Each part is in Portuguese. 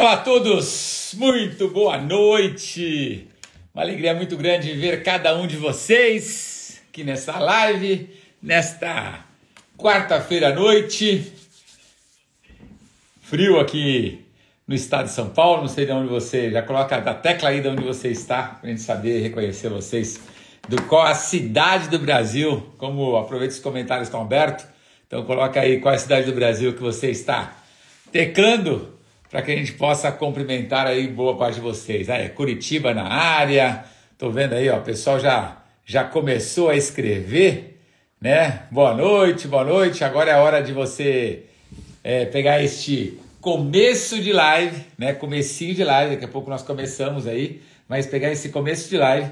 Olá a todos, muito boa noite. Uma alegria muito grande ver cada um de vocês aqui nessa live, nesta quarta-feira à noite. Frio aqui no estado de São Paulo, não sei de onde você, já coloca a tecla aí de onde você está, para a gente saber reconhecer vocês, do qual a cidade do Brasil, como aproveita os comentários estão abertos, então coloca aí qual a cidade do Brasil que você está teclando para que a gente possa cumprimentar aí boa parte de vocês. Ah, é Curitiba na área, tô vendo aí, ó, o pessoal já, já começou a escrever, né? Boa noite, boa noite. Agora é a hora de você é, pegar este começo de live, né? Comecinho de live, daqui a pouco nós começamos aí, mas pegar esse começo de live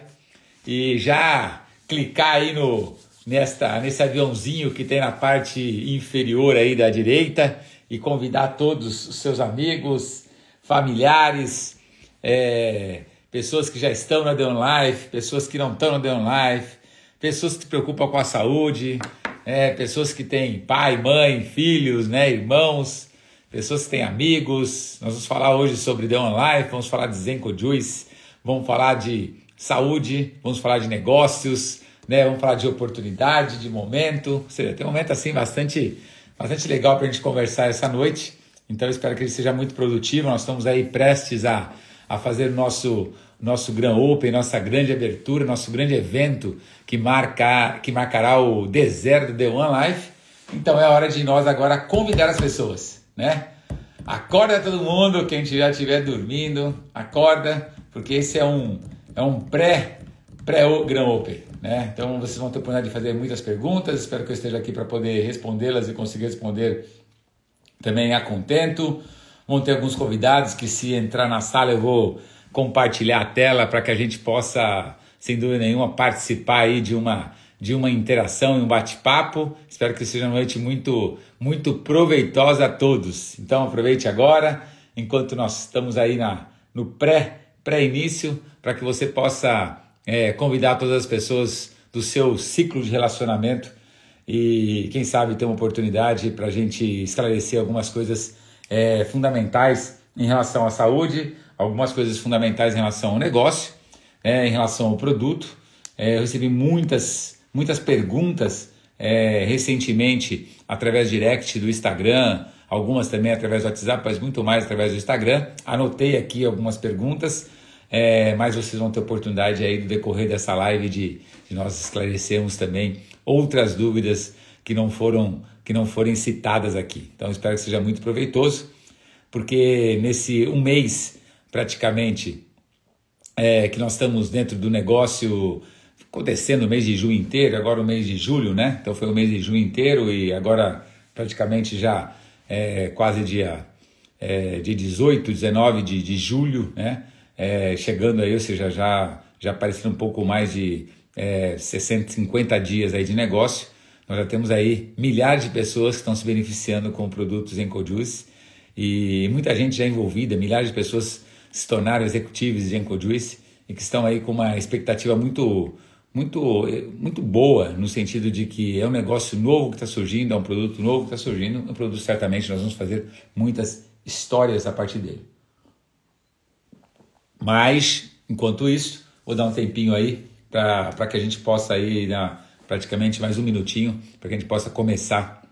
e já clicar aí no nesta nesse aviãozinho que tem na parte inferior aí da direita e convidar todos os seus amigos, familiares, é, pessoas que já estão na The Life, pessoas que não estão na The Life, pessoas que se preocupam com a saúde, é, pessoas que têm pai, mãe, filhos, né, irmãos, pessoas que têm amigos. Nós vamos falar hoje sobre The Life, vamos falar de Zenko Juice, vamos falar de saúde, vamos falar de negócios, né, vamos falar de oportunidade, de momento. Ou seja, tem um momento assim bastante bastante legal para a gente conversar essa noite. Então espero que ele seja muito produtivo. Nós estamos aí prestes a, a fazer nosso, nosso Grand Open, nossa grande abertura, nosso grande evento que, marca, que marcará o deserto The One Life. Então é hora de nós agora convidar as pessoas, né? Acorda todo mundo, quem já estiver dormindo, acorda, porque esse é um, é um pré, pré Grand Open. Né? Então vocês vão ter oportunidade de fazer muitas perguntas, espero que eu esteja aqui para poder respondê-las e conseguir responder também a contento. Vão ter alguns convidados que se entrar na sala eu vou compartilhar a tela para que a gente possa, sem dúvida nenhuma, participar aí de uma de uma interação e um bate-papo. Espero que seja uma noite muito muito proveitosa a todos. Então aproveite agora, enquanto nós estamos aí na, no pré pré-início, para que você possa é, convidar todas as pessoas do seu ciclo de relacionamento e, quem sabe, ter uma oportunidade para a gente esclarecer algumas coisas é, fundamentais em relação à saúde, algumas coisas fundamentais em relação ao negócio, é, em relação ao produto. É, eu recebi muitas, muitas perguntas é, recentemente através direct do Instagram, algumas também através do WhatsApp, mas muito mais através do Instagram. Anotei aqui algumas perguntas é, mas vocês vão ter oportunidade aí no decorrer dessa live de, de nós esclarecermos também outras dúvidas que não foram que não forem citadas aqui. Então espero que seja muito proveitoso, porque nesse um mês praticamente é, que nós estamos dentro do negócio acontecendo o mês de junho inteiro, agora o mês de julho, né? Então foi o mês de junho inteiro e agora praticamente já é, quase dia, é, dia 18, 19 de, de julho, né? É, chegando aí, ou seja, já, já aparecendo um pouco mais de é, 60, 50 dias aí de negócio. Nós já temos aí milhares de pessoas que estão se beneficiando com produtos em Cojuice e muita gente já envolvida, milhares de pessoas se tornaram executivos de Encojuice e que estão aí com uma expectativa muito muito muito boa no sentido de que é um negócio novo que está surgindo, é um produto novo que está surgindo, um produto certamente nós vamos fazer muitas histórias a partir dele. Mas, enquanto isso, vou dar um tempinho aí para que a gente possa aí, na, praticamente mais um minutinho, para que a gente possa começar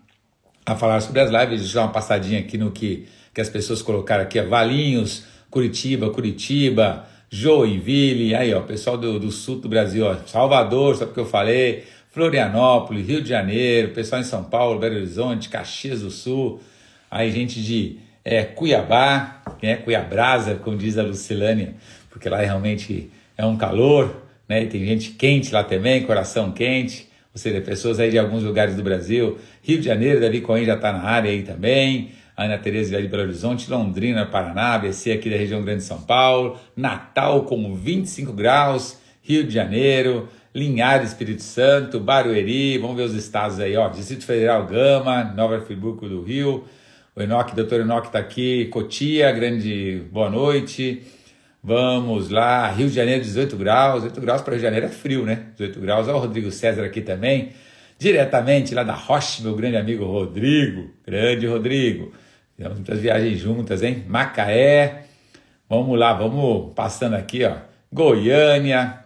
a falar sobre as lives. Deixa eu dar uma passadinha aqui no que, que as pessoas colocaram aqui. Valinhos, Curitiba, Curitiba, Joinville, aí ó, pessoal do, do sul do Brasil, ó, Salvador, sabe o que eu falei? Florianópolis, Rio de Janeiro, pessoal em São Paulo, Belo Horizonte, Caxias do Sul, aí gente de é, Cuiabá, né, Cuiabrasa, como diz a Lucilânia, porque lá realmente é um calor, né, tem gente quente lá também, coração quente, ou seja, pessoas aí de alguns lugares do Brasil, Rio de Janeiro, Davi Cohen já está na área aí também, Ana Tereza de Belo Horizonte, Londrina, Paraná, ABC aqui da região Grande de São Paulo, Natal com 25 graus, Rio de Janeiro, Linhares, Espírito Santo, Barueri, vamos ver os estados aí, ó, Distrito Federal Gama, Nova Friburgo do Rio, o Enoque, doutor Enoque está aqui, Cotia, grande boa noite. Vamos lá, Rio de Janeiro, 18 graus. 18 graus para Rio de Janeiro é frio, né? 18 graus. Olha o Rodrigo César aqui também, diretamente lá da Rocha, meu grande amigo Rodrigo. Grande Rodrigo. Temos muitas viagens juntas, hein? Macaé, Vamos lá, vamos passando aqui, ó. Goiânia,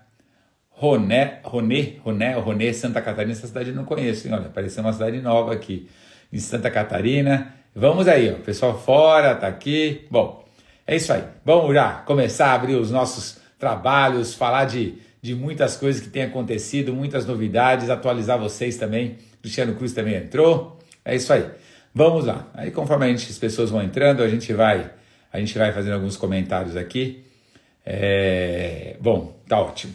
Roné, Roné, Roné, Roné, Santa Catarina. Essa cidade eu não conheço, hein? Olha, apareceu uma cidade nova aqui, em Santa Catarina. Vamos aí, ó. Pessoal fora, tá aqui. Bom, é isso aí. Vamos já começar a abrir os nossos trabalhos, falar de, de muitas coisas que têm acontecido, muitas novidades, atualizar vocês também. Cristiano Cruz também entrou. É isso aí. Vamos lá. Aí conforme a gente, as pessoas vão entrando, a gente vai a gente vai fazendo alguns comentários aqui. É... Bom, tá ótimo.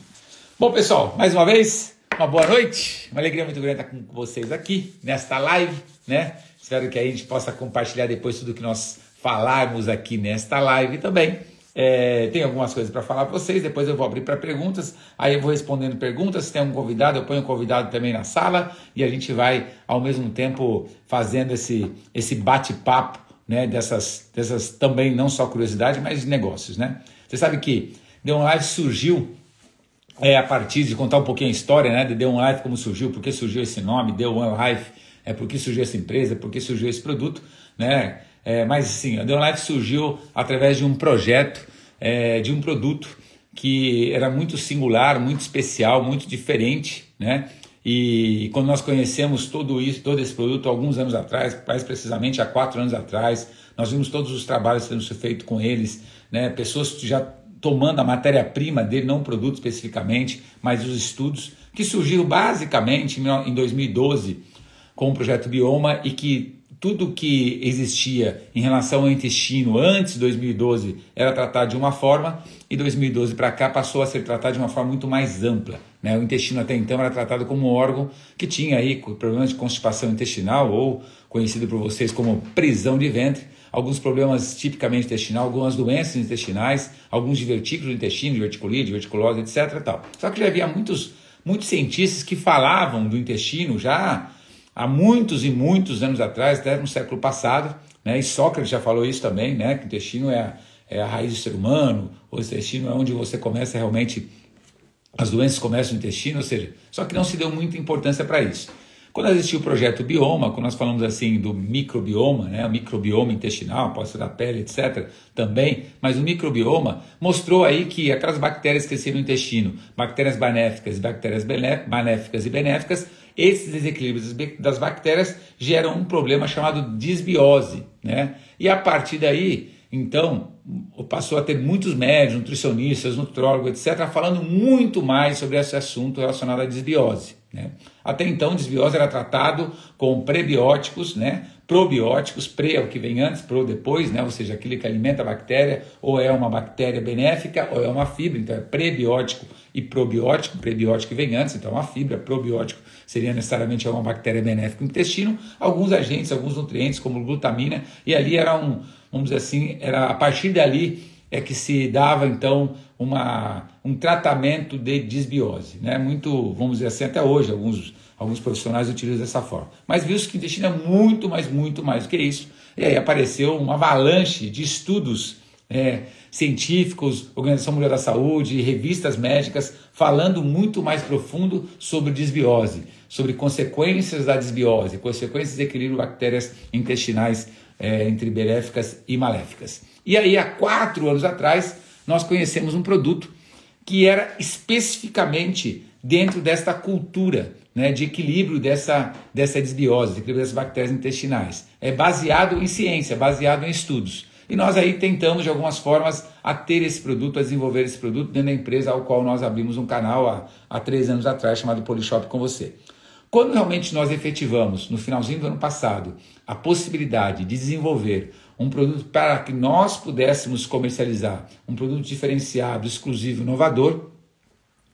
Bom, pessoal, mais uma vez, uma boa noite. Uma alegria muito grande estar com vocês aqui nesta live, né? Espero que a gente possa compartilhar depois tudo que nós falarmos aqui nesta live também. É, tem algumas coisas para falar para vocês, depois eu vou abrir para perguntas, aí eu vou respondendo perguntas. Se tem algum convidado, eu ponho um convidado também na sala e a gente vai ao mesmo tempo fazendo esse, esse bate-papo né, dessas, dessas também não só curiosidade, mas negócios, né? Você sabe que The One Life surgiu é, a partir de contar um pouquinho a história, né, de The One Life, como surgiu, por que surgiu esse nome, The One Life, é, por que surgiu essa empresa, por que surgiu esse produto, né? É, mas sim, a The One Life surgiu através de um projeto, é, de um produto que era muito singular, muito especial, muito diferente, né? E quando nós conhecemos todo isso, todo esse produto alguns anos atrás, mais precisamente há quatro anos atrás, nós vimos todos os trabalhos sendo feitos com eles, né? pessoas já tomando a matéria-prima dele, não o produto especificamente, mas os estudos, que surgiram basicamente em 2012 com o projeto Bioma e que tudo que existia em relação ao intestino antes de 2012 era tratado de uma forma e 2012 para cá passou a ser tratado de uma forma muito mais ampla. Né? O intestino até então era tratado como um órgão que tinha aí problemas de constipação intestinal ou conhecido por vocês como prisão de ventre, alguns problemas tipicamente intestinais, algumas doenças intestinais, alguns divertículos do intestino, diverticulite, diverticulose, etc. Tal. Só que já havia muitos, muitos cientistas que falavam do intestino já há muitos e muitos anos atrás, até no século passado, né? e Sócrates já falou isso também, né? que o intestino é a, é a raiz do ser humano, o intestino é onde você começa realmente, as doenças começam no intestino, ou seja, só que não se deu muita importância para isso. Quando existiu o projeto Bioma, quando nós falamos assim do microbioma, né, o microbioma intestinal, pode ser da pele, etc., também, mas o microbioma mostrou aí que aquelas bactérias que cresciam no intestino, bactérias benéficas, bactérias benéficas e benéficas, esses desequilíbrios das bactérias geram um problema chamado disbiose, né? E a partir daí, então, passou a ter muitos médicos, nutricionistas, nutrólogos, etc., falando muito mais sobre esse assunto relacionado à disbiose. Né? Até então, desbiose era tratado com prebióticos, né? Probióticos, pre é o que vem antes, pro depois, né? ou seja, aquele que alimenta a bactéria, ou é uma bactéria benéfica, ou é uma fibra, então é prebiótico e probiótico, prebiótico vem antes, então é uma fibra, probiótico seria necessariamente uma bactéria benéfica no intestino, alguns agentes, alguns nutrientes, como glutamina, e ali era um, vamos dizer assim, era a partir dali é que se dava então uma, um tratamento de disbiose, né? Muito, vamos dizer assim, até hoje alguns, alguns profissionais utilizam dessa forma. Mas viu-se que o intestino é muito, mas muito mais do que isso. E aí apareceu uma avalanche de estudos é, científicos, Organização Mundial da Saúde, revistas médicas falando muito mais profundo sobre desbiose, sobre consequências da desbiose, consequências de equilíbrio de bactérias intestinais é, entre benéficas e maléficas. E aí, há quatro anos atrás, nós conhecemos um produto que era especificamente dentro desta cultura né, de equilíbrio dessa, dessa desbiose, de equilíbrio das bactérias intestinais. É baseado em ciência, baseado em estudos. E nós aí tentamos, de algumas formas, a ter esse produto, a desenvolver esse produto dentro da empresa ao qual nós abrimos um canal há, há três anos atrás, chamado Polishop com você. Quando realmente nós efetivamos, no finalzinho do ano passado, a possibilidade de desenvolver um produto para que nós pudéssemos comercializar, um produto diferenciado, exclusivo, inovador,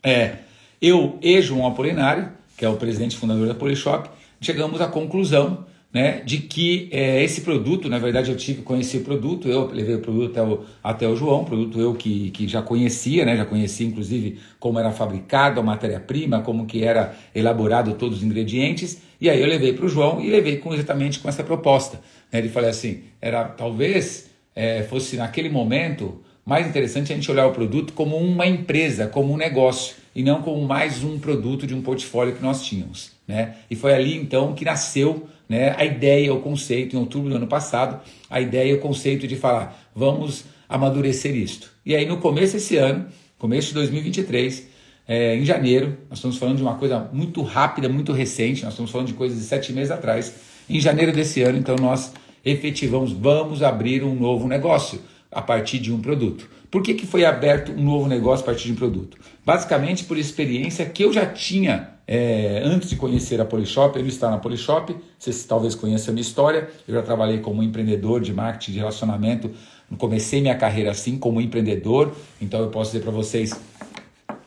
é, eu e João Apolinário, que é o presidente fundador da Polishop, chegamos à conclusão né, de que é, esse produto, na verdade eu tive conheci o produto, eu levei o produto até o, até o João, produto eu que, que já conhecia, né, já conhecia inclusive como era fabricado a matéria-prima, como que era elaborado todos os ingredientes, e aí eu levei para o João e levei com, exatamente com essa proposta. Né, ele falou assim, era talvez é, fosse naquele momento mais interessante a gente olhar o produto como uma empresa, como um negócio, e não como mais um produto de um portfólio que nós tínhamos. Né? E foi ali então que nasceu né, a ideia, o conceito, em outubro do ano passado, a ideia o conceito de falar, vamos amadurecer isto. E aí no começo desse ano, começo de 2023, é, em janeiro, nós estamos falando de uma coisa muito rápida, muito recente, nós estamos falando de coisas de sete meses atrás. Em janeiro desse ano, então, nós efetivamos, vamos abrir um novo negócio a partir de um produto. Por que, que foi aberto um novo negócio a partir de um produto? Basicamente por experiência que eu já tinha é, antes de conhecer a Polishop, eu estava na Polishop, vocês talvez conheçam a minha história, eu já trabalhei como empreendedor de marketing de relacionamento, comecei minha carreira assim como empreendedor, então eu posso dizer para vocês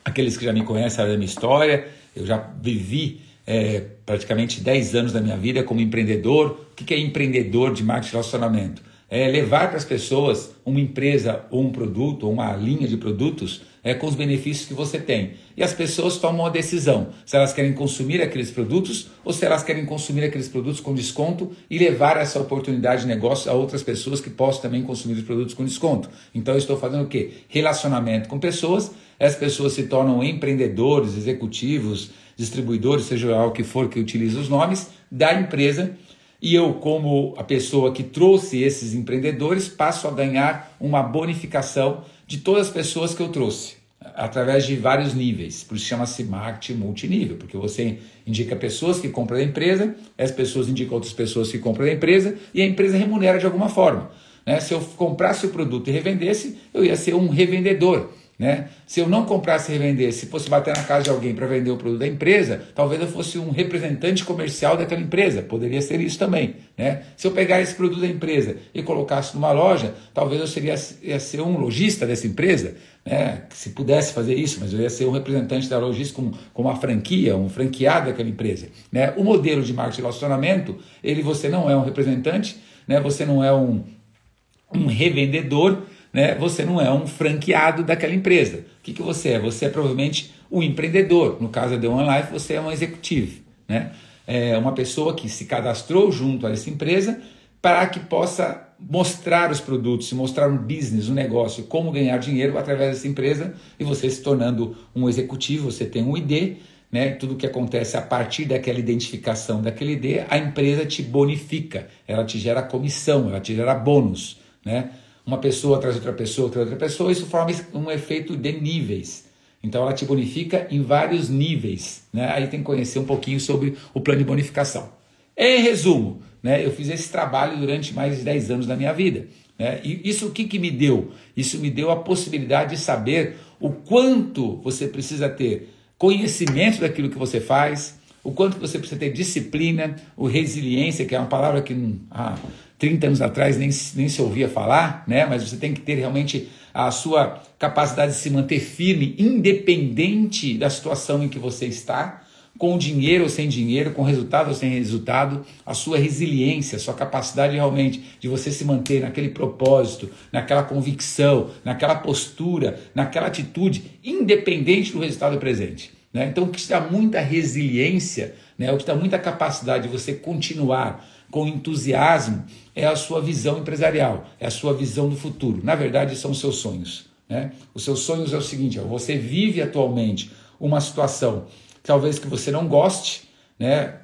aqueles que já me conhecem da minha história, eu já vivi é, praticamente 10 anos da minha vida como empreendedor. O que é empreendedor de marketing de relacionamento? É levar para as pessoas uma empresa ou um produto ou uma linha de produtos é, com os benefícios que você tem. E as pessoas tomam a decisão se elas querem consumir aqueles produtos ou se elas querem consumir aqueles produtos com desconto e levar essa oportunidade de negócio a outras pessoas que possam também consumir os produtos com desconto. Então eu estou fazendo o quê? Relacionamento com pessoas as pessoas se tornam empreendedores, executivos, distribuidores, seja o que for que utilize os nomes, da empresa. E eu, como a pessoa que trouxe esses empreendedores, passo a ganhar uma bonificação de todas as pessoas que eu trouxe, através de vários níveis. Por isso chama-se marketing multinível, porque você indica pessoas que compram da empresa, as pessoas indicam outras pessoas que compram da empresa, e a empresa remunera de alguma forma. Né? Se eu comprasse o produto e revendesse, eu ia ser um revendedor. Né? Se eu não comprasse e revendesse, se fosse bater na casa de alguém para vender o produto da empresa, talvez eu fosse um representante comercial daquela empresa, poderia ser isso também. Né? Se eu pegar esse produto da empresa e colocasse numa loja, talvez eu seria, ia ser um lojista dessa empresa, né? se pudesse fazer isso, mas eu ia ser um representante da logística com, com uma franquia, um franqueado daquela empresa. Né? O modelo de marketing de relacionamento, ele você não é um representante, né? você não é um, um revendedor, né, você não é um franqueado daquela empresa. O que, que você é? Você é provavelmente um empreendedor. No caso da The One Life, você é um executivo. Né? É uma pessoa que se cadastrou junto a essa empresa para que possa mostrar os produtos, mostrar um business, um negócio, como ganhar dinheiro através dessa empresa e você se tornando um executivo, você tem um ID, né? Tudo que acontece a partir daquela identificação daquele ID, a empresa te bonifica, ela te gera comissão, ela te gera bônus, né? Uma pessoa traz outra pessoa, traz outra pessoa, isso forma um efeito de níveis. Então ela te bonifica em vários níveis. Né? Aí tem que conhecer um pouquinho sobre o plano de bonificação. Em resumo, né, eu fiz esse trabalho durante mais de 10 anos da minha vida. Né? E isso o que, que me deu? Isso me deu a possibilidade de saber o quanto você precisa ter conhecimento daquilo que você faz, o quanto você precisa ter disciplina, o resiliência, que é uma palavra que ah, 30 anos atrás nem, nem se ouvia falar, né? mas você tem que ter realmente a sua capacidade de se manter firme, independente da situação em que você está, com dinheiro ou sem dinheiro, com resultado ou sem resultado, a sua resiliência, a sua capacidade realmente de você se manter naquele propósito, naquela convicção, naquela postura, naquela atitude, independente do resultado presente. Né? Então, o que te dá muita resiliência, né? o que dá muita capacidade de você continuar com entusiasmo é a sua visão empresarial, é a sua visão do futuro. Na verdade, são os seus sonhos. Né? Os seus sonhos é o seguinte: você vive atualmente uma situação talvez que você não goste, né?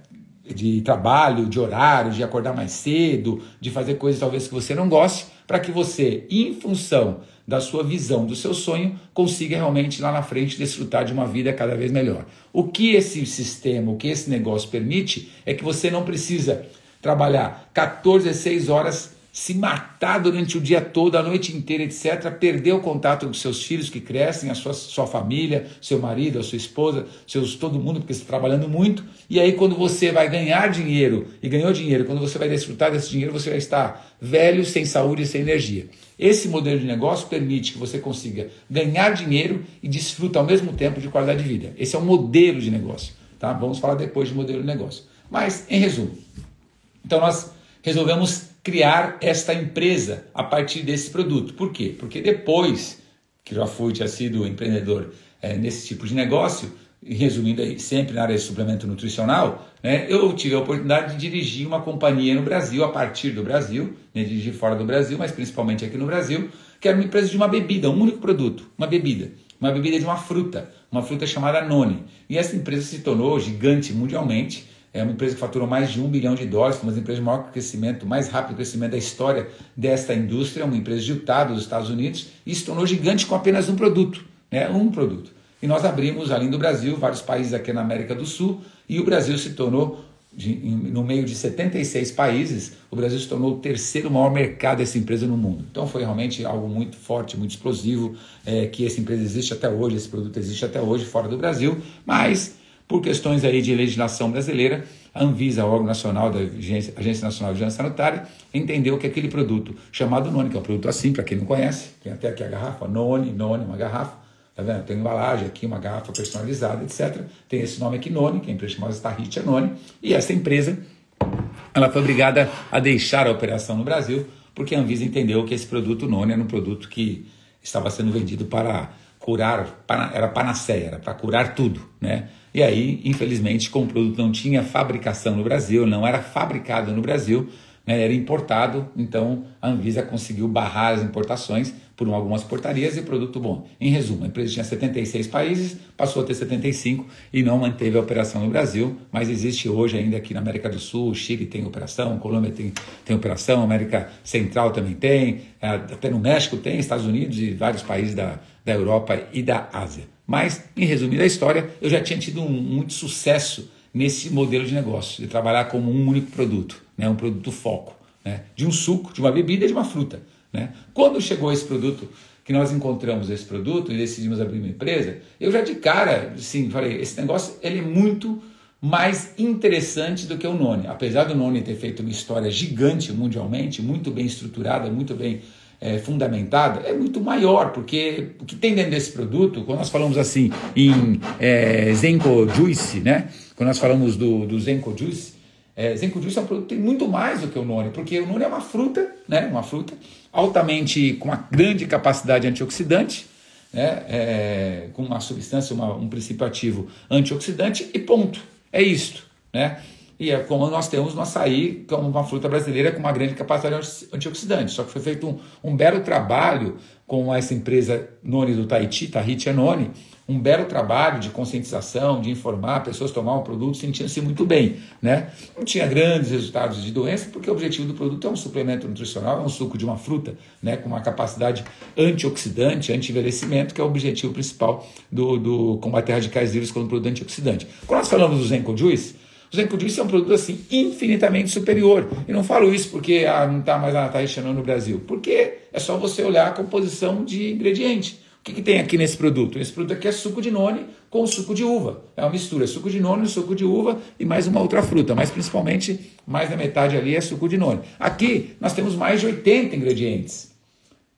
de trabalho, de horário, de acordar mais cedo, de fazer coisas talvez que você não goste, para que você, em função da sua visão, do seu sonho, consiga realmente lá na frente desfrutar de uma vida cada vez melhor. O que esse sistema, o que esse negócio permite é que você não precisa trabalhar 14, 16 horas, se matar durante o dia todo, a noite inteira, etc., perder o contato com seus filhos que crescem, a sua, sua família, seu marido, a sua esposa, seus, todo mundo, porque está trabalhando muito. E aí, quando você vai ganhar dinheiro e ganhou dinheiro, quando você vai desfrutar desse dinheiro, você vai estar velho, sem saúde e sem energia. Esse modelo de negócio permite que você consiga ganhar dinheiro e desfrutar ao mesmo tempo de qualidade de vida. Esse é um modelo de negócio. Tá? Vamos falar depois de modelo de negócio. Mas, em resumo, então nós resolvemos criar esta empresa a partir desse produto. Por quê? Porque depois que já fui, tinha sido empreendedor é, nesse tipo de negócio, resumindo aí, sempre na área de suplemento nutricional, né, eu tive a oportunidade de dirigir uma companhia no Brasil, a partir do Brasil, né, dirigir fora do Brasil, mas principalmente aqui no Brasil, que era uma empresa de uma bebida, um único produto, uma bebida. Uma bebida de uma fruta, uma fruta chamada Noni. E essa empresa se tornou gigante mundialmente, é uma empresa que faturou mais de um bilhão de dólares, uma das empresas de maior crescimento, mais rápido crescimento da história desta indústria, uma empresa Utah dos Estados Unidos, e se tornou gigante com apenas um produto, né? um produto. E nós abrimos, além do Brasil, vários países aqui na América do Sul, e o Brasil se tornou, no meio de 76 países, o Brasil se tornou o terceiro maior mercado dessa empresa no mundo. Então foi realmente algo muito forte, muito explosivo, é, que essa empresa existe até hoje, esse produto existe até hoje fora do Brasil, mas por questões aí de legislação brasileira, a Anvisa, órgão nacional da Agência, Agência Nacional de Vigilância Sanitária, entendeu que aquele produto chamado Noni, que é um produto assim, para quem não conhece, tem até aqui a garrafa, Noni, Noni, uma garrafa, tá vendo? Tem embalagem aqui, uma garrafa personalizada, etc. Tem esse nome aqui, Noni, que é a empresa chamada Starritia Noni, e essa empresa, ela foi obrigada a deixar a operação no Brasil, porque a Anvisa entendeu que esse produto Noni era um produto que estava sendo vendido para curar, era panaceia, era para curar tudo, né? E aí, infelizmente, como o produto não tinha fabricação no Brasil, não era fabricado no Brasil, né, era importado, então a Anvisa conseguiu barrar as importações por algumas portarias e produto bom. Em resumo, a empresa tinha 76 países, passou a ter 75 e não manteve a operação no Brasil, mas existe hoje ainda aqui na América do Sul, Chile tem operação, Colômbia tem, tem operação, América Central também tem, é, até no México tem, Estados Unidos e vários países da, da Europa e da Ásia. Mas, em resumo a história, eu já tinha tido um, muito sucesso nesse modelo de negócio, de trabalhar como um único produto, né, um produto foco, né, de um suco, de uma bebida e de uma fruta. Né. Quando chegou esse produto, que nós encontramos esse produto e decidimos abrir uma empresa, eu já de cara, sim, falei, esse negócio ele é muito mais interessante do que o Noni. Apesar do Noni ter feito uma história gigante mundialmente, muito bem estruturada, muito bem é, fundamentada é muito maior, porque o que tem dentro desse produto, quando nós falamos assim em é, Zenko Juice, né? quando nós falamos do, do Zenko Juice, é, Zenko Juice é um produto que tem muito mais do que o Noni, porque o Noni é uma fruta, né? uma fruta altamente com uma grande capacidade antioxidante, né? É, com uma substância, uma, um princípio ativo antioxidante e ponto. É isto. Né? E é como nós temos no açaí, como uma fruta brasileira com uma grande capacidade antioxidante. Só que foi feito um, um belo trabalho com essa empresa Noni do Tahiti, Tahiti é Noni, um belo trabalho de conscientização, de informar pessoas a tomar um produto sentindo-se muito bem. Né? Não tinha grandes resultados de doença, porque o objetivo do produto é um suplemento nutricional, é um suco de uma fruta, né? com uma capacidade antioxidante, anti-envelhecimento, que é o objetivo principal do, do combater radicais livres com o produto antioxidante. Quando nós falamos do Zenko Juice, o Zenko Juice é um produto assim infinitamente superior. E não falo isso porque ah, não está mais na Taisha no Brasil, porque é só você olhar a composição de ingrediente. O que, que, tem aqui nesse produto? Esse produto aqui é suco de noni com suco de uva. É uma mistura, suco de noni, suco de uva e mais uma outra fruta, mas principalmente mais da metade ali é suco de noni. Aqui nós temos mais de 80 ingredientes.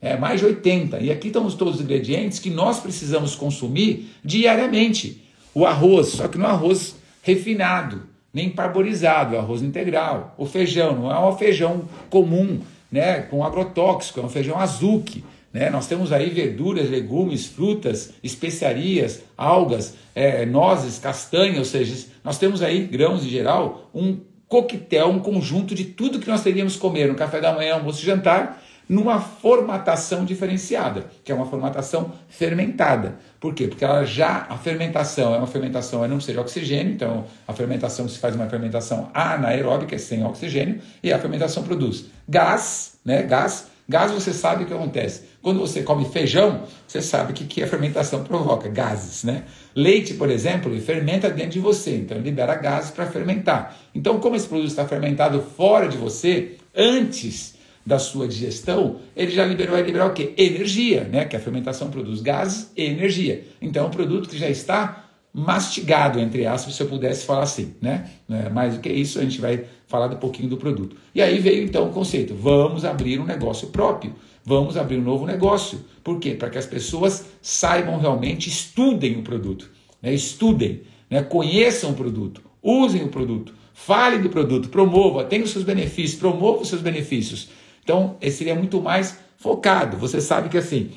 É, mais de 80. E aqui estão todos os ingredientes que nós precisamos consumir diariamente. O arroz, só que no arroz refinado nem parborizado, é arroz integral. O feijão não é um feijão comum, né, com agrotóxico, é um feijão azuki. Né? Nós temos aí verduras, legumes, frutas, especiarias, algas, é, nozes, castanhas, ou seja, nós temos aí grãos em geral, um coquetel, um conjunto de tudo que nós teríamos comer no café da manhã, almoço e jantar, numa formatação diferenciada, que é uma formatação fermentada. Por quê? Porque ela já, a fermentação é uma fermentação a não ser oxigênio, então a fermentação se faz uma fermentação anaeróbica, sem oxigênio, e a fermentação produz gás, né? Gás. Gás você sabe o que acontece. Quando você come feijão, você sabe o que, que a fermentação provoca, gases, né? Leite, por exemplo, fermenta dentro de você, então libera gases para fermentar. Então, como esse produto está fermentado fora de você, antes da sua digestão, ele já liberou, vai liberar o quê? Energia, né? Que a fermentação produz gases e energia. Então, é um produto que já está mastigado, entre aspas, se eu pudesse falar assim, né? É mais do que isso, a gente vai falar um pouquinho do produto. E aí veio então o conceito: vamos abrir um negócio próprio, vamos abrir um novo negócio. Por quê? Para que as pessoas saibam realmente, estudem o produto, né? estudem, né? conheçam o produto, usem o produto, falem do produto, promova, tenha os seus benefícios, promova os seus benefícios. Então, seria muito mais focado. Você sabe que assim,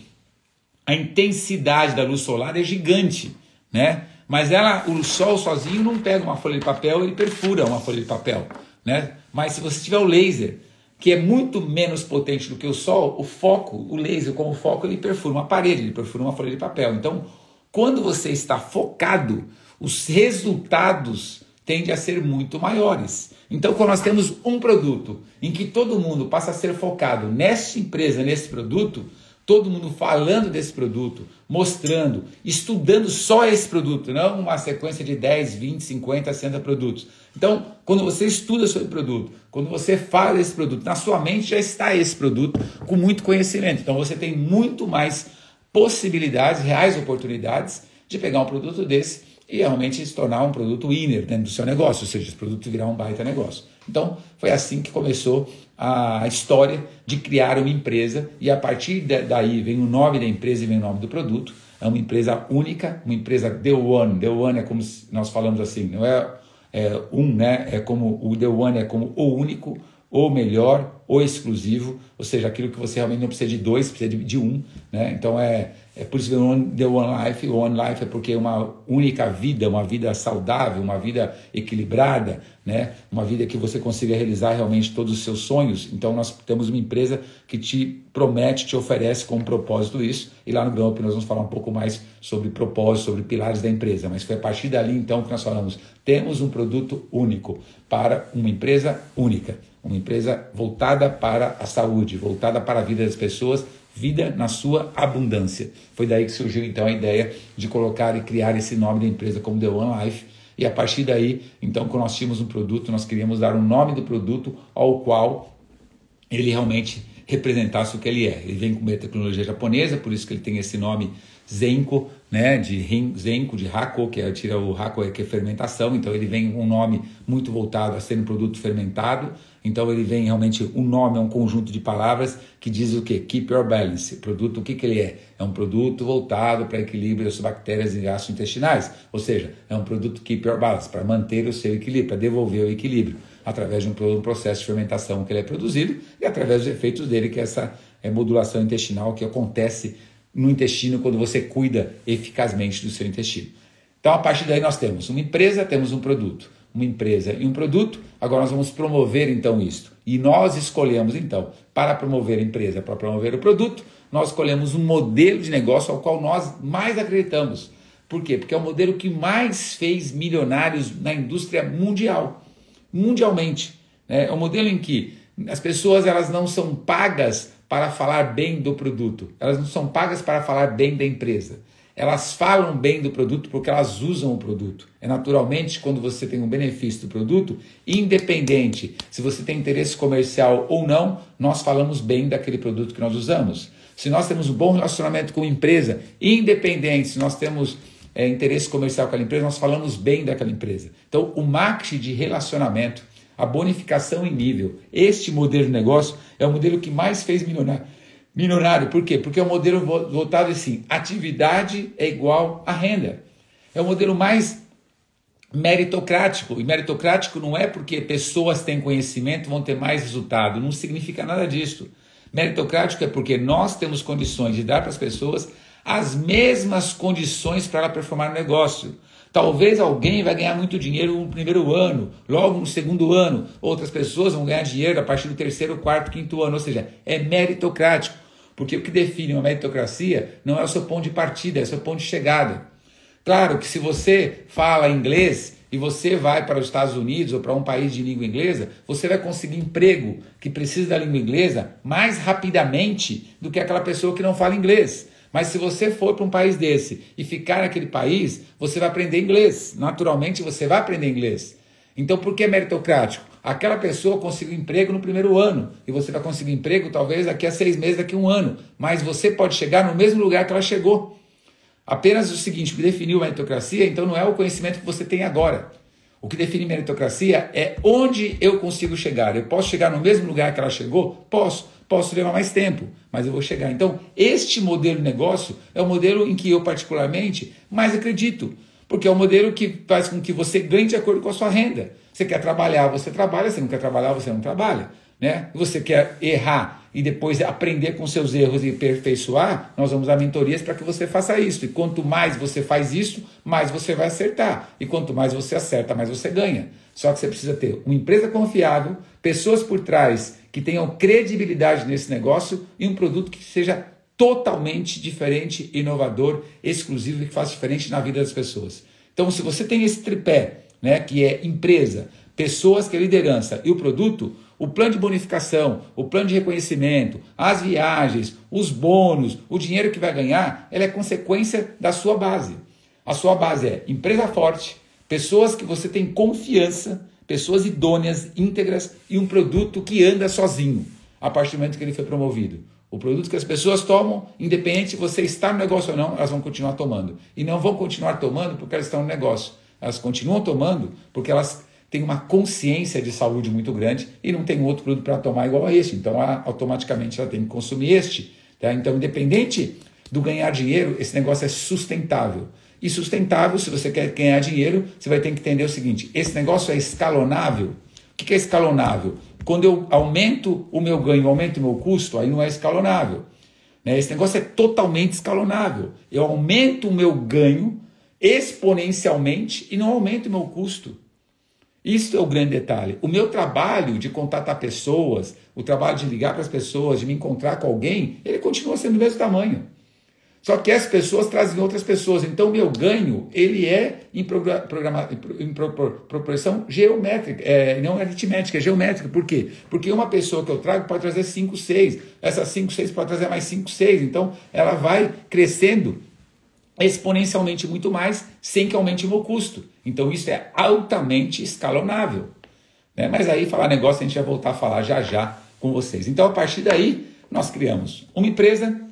a intensidade da luz solar é gigante, né? Mas ela, o sol sozinho não pega uma folha de papel, ele perfura uma folha de papel, né? Mas se você tiver o laser, que é muito menos potente do que o sol, o foco, o laser como foco, ele perfura uma parede, ele perfura uma folha de papel. Então, quando você está focado, os resultados tendem a ser muito maiores. Então, quando nós temos um produto em que todo mundo passa a ser focado nessa empresa, nesse produto, todo mundo falando desse produto, mostrando, estudando só esse produto, não uma sequência de 10, 20, 50, 60 produtos. Então, quando você estuda sobre o produto, quando você fala desse produto, na sua mente já está esse produto com muito conhecimento. Então, você tem muito mais possibilidades, reais oportunidades de pegar um produto desse e realmente se tornar um produto winner dentro do seu negócio, ou seja, esse produto virar um baita negócio. Então, foi assim que começou a história de criar uma empresa e a partir daí vem o nome da empresa e vem o nome do produto. É uma empresa única, uma empresa The One. The One é como nós falamos assim, não é, é um, né? É como o The One é como o único, o melhor, o exclusivo, ou seja, aquilo que você realmente não precisa de dois, precisa de, de um, né? Então é é por isso que The One Life, One Life é porque é uma única vida, uma vida saudável, uma vida equilibrada, né? uma vida que você consiga realizar realmente todos os seus sonhos. Então nós temos uma empresa que te promete, te oferece com propósito isso. E lá no Gramp nós vamos falar um pouco mais sobre propósito, sobre pilares da empresa. Mas foi a partir dali então que nós falamos, temos um produto único para uma empresa única. Uma empresa voltada para a saúde, voltada para a vida das pessoas, vida na sua abundância. Foi daí que surgiu então a ideia de colocar e criar esse nome da empresa como The One Life. E a partir daí, então, quando nós tínhamos um produto, nós queríamos dar um nome do produto ao qual ele realmente representasse o que ele é. Ele vem com uma tecnologia japonesa, por isso que ele tem esse nome Zenko, né, de rin, Zenko, de Hako, que é, tira o Hako que é fermentação, então ele vem um nome muito voltado a ser um produto fermentado, então ele vem realmente, um nome é um conjunto de palavras que diz o que? Keep your balance. O produto, o que, que ele é? É um produto voltado para equilíbrio das bactérias e gastrointestinais, ou seja, é um produto keep your balance, para manter o seu equilíbrio, para devolver o equilíbrio, através de um, processo de fermentação que ele é produzido e através dos efeitos dele, que é essa é, modulação intestinal que acontece no intestino quando você cuida eficazmente do seu intestino. Então, a partir daí, nós temos uma empresa, temos um produto. Uma empresa e um produto, agora nós vamos promover então isto. E nós escolhemos então, para promover a empresa, para promover o produto, nós escolhemos um modelo de negócio ao qual nós mais acreditamos. Por quê? Porque é o modelo que mais fez milionários na indústria mundial. Mundialmente. Né? É um modelo em que as pessoas elas não são pagas para falar bem do produto. Elas não são pagas para falar bem da empresa. Elas falam bem do produto porque elas usam o produto. É naturalmente quando você tem um benefício do produto, independente se você tem interesse comercial ou não, nós falamos bem daquele produto que nós usamos. Se nós temos um bom relacionamento com a empresa, independente se nós temos é, interesse comercial com aquela empresa, nós falamos bem daquela empresa. Então, o marketing de relacionamento a bonificação em nível. Este modelo de negócio é o modelo que mais fez milionário. Milionário, por quê? Porque é um modelo voltado assim: atividade é igual a renda. É o modelo mais meritocrático. E meritocrático não é porque pessoas têm conhecimento vão ter mais resultado. Não significa nada disso. Meritocrático é porque nós temos condições de dar para as pessoas as mesmas condições para ela performar no negócio. Talvez alguém vai ganhar muito dinheiro no primeiro ano, logo no segundo ano. Outras pessoas vão ganhar dinheiro a partir do terceiro, quarto, quinto ano. Ou seja, é meritocrático. Porque o que define uma meritocracia não é o seu ponto de partida, é o seu ponto de chegada. Claro que se você fala inglês e você vai para os Estados Unidos ou para um país de língua inglesa, você vai conseguir emprego que precisa da língua inglesa mais rapidamente do que aquela pessoa que não fala inglês. Mas se você for para um país desse e ficar naquele país, você vai aprender inglês. Naturalmente você vai aprender inglês. Então por que meritocrático? Aquela pessoa conseguiu emprego no primeiro ano e você vai conseguir emprego talvez daqui a seis meses, daqui a um ano. Mas você pode chegar no mesmo lugar que ela chegou. Apenas o seguinte: o que definiu a meritocracia, então não é o conhecimento que você tem agora. O que define meritocracia é onde eu consigo chegar. Eu posso chegar no mesmo lugar que ela chegou? Posso. Posso levar mais tempo, mas eu vou chegar. Então, este modelo de negócio é o modelo em que eu, particularmente, mais acredito. Porque é o modelo que faz com que você ganhe de acordo com a sua renda. Você quer trabalhar, você trabalha. Você não quer trabalhar, você não trabalha. Né? Você quer errar e depois aprender com seus erros e aperfeiçoar, nós vamos dar mentorias para que você faça isso. E quanto mais você faz isso, mais você vai acertar. E quanto mais você acerta, mais você ganha. Só que você precisa ter uma empresa confiável, pessoas por trás que tenham credibilidade nesse negócio e um produto que seja totalmente diferente, inovador, exclusivo e que faça diferente na vida das pessoas. Então, se você tem esse tripé, né, que é empresa, pessoas que é liderança e o produto, o plano de bonificação, o plano de reconhecimento, as viagens, os bônus, o dinheiro que vai ganhar, ela é consequência da sua base. A sua base é empresa forte, pessoas que você tem confiança, pessoas idôneas, íntegras e um produto que anda sozinho a partir do momento que ele foi promovido. O produto que as pessoas tomam, independente se você está no negócio ou não, elas vão continuar tomando. E não vão continuar tomando porque elas estão no negócio. Elas continuam tomando porque elas têm uma consciência de saúde muito grande e não tem outro produto para tomar igual a este. Então, automaticamente, ela tem que consumir este. Tá? Então, independente do ganhar dinheiro, esse negócio é sustentável. E sustentável, se você quer ganhar dinheiro, você vai ter que entender o seguinte: esse negócio é escalonável. O que é escalonável? Quando eu aumento o meu ganho, aumento o meu custo, aí não é escalonável. Né? Esse negócio é totalmente escalonável. Eu aumento o meu ganho exponencialmente e não aumento o meu custo. Isso é o grande detalhe. O meu trabalho de contatar pessoas, o trabalho de ligar para as pessoas, de me encontrar com alguém, ele continua sendo do mesmo tamanho. Só que as pessoas trazem outras pessoas. Então, meu ganho, ele é em, programa, em proporção geométrica, é, não aritmética, é geométrica. Por quê? Porque uma pessoa que eu trago pode trazer 5, 6. Essas 5, 6 pode trazer mais 5, 6. Então, ela vai crescendo exponencialmente muito mais, sem que aumente o meu custo. Então, isso é altamente escalonável. Né? Mas aí, falar negócio, a gente vai voltar a falar já já com vocês. Então, a partir daí, nós criamos uma empresa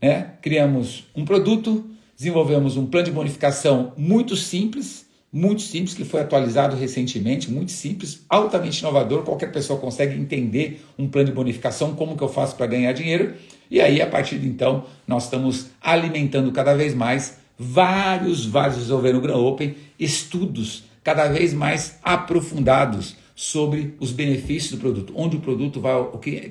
né? Criamos um produto, desenvolvemos um plano de bonificação muito simples, muito simples, que foi atualizado recentemente, muito simples, altamente inovador, qualquer pessoa consegue entender um plano de bonificação, como que eu faço para ganhar dinheiro, e aí a partir de então nós estamos alimentando cada vez mais vários, vários desenvolvendo o Gran Open, estudos cada vez mais aprofundados sobre os benefícios do produto, onde o produto vai,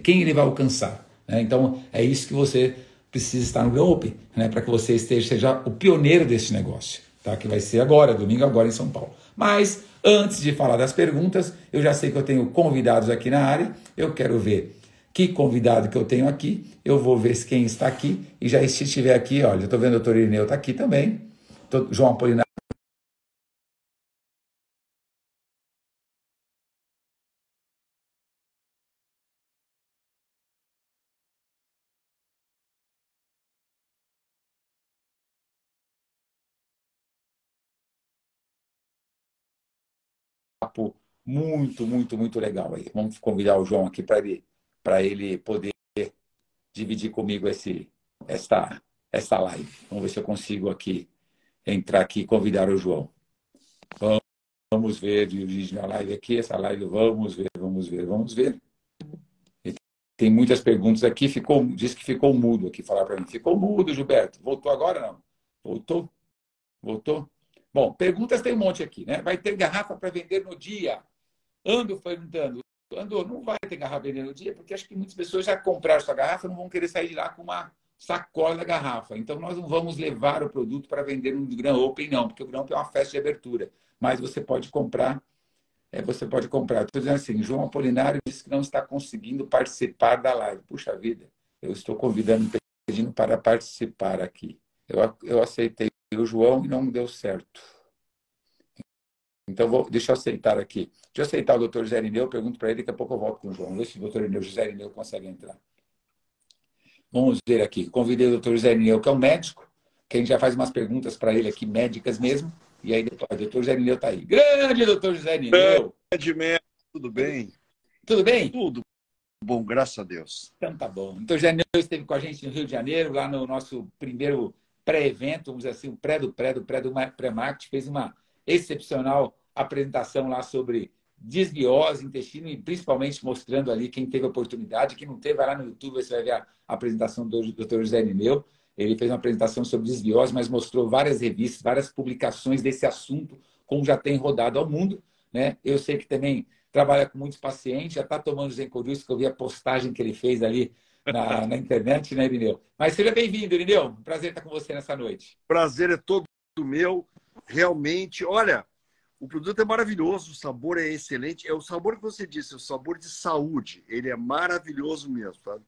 quem ele vai alcançar. Né? Então é isso que você precisa estar no Gran Open, né, para que você esteja seja o pioneiro desse negócio, tá? que vai ser agora, domingo agora em São Paulo. Mas antes de falar das perguntas, eu já sei que eu tenho convidados aqui na área, eu quero ver que convidado que eu tenho aqui, eu vou ver quem está aqui, e já se estiver aqui, olha, estou vendo o doutor Irineu está aqui também, João Apolinário. Muito, muito, muito legal aí. Vamos convidar o João aqui para ele, ele poder dividir comigo esse, esta, esta live. Vamos ver se eu consigo aqui entrar aqui e convidar o João. Vamos, ver, dirigir a live aqui, essa live, vamos ver, vamos ver, vamos ver. Tem muitas perguntas aqui, ficou, diz que ficou mudo aqui, falar para mim. Ficou mudo, Gilberto. Voltou agora não? Voltou? Voltou? Bom, perguntas tem um monte aqui, né? Vai ter garrafa para vender no dia? Ando perguntando. Ando, não vai ter garrafa no dia, porque acho que muitas pessoas já compraram sua garrafa não vão querer sair de lá com uma sacola da garrafa. Então, nós não vamos levar o produto para vender no Gran Open, não, porque o Gran Open é uma festa de abertura. Mas você pode comprar, é, você pode comprar. Estou dizendo assim, João Apolinário disse que não está conseguindo participar da live. Puxa vida, eu estou convidando, pedindo para participar aqui. Eu, eu aceitei o João e não deu certo. Então, vou, deixa eu aceitar aqui. Deixa eu aceitar o doutor José Irineu, eu pergunto para ele, daqui a pouco eu volto com o João. Vê se o doutor Irineu, José Irineu consegue entrar. Vamos ver aqui. Convidei o doutor José Irineu, que é um médico, que a gente já faz umas perguntas para ele aqui, médicas mesmo. E aí depois, o doutor José Irineu está aí. Grande doutor José Irineu! Grande médico, tudo bem? Tudo bem? Tudo bom, graças a Deus. Então tá bom. Então, José Irineu esteve com a gente no Rio de Janeiro, lá no nosso primeiro pré-evento, vamos dizer assim, o pré do pré do pré do pré-marketing, fez uma excepcional apresentação lá sobre desbiose, intestino, e principalmente mostrando ali quem teve oportunidade, quem não teve, vai lá no YouTube, você vai ver a apresentação do Dr. José Nineu. Ele fez uma apresentação sobre desbiose, mas mostrou várias revistas, várias publicações desse assunto, como já tem rodado ao mundo. Né? Eu sei que também trabalha com muitos pacientes, já está tomando Zencodil, que eu vi a postagem que ele fez ali na, na internet, né, Irineu? Mas seja bem-vindo, Irineu. Prazer estar com você nessa noite. Prazer é todo meu. Realmente, olha, o produto é maravilhoso, o sabor é excelente. É o sabor que você disse, é o sabor de saúde. Ele é maravilhoso mesmo, sabe?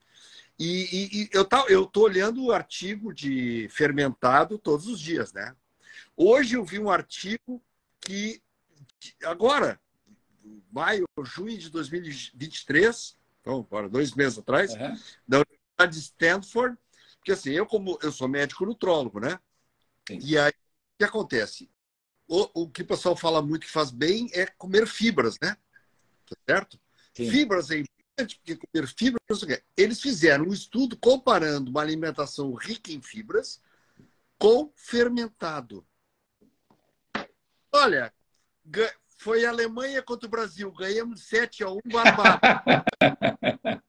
E, e, e eu, tá, eu tô olhando o artigo de fermentado todos os dias, né? Hoje eu vi um artigo que agora, maio, junho de 2023, então, agora dois meses atrás, uhum. da Universidade de Stanford, porque assim, eu como eu sou médico nutrólogo, né? Sim. E aí, o que acontece? O, o que o pessoal fala muito que faz bem é comer fibras, né? Tá certo? Sim. Fibras é importante, porque comer fibras, eles fizeram um estudo comparando uma alimentação rica em fibras com fermentado. Olha, foi a Alemanha contra o Brasil. Ganhamos 7 a 1 barbado.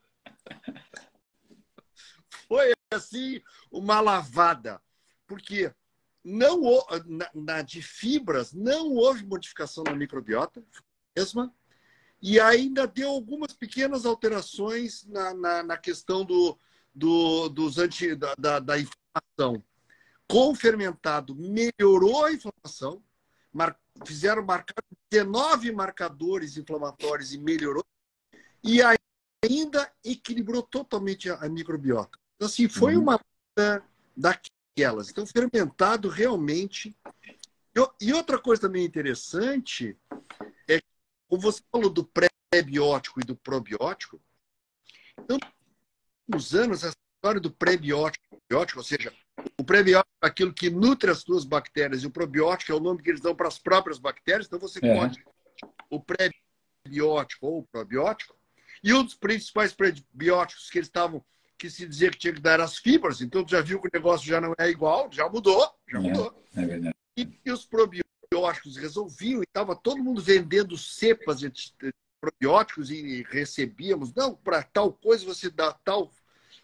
Foi assim uma lavada. Porque não na, na, de fibras não houve modificação na microbiota, mesma. E ainda deu algumas pequenas alterações na, na, na questão do, do, dos anti, da, da, da inflamação. Com o fermentado, melhorou a inflamação, mar, fizeram marcar 19 marcadores inflamatórios e melhorou, e ainda equilibrou totalmente a, a microbiota. Então, assim, foi uhum. uma daquelas. Então, fermentado realmente. E outra coisa também interessante é que, como você falou do pré-biótico e do probiótico, então, nos anos, essa história do pré-biótico, ou seja, o prebiótico é aquilo que nutre as suas bactérias e o probiótico é o nome que eles dão para as próprias bactérias. Então você é. pode o prebiótico ou o probiótico. E um dos principais prebióticos que eles estavam que se dizia que tinha que dar as fibras, então já viu que o negócio já não é igual, já mudou, já é, mudou. É verdade. E, e os probióticos resolviam e estava todo mundo vendendo cepas de probióticos e recebíamos, não, para tal coisa você dá tal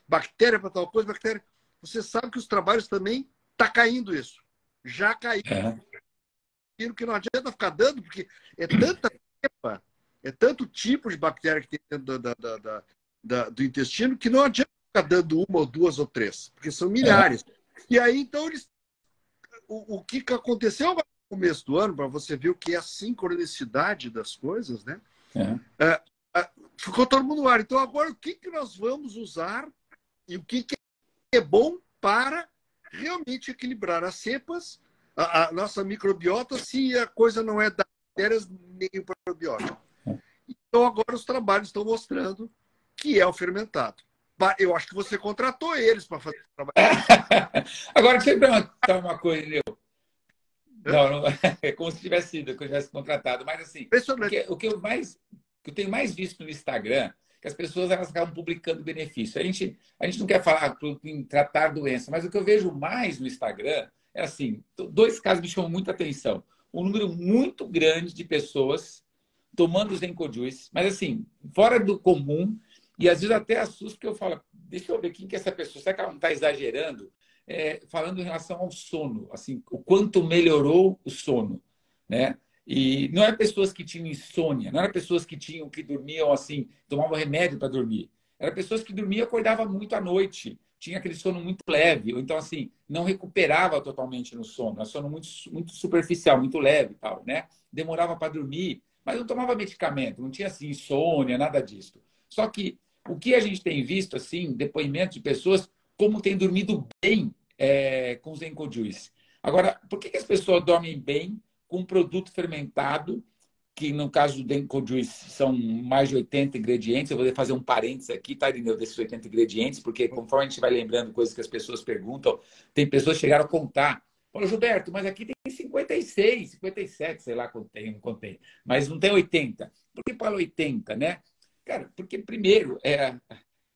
bactéria para tal coisa, bactéria você sabe que os trabalhos também está caindo isso. Já caiu. É. Que não adianta ficar dando, porque é tanta cepa, é tanto tipo de bactéria que tem dentro da, da, da, do intestino que não adianta ficar dando uma ou duas ou três, porque são milhares. É. E aí, então, eles. O, o que aconteceu no começo do ano, para você ver o que é a sincronicidade das coisas, né? É. É, é ficou todo mundo no ar. Então, agora, o que, que nós vamos usar e o que, que é bom para realmente equilibrar as cepas, a, a nossa microbiota, se a coisa não é das bactérias nem o probiótico. Então, agora os trabalhos estão mostrando que é o fermentado. Eu acho que você contratou eles para fazer o trabalho. agora, deixa eu perguntar uma coisa, Leo. Não, não, é como se tivesse sido, que eu tivesse contratado. Mas assim, o que, o que eu mais que eu tenho mais visto no Instagram que as pessoas elas acabam publicando benefício. A gente, a gente não quer falar em tratar doença, mas o que eu vejo mais no Instagram é assim: dois casos me chamam muita atenção. Um número muito grande de pessoas tomando os Encojuice, mas assim, fora do comum, e às vezes até assusta, porque eu falo, deixa eu ver quem que é essa pessoa, será que ela não está exagerando? É, falando em relação ao sono, assim, o quanto melhorou o sono, né? E não eram pessoas que tinham insônia, não eram pessoas que tinham que dormiam assim, tomavam remédio para dormir. Eram pessoas que dormiam e acordavam muito à noite, tinha aquele sono muito leve, ou então assim, não recuperava totalmente no sono, era sono muito, muito superficial, muito leve, tal, né? Demorava para dormir, mas não tomava medicamento, não tinha assim insônia, nada disso. Só que o que a gente tem visto assim, depoimentos de pessoas como tem dormido bem é, com os Juice. Agora, por que, as pessoas dormem bem com um produto fermentado, que no caso do Denko Juice são mais de 80 ingredientes. Eu vou fazer um parênteses aqui, tá, Irineu, desses 80 ingredientes, porque conforme a gente vai lembrando coisas que as pessoas perguntam, tem pessoas que chegaram a contar. Paulo Gilberto, mas aqui tem 56, 57, sei lá quanto tem, não contei. Mas não tem 80. Por que para 80, né? Cara, porque primeiro, é,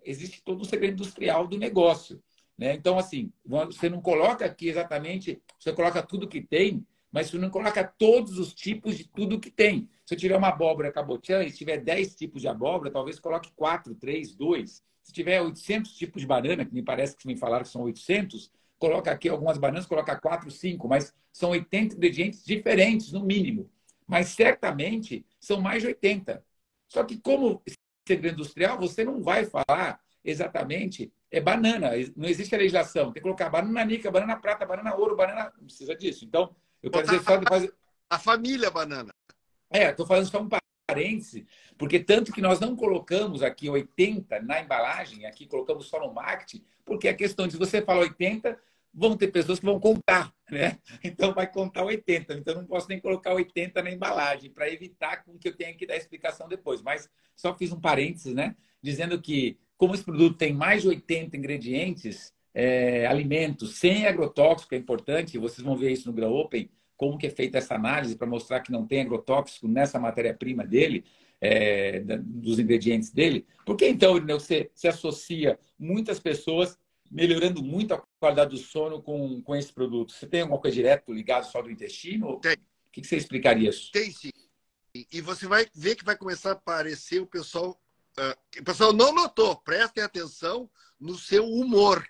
existe todo o segredo industrial do negócio. Né? Então, assim, você não coloca aqui exatamente, você coloca tudo que tem, mas você não coloca todos os tipos de tudo que tem. Se eu tiver uma abóbora cabotiã e tiver 10 tipos de abóbora, talvez coloque 4, 3, 2. Se tiver 800 tipos de banana, que me parece que me falaram que são 800, coloca aqui algumas bananas, coloca 4, 5, mas são 80 ingredientes diferentes, no mínimo. Mas certamente são mais de 80. Só que como segredo industrial, você não vai falar exatamente é banana. Não existe a legislação. Tem que colocar banana nica, banana prata, banana ouro, banana. Não precisa disso. Então, eu quero dizer só depois. A família banana. É, estou falando só um parêntese, porque tanto que nós não colocamos aqui 80 na embalagem, aqui colocamos só no marketing, porque a questão de você falar 80, vão ter pessoas que vão contar, né? Então vai contar 80. Então não posso nem colocar 80 na embalagem para evitar que eu tenha que dar explicação depois. Mas só fiz um parênteses, né? Dizendo que como esse produto tem mais de 80 ingredientes, é, alimentos sem agrotóxico é importante. Vocês vão ver isso no Grow Open, como que é feita essa análise para mostrar que não tem agrotóxico nessa matéria-prima dele. É, dos ingredientes dele, porque então você se associa muitas pessoas melhorando muito a qualidade do sono com, com esse produto? Você tem alguma coisa direto ligado só do intestino? Tem. O que você explicaria isso? Tem sim. E você vai ver que vai começar a aparecer o pessoal. Uh, o pessoal não notou, prestem atenção no seu humor.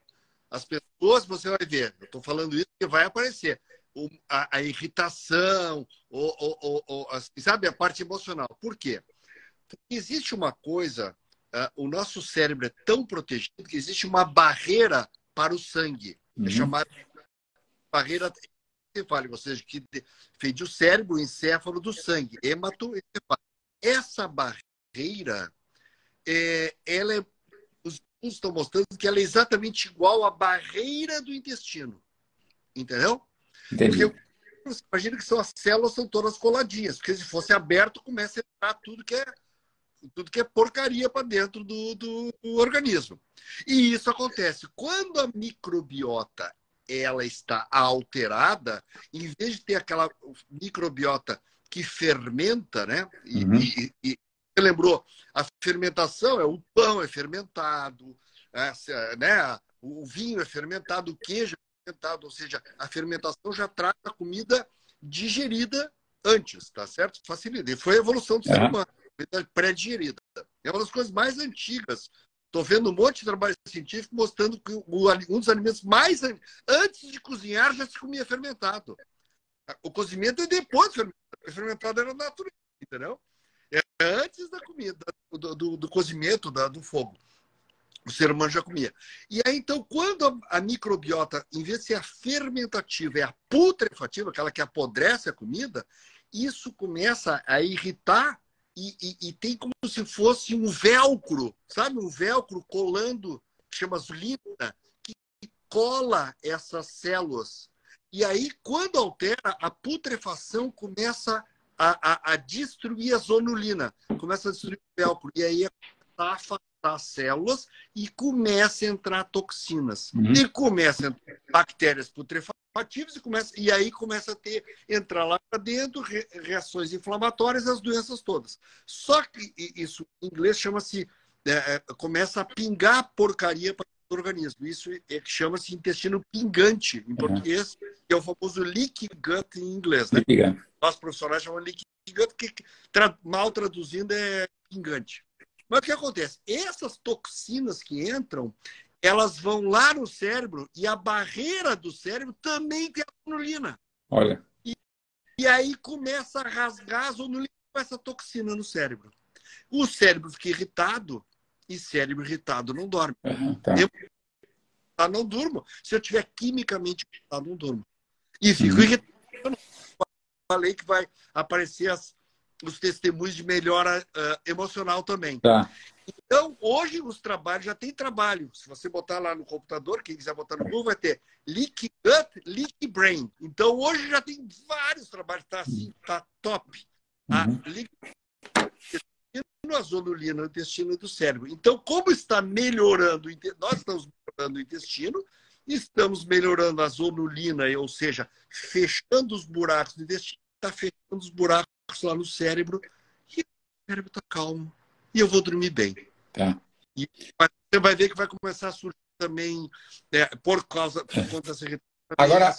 As pessoas, você vai ver, eu estou falando isso porque vai aparecer. O, a, a, irritação, o, o, o, assim, sabe, a parte emocional. Por quê? Porque existe uma coisa uh, o nosso cérebro é tão protegido que existe uma barreira para o sangue. É uhum. É chamada barreira encefálica, ou seja, que fede o cérebro, o encéfalo do sangue, hematoencefálico. Essa barreira, é, ela é, os estudos estão mostrando que ela é exatamente igual à barreira do intestino. Entendeu? Entendi. Porque imagina que são as células são todas coladinhas, porque se fosse aberto, começa a entrar tudo que é tudo que é porcaria para dentro do, do, do, organismo. E isso acontece quando a microbiota ela está alterada, em vez de ter aquela microbiota que fermenta, né? E, uhum. e, e você lembrou, a fermentação é o pão é fermentado, é, né? O vinho é fermentado, o queijo é fermentado, ou seja, a fermentação já traz a comida digerida antes, tá certo? Facilita. E foi a evolução do ser humano pré-digerida. É uma das coisas mais antigas. Estou vendo um monte de trabalho científico mostrando que um dos alimentos mais antes de cozinhar já se comia fermentado. O cozimento é depois do fermentado. Fermentado era natural, entendeu? É antes da comida, do, do, do cozimento, da, do fogo. O ser humano já comia. E aí, então, quando a, a, microbiota, em vez de ser a fermentativa, é a putrefativa, aquela que apodrece a comida, isso começa a irritar e, e, e, tem como se fosse um velcro, sabe? Um velcro colando, que chama zulina, que cola essas células. E aí, quando altera, a putrefação começa a, a, a destruir a zonulina, começa a destruir o velcro. E aí, a afastar as células e começa a entrar toxinas. Uhum. E começa a entrar bactérias putrefatas ativos e, começa, e aí começa a ter, entrar lá para dentro, re, reações inflamatórias, as doenças todas. Só que isso em inglês chama-se, é, é, começa a pingar porcaria para o organismo. Isso é, chama-se intestino pingante, em uhum. português, que é o famoso leaky gut em inglês. Né? Nós profissionais chamamos leaky gut, que tra, mal traduzindo é pingante. Mas o que acontece? Essas toxinas que entram, elas vão lá no cérebro e a barreira do cérebro também tem a zonulina. Olha. E, e aí começa a rasgar a zonulina com essa toxina no cérebro. O cérebro fica irritado e cérebro irritado não dorme. Uhum, tá. Eu não durmo. Se eu tiver quimicamente irritado, não durmo. E fico uhum. irritado. Falei que vai aparecer as, os testemunhos de melhora uh, emocional também. Tá. Então, hoje os trabalhos já tem trabalho. Se você botar lá no computador, quem quiser botar no Google, vai ter Leak Gut, Leak Brain. Então, hoje já tem vários trabalhos, tá assim, tá top. A uhum. a zonulina no intestino do cérebro. Então, como está melhorando, nós estamos melhorando o intestino, estamos melhorando a zonulina, ou seja, fechando os buracos do intestino, está fechando os buracos lá no cérebro, e o cérebro está calmo. E eu vou dormir bem. Tá. E você vai ver que vai começar a surgir também é, por causa por conta dessa Agora,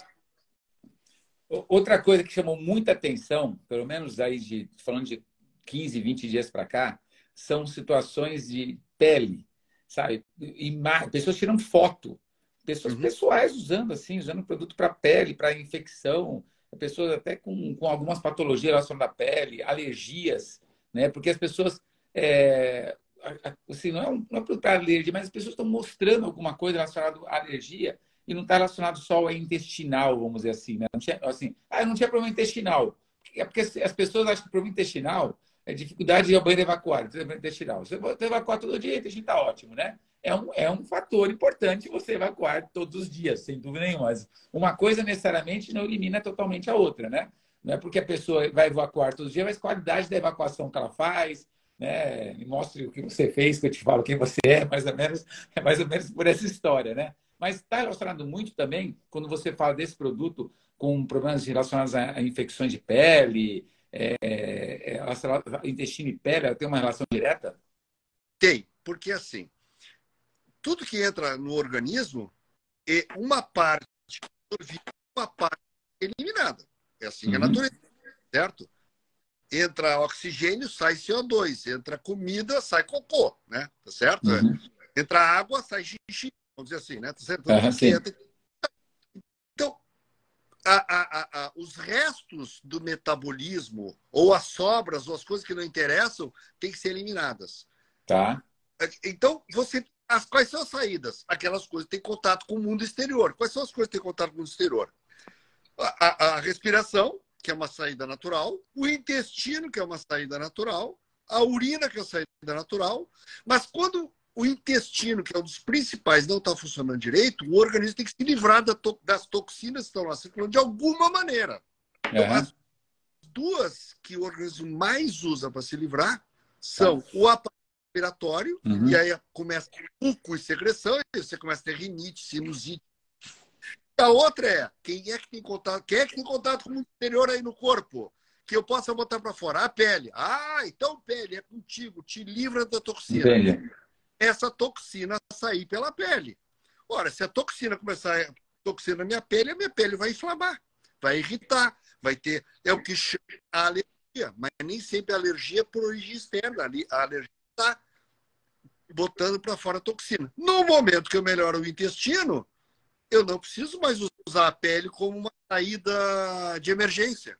outra coisa que chamou muita atenção, pelo menos aí de falando de 15, 20 dias para cá, são situações de pele, sabe? E pessoas tirando foto, pessoas uhum. pessoais usando assim, usando produto para pele, para infecção, pessoas até com, com algumas patologias relacionadas à pele, alergias, né? Porque as pessoas é, assim, não é, um, não é para alergia, mas as pessoas estão mostrando alguma coisa relacionada à alergia e não está relacionado só ao intestinal, vamos dizer assim, né? Não tinha, assim, ah, não tinha problema intestinal. É porque as pessoas acham que problema intestinal é dificuldade de ir evacuar, intestinal. Você vai evacuar todo dia, o intestino está ótimo, né? é um, é um fator importante você evacuar todos os dias, sem dúvida nenhuma. Mas uma coisa necessariamente não elimina totalmente a outra, né? Não é porque a pessoa vai evacuar todos os dias, mas qualidade da evacuação que ela faz, né? Me mostre o que você fez, que eu te falo quem você é, mais ou menos, é mais ou menos por essa história, né? Mas está relacionado muito também, quando você fala desse produto, com problemas relacionados a, infecções de pele, é, é, intestino e pele, tem uma relação direta? Tem, porque assim, tudo que entra no organismo, é uma parte uma parte eliminada. É assim uhum. a natureza, certo? Entra oxigênio, sai CO2. Entra comida, sai cocô, né? Tá certo? Uhum. Entra água, sai xixi, vamos dizer assim, né? Tá certo? Uhum, então, a, a, a, os restos do metabolismo, ou as sobras, ou as coisas que não interessam, têm que ser eliminadas. Tá. Então, você. As, quais são as saídas? Aquelas coisas que têm contato com o mundo exterior. Quais são as coisas que têm contato com o mundo exterior? A respiração, que é uma saída natural, o intestino, que é uma saída natural, a urina, que é uma saída natural. Mas quando o intestino, que é um dos principais, não está funcionando direito, o organismo tem que se livrar das toxinas que estão lá circulando de alguma maneira. Então, as duas que o organismo mais usa para se livrar são tá. o aparelho respiratório, uhum. e aí começa muco e secreção, e você começa a ter rinite, sinusite. A outra é, quem é que tem contato, quem é que tem contato com o interior aí no corpo? Que eu possa botar para fora? A pele. Ah, então pele, é contigo, te livra da toxina. Pele. Essa toxina sair pela pele. Ora, se a toxina começar a toxina na minha pele, a minha pele vai inflamar, vai irritar, vai ter. É o que chama a alergia, mas nem sempre a alergia é por origem externa. A alergia está botando para fora a toxina. No momento que eu melhoro o intestino, eu não preciso mais usar a pele como uma saída de emergência.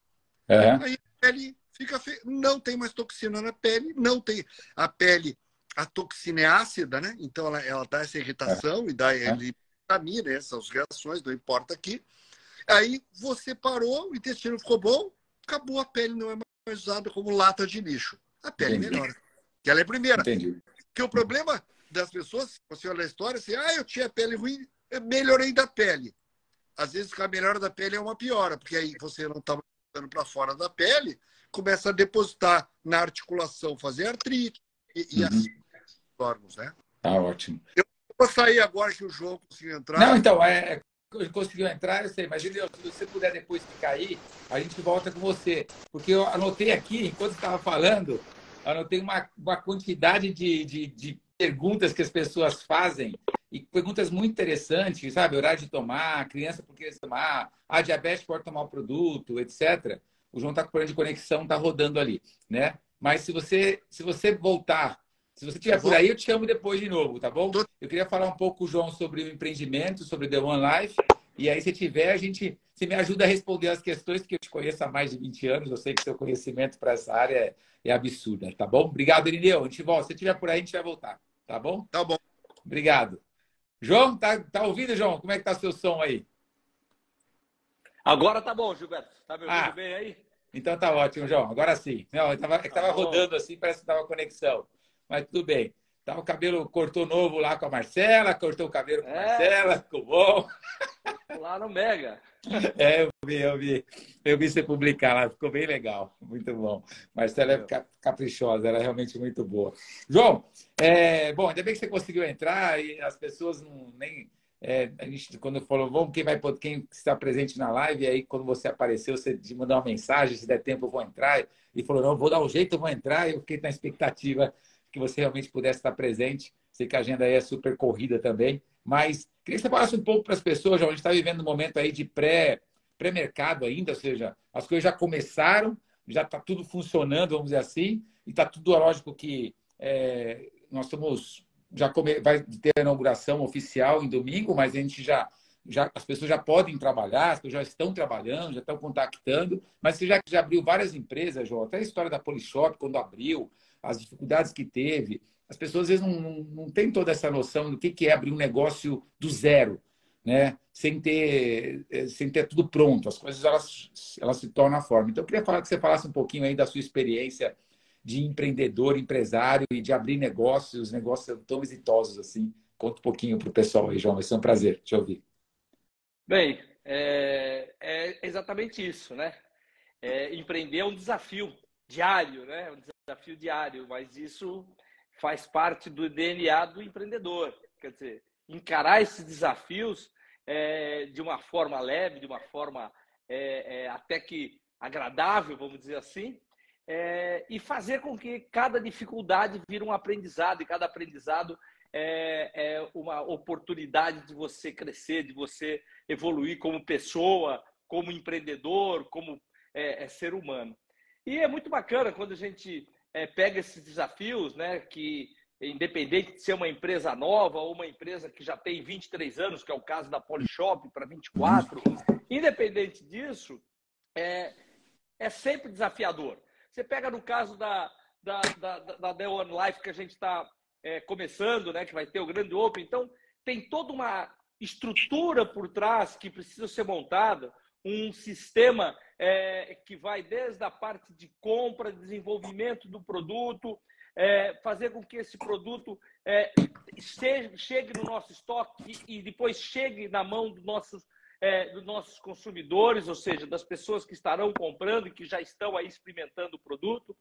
É. Aí a pele fica fe... não tem mais toxina na pele, não tem a pele, a toxina é ácida, né? Então ela, ela dá essa irritação é. e dá é. vitamina, essas reações, não importa aqui. Aí você parou, o intestino ficou bom, acabou a pele não é mais usada como lata de lixo. A pele Entendi. melhora. Que ela é a primeira. Entendi. Que o problema das pessoas, se você olha a história, assim, ah, eu tinha pele ruim, melhorei da pele. Às vezes a melhora da pele é uma piora, porque aí você não está botando para fora da pele, começa a depositar na articulação, fazer artrite e, uhum. assim órgãos, né? Tá ótimo. Eu vou sair agora que o João conseguiu entrar. Não, então, é, é conseguiu entrar, eu sei, mas se você puder depois ficar aí, a gente volta com você. Porque eu anotei aqui, enquanto estava falando, anotei uma, uma quantidade de, de, de perguntas que as pessoas fazem e perguntas muito interessantes, sabe? Horário de tomar, criança por que tomar, a diabetes pode tomar o produto, etc. O João está com problema de conexão, está rodando ali, né? Mas se você, se você voltar, se você estiver por aí, eu te chamo depois de novo, tá bom? Eu queria falar um pouco, João, sobre o empreendimento, sobre The One Life. E aí, se tiver, a gente. Você me ajuda a responder as questões, porque eu te conheço há mais de 20 anos. Eu sei que seu conhecimento para essa área é, é absurda, tá bom? Obrigado, Irineu. A gente volta. Se estiver por aí, a gente vai voltar, tá bom? Tá bom. Obrigado. João, tá, tá ouvindo, João? Como é que tá seu som aí? Agora tá bom, Gilberto. Tá me ouvindo ah, bem aí? Então tá ótimo, João. Agora sim. Não, eu tava, eu tava tá rodando assim, parece que tava conexão. Mas tudo bem. Tá, o cabelo cortou novo lá com a Marcela, cortou o cabelo com a é. Marcela, ficou bom. Lá no Mega. É, eu vi, eu vi. Eu vi você publicar lá, ficou bem legal. Muito bom. Marcela é caprichosa, ela é realmente muito boa. João, é, bom, ainda bem que você conseguiu entrar e as pessoas não nem. É, a gente, quando falou, vamos, quem vai quem está presente na live, aí quando você apareceu, você mandou uma mensagem, se der tempo eu vou entrar. E falou, não, vou dar um jeito, eu vou entrar. E eu fiquei na expectativa que você realmente pudesse estar presente. Sei que a agenda aí é super corrida também, mas queria que você falasse um pouco para as pessoas, já, a gente está vivendo um momento aí de pré, pré-mercado ainda, ou seja, as coisas já começaram, já está tudo funcionando, vamos dizer assim, e está tudo, lógico que é, nós estamos, já come, vai ter a inauguração oficial em domingo, mas a gente já já, as pessoas já podem trabalhar, as pessoas já estão trabalhando, já estão contactando, mas você já, já abriu várias empresas, João, até a história da Polishop, quando abriu, as dificuldades que teve. As pessoas às vezes não, não, não têm toda essa noção do que, que é abrir um negócio do zero, né? sem, ter, eh, sem ter tudo pronto. As coisas elas, elas se tornam a forma. Então, eu queria falar que você falasse um pouquinho aí da sua experiência de empreendedor, empresário e de abrir negócios, negócios tão exitosos assim Conta um pouquinho para o pessoal aí, João. Vai ser um prazer te ouvir. Bem, é, é exatamente isso, né? É, empreender é um desafio diário, né? Um desafio diário, mas isso faz parte do DNA do empreendedor. Quer dizer, encarar esses desafios é, de uma forma leve, de uma forma é, é, até que agradável, vamos dizer assim, é, e fazer com que cada dificuldade vire um aprendizado e cada aprendizado é, é, uma oportunidade de você crescer, de você evoluir como pessoa, como empreendedor, como é, é ser humano. E é muito bacana quando a gente é, pega esses desafios, né, que independente de ser uma empresa nova ou uma empresa que já tem 23 anos, que é o caso da Polishop para 24, independente disso, é, é sempre desafiador. Você pega no caso da, da, da, da The One Life que a gente está é, começando, né, que vai ter o grande Open, então tem toda uma estrutura por trás que precisa ser montada, um sistema é, que vai desde a parte de compra, desenvolvimento do produto, é, fazer com que esse produto é, chegue, chegue no nosso estoque e, depois chegue na mão dos nossos é, dos nossos consumidores, ou seja, das pessoas que estarão comprando e que já estão aí experimentando o produto.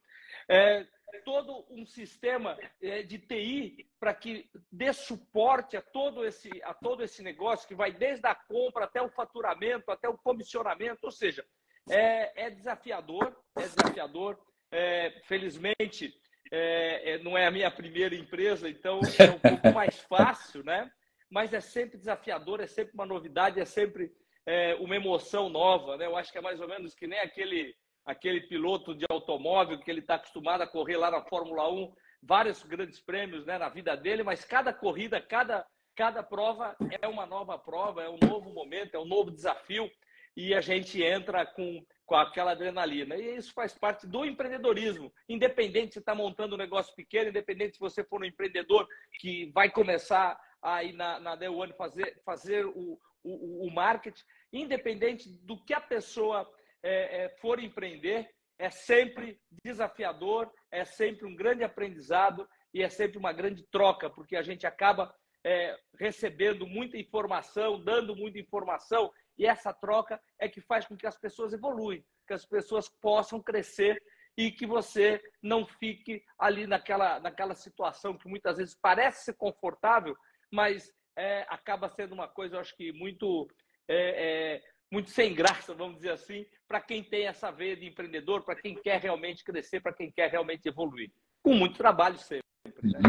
É, todo um sistema é, de TI para que dê suporte a todo, esse, a todo esse negócio, que vai desde a compra até o faturamento, até o comissionamento, ou seja, é, é desafiador, é desafiador. É, felizmente, é, é, não é a minha primeira empresa, então é um pouco mais fácil, né? mas é sempre desafiador, é sempre uma novidade, é sempre é, uma emoção nova. Né? Eu acho que é mais ou menos que nem aquele, aquele piloto de automóvel que ele está acostumado a correr lá na Fórmula 1, vários grandes prêmios né, na vida dele, mas cada corrida, cada, cada prova é uma nova prova, é um novo momento, é um novo desafio e a gente entra com, com aquela adrenalina. E isso faz parte do empreendedorismo. Independente se está montando um negócio pequeno, independente se você for um empreendedor que vai começar aí na, na Day One fazer, fazer o, o, o marketing, independente do que a pessoa é, é, for empreender, é sempre desafiador, é sempre um grande aprendizado e é sempre uma grande troca, porque a gente acaba é, recebendo muita informação, dando muita informação, e essa troca é que faz com que as pessoas evoluem, que as pessoas possam crescer e que você não fique ali naquela, naquela situação que muitas vezes parece ser confortável, mas é, acaba sendo uma coisa, eu acho que muito, é, é, muito sem graça, vamos dizer assim, para quem tem essa veia de empreendedor, para quem quer realmente crescer, para quem quer realmente evoluir. Com muito trabalho sempre. Né?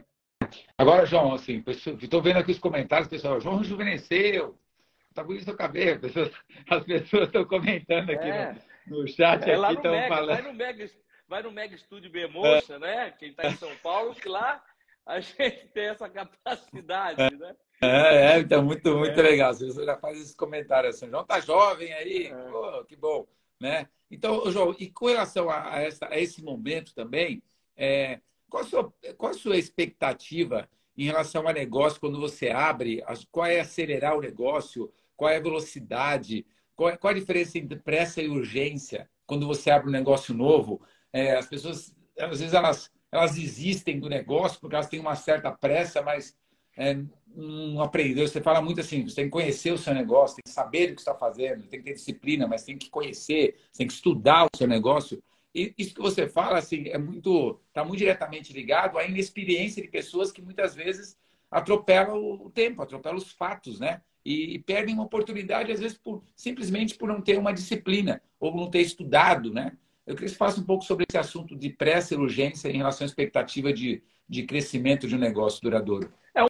Agora, João, assim, estou vendo aqui os comentários, pessoal, João rejuvenesceu, tá bonito seu cabelo, as pessoas estão comentando aqui é. no, no, chat, é, aqui estão falando. Vai no Mega, vai no Mega Estúdio Bemocha, né? Quem está em São Paulo, que lá a gente tem essa capacidade, né? É, é então, muito, muito é. legal. Você já faz esse comentário assim, João tá jovem aí, é. Pô, que bom, né? Então, João, e com relação a, essa, a esse momento também, é, qual, a sua, qual a sua expectativa em relação a negócio quando você abre? Qual é acelerar o negócio? Qual é a velocidade? Qual, é, qual a diferença entre pressa e urgência quando você abre um negócio novo? É, as pessoas, às vezes, elas elas desistem do negócio porque elas têm uma certa pressa, mas é, não aprendeu. Você fala muito assim, você tem que conhecer o seu negócio, tem que saber o que está fazendo, tem que ter disciplina, mas tem que conhecer, tem que estudar o seu negócio. E isso que você fala assim é muito, está muito diretamente ligado à inexperiência de pessoas que muitas vezes atropelam o tempo, atropelam os fatos, né? E, perdem uma oportunidade às vezes por simplesmente por não ter uma disciplina ou não ter estudado, né? Eu queria que você falasse um pouco sobre esse assunto de pressa e urgência em relação à expectativa de, de crescimento de um negócio duradouro. É,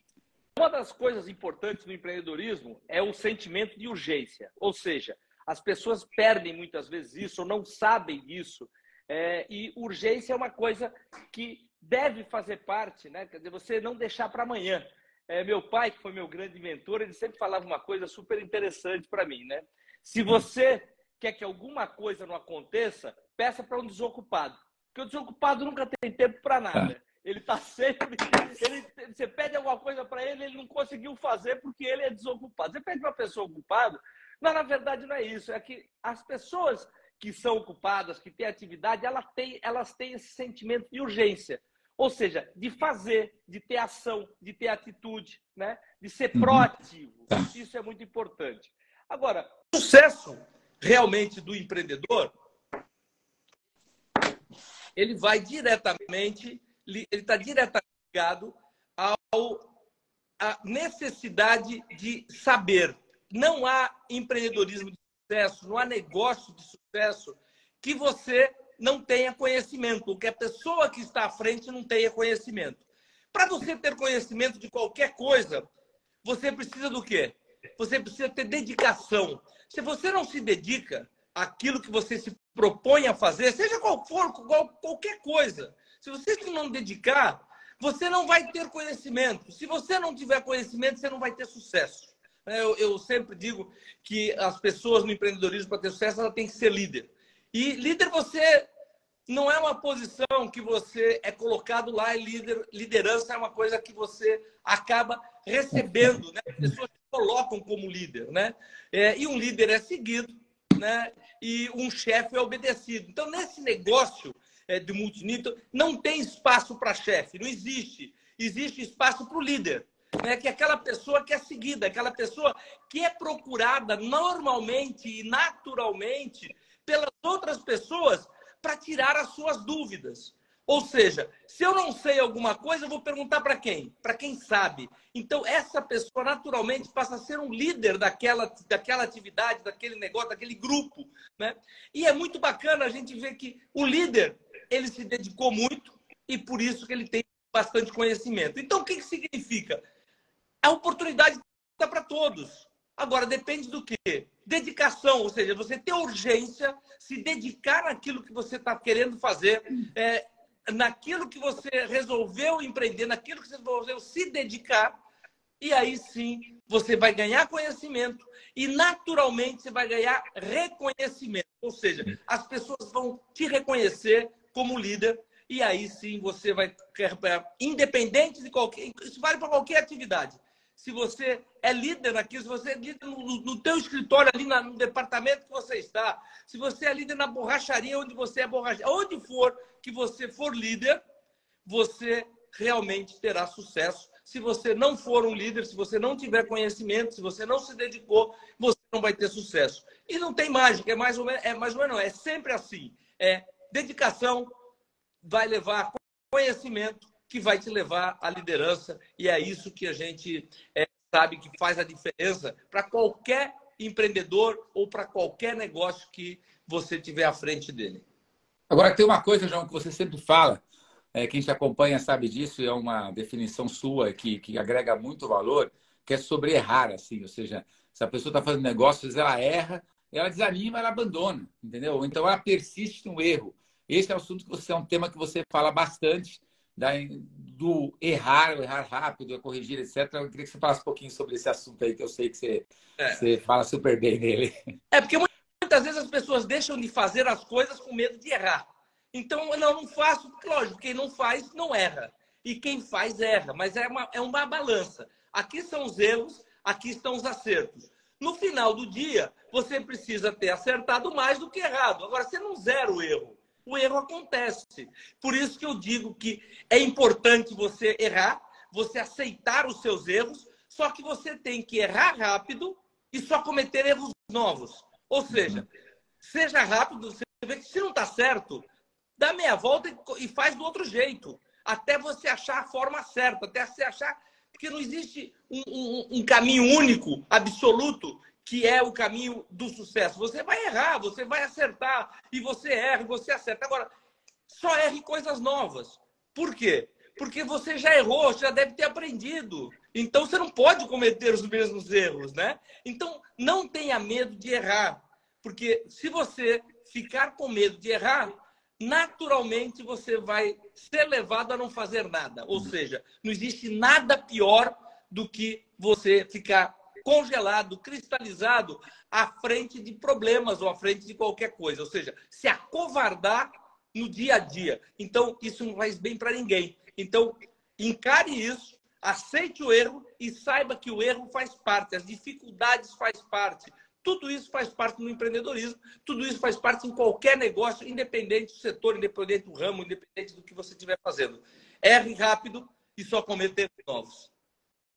uma das coisas importantes no empreendedorismo é o sentimento de urgência. Ou seja, as pessoas perdem muitas vezes isso ou não sabem disso. É, e urgência é uma coisa que deve fazer parte, né? Quer dizer, você não deixar para amanhã. É, meu pai, que foi meu grande mentor, ele sempre falava uma coisa super interessante para mim, né? Se você quer que alguma coisa não aconteça, peça para um desocupado. Porque o desocupado nunca tem tempo para nada. É. Ele está sempre. Ele, você pede alguma coisa para ele, ele não conseguiu fazer porque ele é desocupado. Você pede para uma pessoa ocupada, mas na verdade não é isso. É que as pessoas que são ocupadas, que têm atividade, elas têm, elas têm esse sentimento de urgência. Ou seja, de fazer, de ter ação, de ter atitude, né? de ser uhum. proativo. Isso é muito importante. Agora, o sucesso realmente do empreendedor, ele vai diretamente, ele está diretamente ligado ao a necessidade de saber. Não há empreendedorismo de sucesso, não há negócio de sucesso que você não tenha conhecimento, ou que a pessoa que está à frente não tenha conhecimento. Para você ter conhecimento de qualquer coisa, você precisa do quê? Você precisa ter dedicação. Se você não se dedica àquilo que você se propõe a fazer, seja qual for, qual, qualquer coisa, se você não dedicar, você não vai ter conhecimento. Se você não tiver conhecimento, você não vai ter sucesso. Eu, eu sempre digo que as pessoas no empreendedorismo, para ter sucesso, ela tem que ser líder. E líder, você não é uma posição que você é colocado lá e líder, liderança é uma coisa que você acaba recebendo, né? As pessoas te colocam como líder, né? É, e um líder é seguido, né? E um chefe é obedecido. Então, nesse negócio é, de multinível, não tem espaço para chefe, não existe. Existe espaço para o líder, né? que é aquela pessoa que é seguida, aquela pessoa que é procurada normalmente e naturalmente pelas outras pessoas para tirar as suas dúvidas. Ou seja, se eu não sei alguma coisa, eu vou perguntar para quem? Para quem sabe. Então, essa pessoa naturalmente passa a ser um líder daquela, daquela atividade, daquele negócio, daquele grupo. Né? E é muito bacana a gente ver que o líder ele se dedicou muito e por isso que ele tem bastante conhecimento. Então, o que, que significa? A oportunidade está para todos. Agora, depende do quê? Dedicação, ou seja, você ter urgência, se dedicar naquilo que você está querendo fazer, é, naquilo que você resolveu empreender, naquilo que você resolveu se dedicar, e aí sim você vai ganhar conhecimento e naturalmente você vai ganhar reconhecimento. Ou seja, as pessoas vão te reconhecer como líder e aí sim você vai independente de qualquer isso vale para qualquer atividade se você é líder naquilo, se você é líder no, no teu escritório ali na, no departamento que você está, se você é líder na borracharia onde você é borracharia, onde for que você for líder, você realmente terá sucesso. Se você não for um líder, se você não tiver conhecimento, se você não se dedicou, você não vai ter sucesso. E não tem mágica, é mais ou menos, é mais ou menos, é sempre assim. É dedicação vai levar conhecimento, que vai te levar à liderança. E é isso que a gente é, sabe que faz a diferença para qualquer empreendedor ou para qualquer negócio que você tiver à frente dele. Agora, tem uma coisa, João, que você sempre fala, é, quem te acompanha sabe disso, é uma definição sua que, que agrega muito valor, que é sobre errar, assim, ou seja, se a pessoa está fazendo negócios, ela erra, ela desanima, ela abandona, entendeu? Então ela persiste no erro. Esse é um assunto que você é um tema que você fala bastante da, do errar, o errar rápido, a corrigir, etc. Eu queria que você falasse um pouquinho sobre esse assunto aí, que eu sei que você, é. você fala super bem nele. É, porque muitas vezes as pessoas deixam de fazer as coisas com medo de errar. Então, não, não faço, lógico, quem não faz, não erra. E quem faz, erra. Mas é uma, é uma balança. Aqui são os erros, aqui estão os acertos. No final do dia, você precisa ter acertado mais do que errado. Agora, você não zera o erro o erro acontece. Por isso que eu digo que é importante você errar, você aceitar os seus erros, só que você tem que errar rápido e só cometer erros novos. Ou seja, seja rápido, você vê que se não está certo, dá meia volta e faz do outro jeito. Até você achar a forma certa, até você achar. Porque não existe um, um, um caminho único, absoluto, que é o caminho do sucesso. Você vai errar, você vai acertar, e você erra, e você acerta. Agora, só erre coisas novas. Por quê? Porque você já errou, já deve ter aprendido. Então, você não pode cometer os mesmos erros, né? Então, não tenha medo de errar. Porque se você ficar com medo de errar, naturalmente você vai ser levado a não fazer nada. Ou seja, não existe nada pior do que você ficar congelado, cristalizado à frente de problemas ou à frente de qualquer coisa. Ou seja, se acovardar no dia a dia. Então, isso não faz bem para ninguém. Então, encare isso, aceite o erro e saiba que o erro faz parte, as dificuldades faz parte. Tudo isso faz parte do empreendedorismo, tudo isso faz parte em qualquer negócio, independente do setor, independente do ramo, independente do que você estiver fazendo. erre rápido e só cometa novos.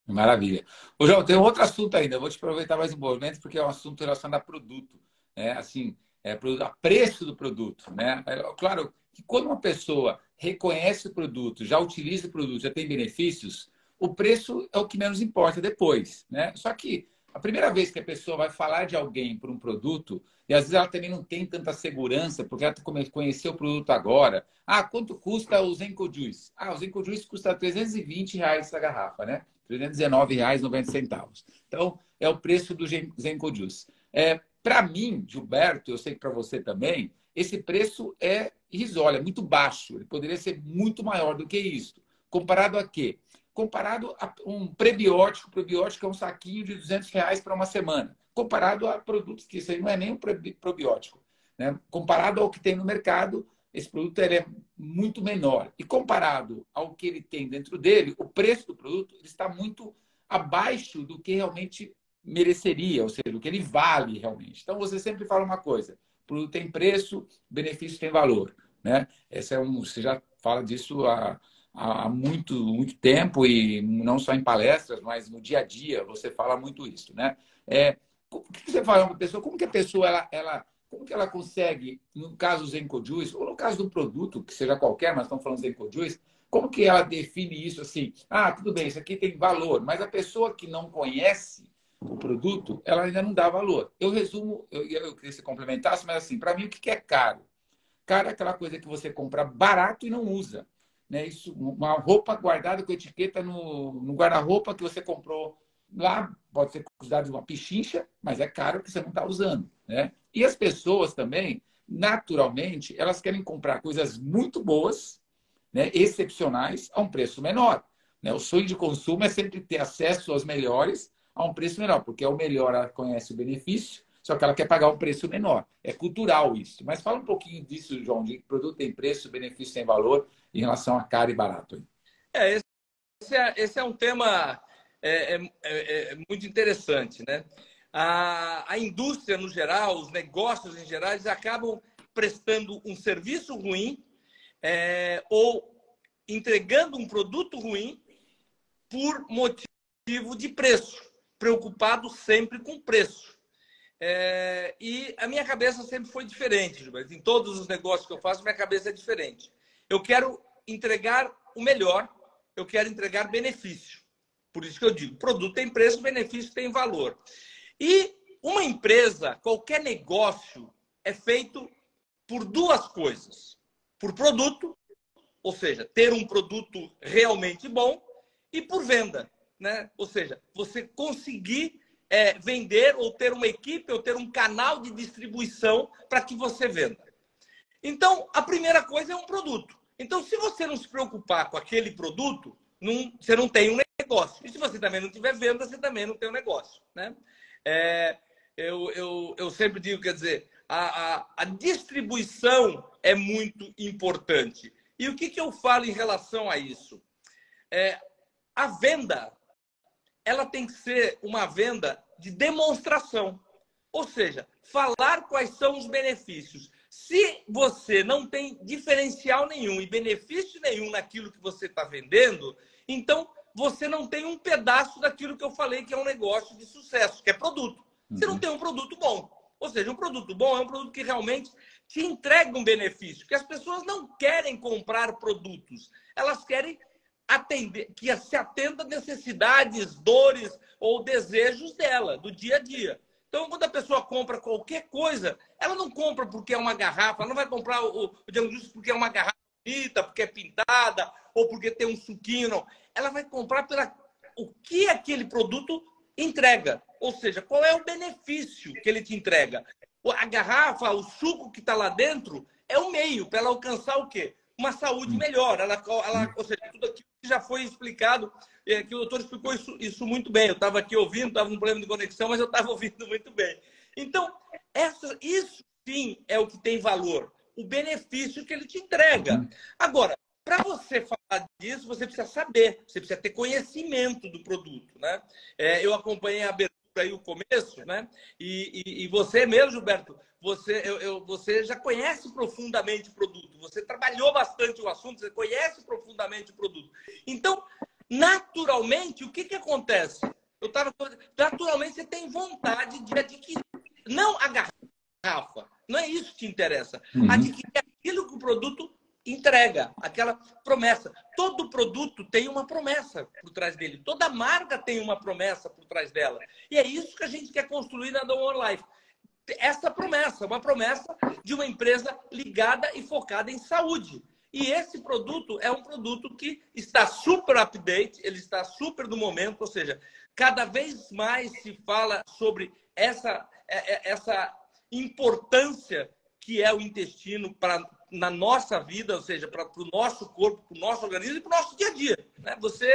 Maravilha. Ô, João, tem outro assunto ainda. Eu vou te aproveitar mais um momento, porque é um assunto relacionado a produto. Né? Assim, é, a preço do produto. Né? É, claro que quando uma pessoa reconhece o produto, já utiliza o produto, já tem benefícios, o preço é o que menos importa depois. Né? Só que a primeira vez que a pessoa vai falar de alguém por um produto, e às vezes ela também não tem tanta segurança, porque ela conheceu o produto agora. Ah, quanto custa o Zenco Juice? Ah, o Zenco Juice custa 320 reais essa garrafa, né? R$ 319,90. Então, é o preço do Zenco Juice. É, para mim, Gilberto, eu sei que para você também, esse preço é irrisório, é muito baixo. Ele poderia ser muito maior do que isso. Comparado a quê? Comparado a um prebiótico. Prebiótico é um saquinho de 200 reais para uma semana. Comparado a produtos que isso aí não é nem um probiótico. Né? Comparado ao que tem no mercado, esse produto ele é muito menor. E comparado ao que ele tem dentro dele, o preço do produto está muito abaixo do que realmente mereceria, ou seja, do que ele vale realmente. Então, você sempre fala uma coisa: produto tem preço, benefício tem valor. Né? Esse é um, você já fala disso há, há muito, muito tempo e não só em palestras, mas no dia a dia você fala muito isso. Né? É, o que você fala uma pessoa? Como que a pessoa ela, ela como que ela consegue, no caso do Zenco Juice, ou no caso do produto, que seja qualquer, mas estamos falando Zenco Juice, como que ela define isso assim? Ah, tudo bem, isso aqui tem valor, mas a pessoa que não conhece o produto, ela ainda não dá valor. Eu resumo, eu, eu queria que você complementasse, mas assim, para mim, o que é caro? Caro é aquela coisa que você compra barato e não usa. Né? Isso, uma roupa guardada com etiqueta no, no guarda-roupa que você comprou lá, pode ser considerado uma pichincha, mas é caro que você não está usando. Né? E as pessoas também, naturalmente, elas querem comprar coisas muito boas, né, excepcionais, a um preço menor. Né? O sonho de consumo é sempre ter acesso aos melhores a um preço menor, porque é o melhor, ela conhece o benefício, só que ela quer pagar um preço menor. É cultural isso. Mas fala um pouquinho disso, João, de produto tem preço, benefício tem valor, em relação a caro e barato. É, esse, é, esse é um tema é, é, é, é muito interessante, né? A, a indústria no geral, os negócios em geral, eles acabam prestando um serviço ruim é, ou entregando um produto ruim por motivo de preço, preocupado sempre com preço. É, e a minha cabeça sempre foi diferente, Gilberto. Em todos os negócios que eu faço, minha cabeça é diferente. Eu quero entregar o melhor, eu quero entregar benefício. Por isso que eu digo, produto tem preço, benefício tem valor. E uma empresa, qualquer negócio, é feito por duas coisas: por produto, ou seja, ter um produto realmente bom, e por venda, né? Ou seja, você conseguir é, vender ou ter uma equipe ou ter um canal de distribuição para que você venda. Então, a primeira coisa é um produto. Então, se você não se preocupar com aquele produto, não, você não tem um negócio. E se você também não tiver venda, você também não tem um negócio, né? É, eu, eu, eu sempre digo, quer dizer, a, a, a, distribuição é muito importante. E o que, que eu falo em relação a isso? É, a venda, ela tem que ser uma venda de demonstração. Ou seja, falar quais são os benefícios. Se você não tem diferencial nenhum e benefício nenhum naquilo que você está vendendo, então você não tem um pedaço daquilo que eu falei que é um negócio de sucesso, que é produto. Você não uhum. tem um produto bom. Ou seja, um produto bom é um produto que realmente te entrega um benefício. Que as pessoas não querem comprar produtos, elas querem atender, que se atenda a necessidades, dores ou desejos dela, do dia a dia. Então, quando a pessoa compra qualquer coisa, ela não compra porque é uma garrafa, ela não vai comprar o, o porque é uma garrafa bonita, porque é pintada, ou porque tem um suquinho, não. Ela vai comprar pela o que aquele produto entrega. Ou seja, qual é o benefício que ele te entrega? A garrafa, o suco que está lá dentro, é o meio para ela alcançar o quê? Uma saúde hum. melhor. Ela, ela, ou seja, tudo aquilo que já foi explicado, é, que o doutor explicou isso, isso muito bem. Eu estava aqui ouvindo, estava num problema de conexão, mas eu estava ouvindo muito bem. Então, essa, isso sim é o que tem valor o benefício que ele te entrega. Uhum. Agora, para você falar disso, você precisa saber, você precisa ter conhecimento do produto, né? É, eu acompanhei a abertura aí o começo, né? E, e, e, você mesmo, Gilberto, você, eu, eu, você já conhece profundamente o produto, você trabalhou bastante o assunto, você conhece profundamente o produto. Então, naturalmente, o que, que acontece? Eu tava, naturalmente, você tem vontade de adquirir, não a garrafa, não é isso que te interessa. Uhum. Adquirir aquilo que o produto entrega, aquela promessa. Todo produto tem uma promessa por trás dele, toda marca tem uma promessa por trás dela. E é isso que a gente quer construir na Dom One Life. Essa promessa, uma promessa de uma empresa ligada e focada em saúde. E esse produto é um produto que está super update, ele está super no momento, ou seja, cada vez mais se fala sobre essa, é, é, essa importância que é o intestino para na nossa vida, ou seja, para o nosso corpo, para o nosso organismo e para o nosso dia a dia. Né? Você,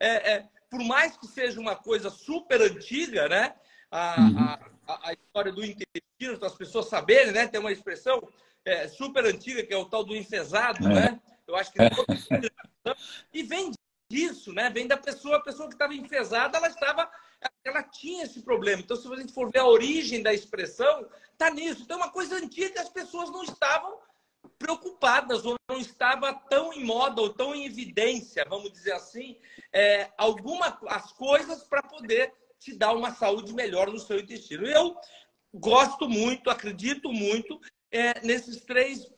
é, é, por mais que seja uma coisa super antiga, né? A, uhum. a, a, história do intestino, para as pessoas saberem, né? Tem uma expressão é, super antiga que é o tal do enfesado, é. né? Eu acho que e vem disso, né? Vem da pessoa, a pessoa que estava enfesada, ela estava ela tinha esse problema. Então, se a gente for ver a origem da expressão, tá nisso. Então, é uma coisa antiga as pessoas não estavam preocupadas ou não estava tão em moda ou tão em evidência, vamos dizer assim, é, alguma as coisas para poder te dar uma saúde melhor no seu intestino. Eu gosto muito, acredito muito é, nesses três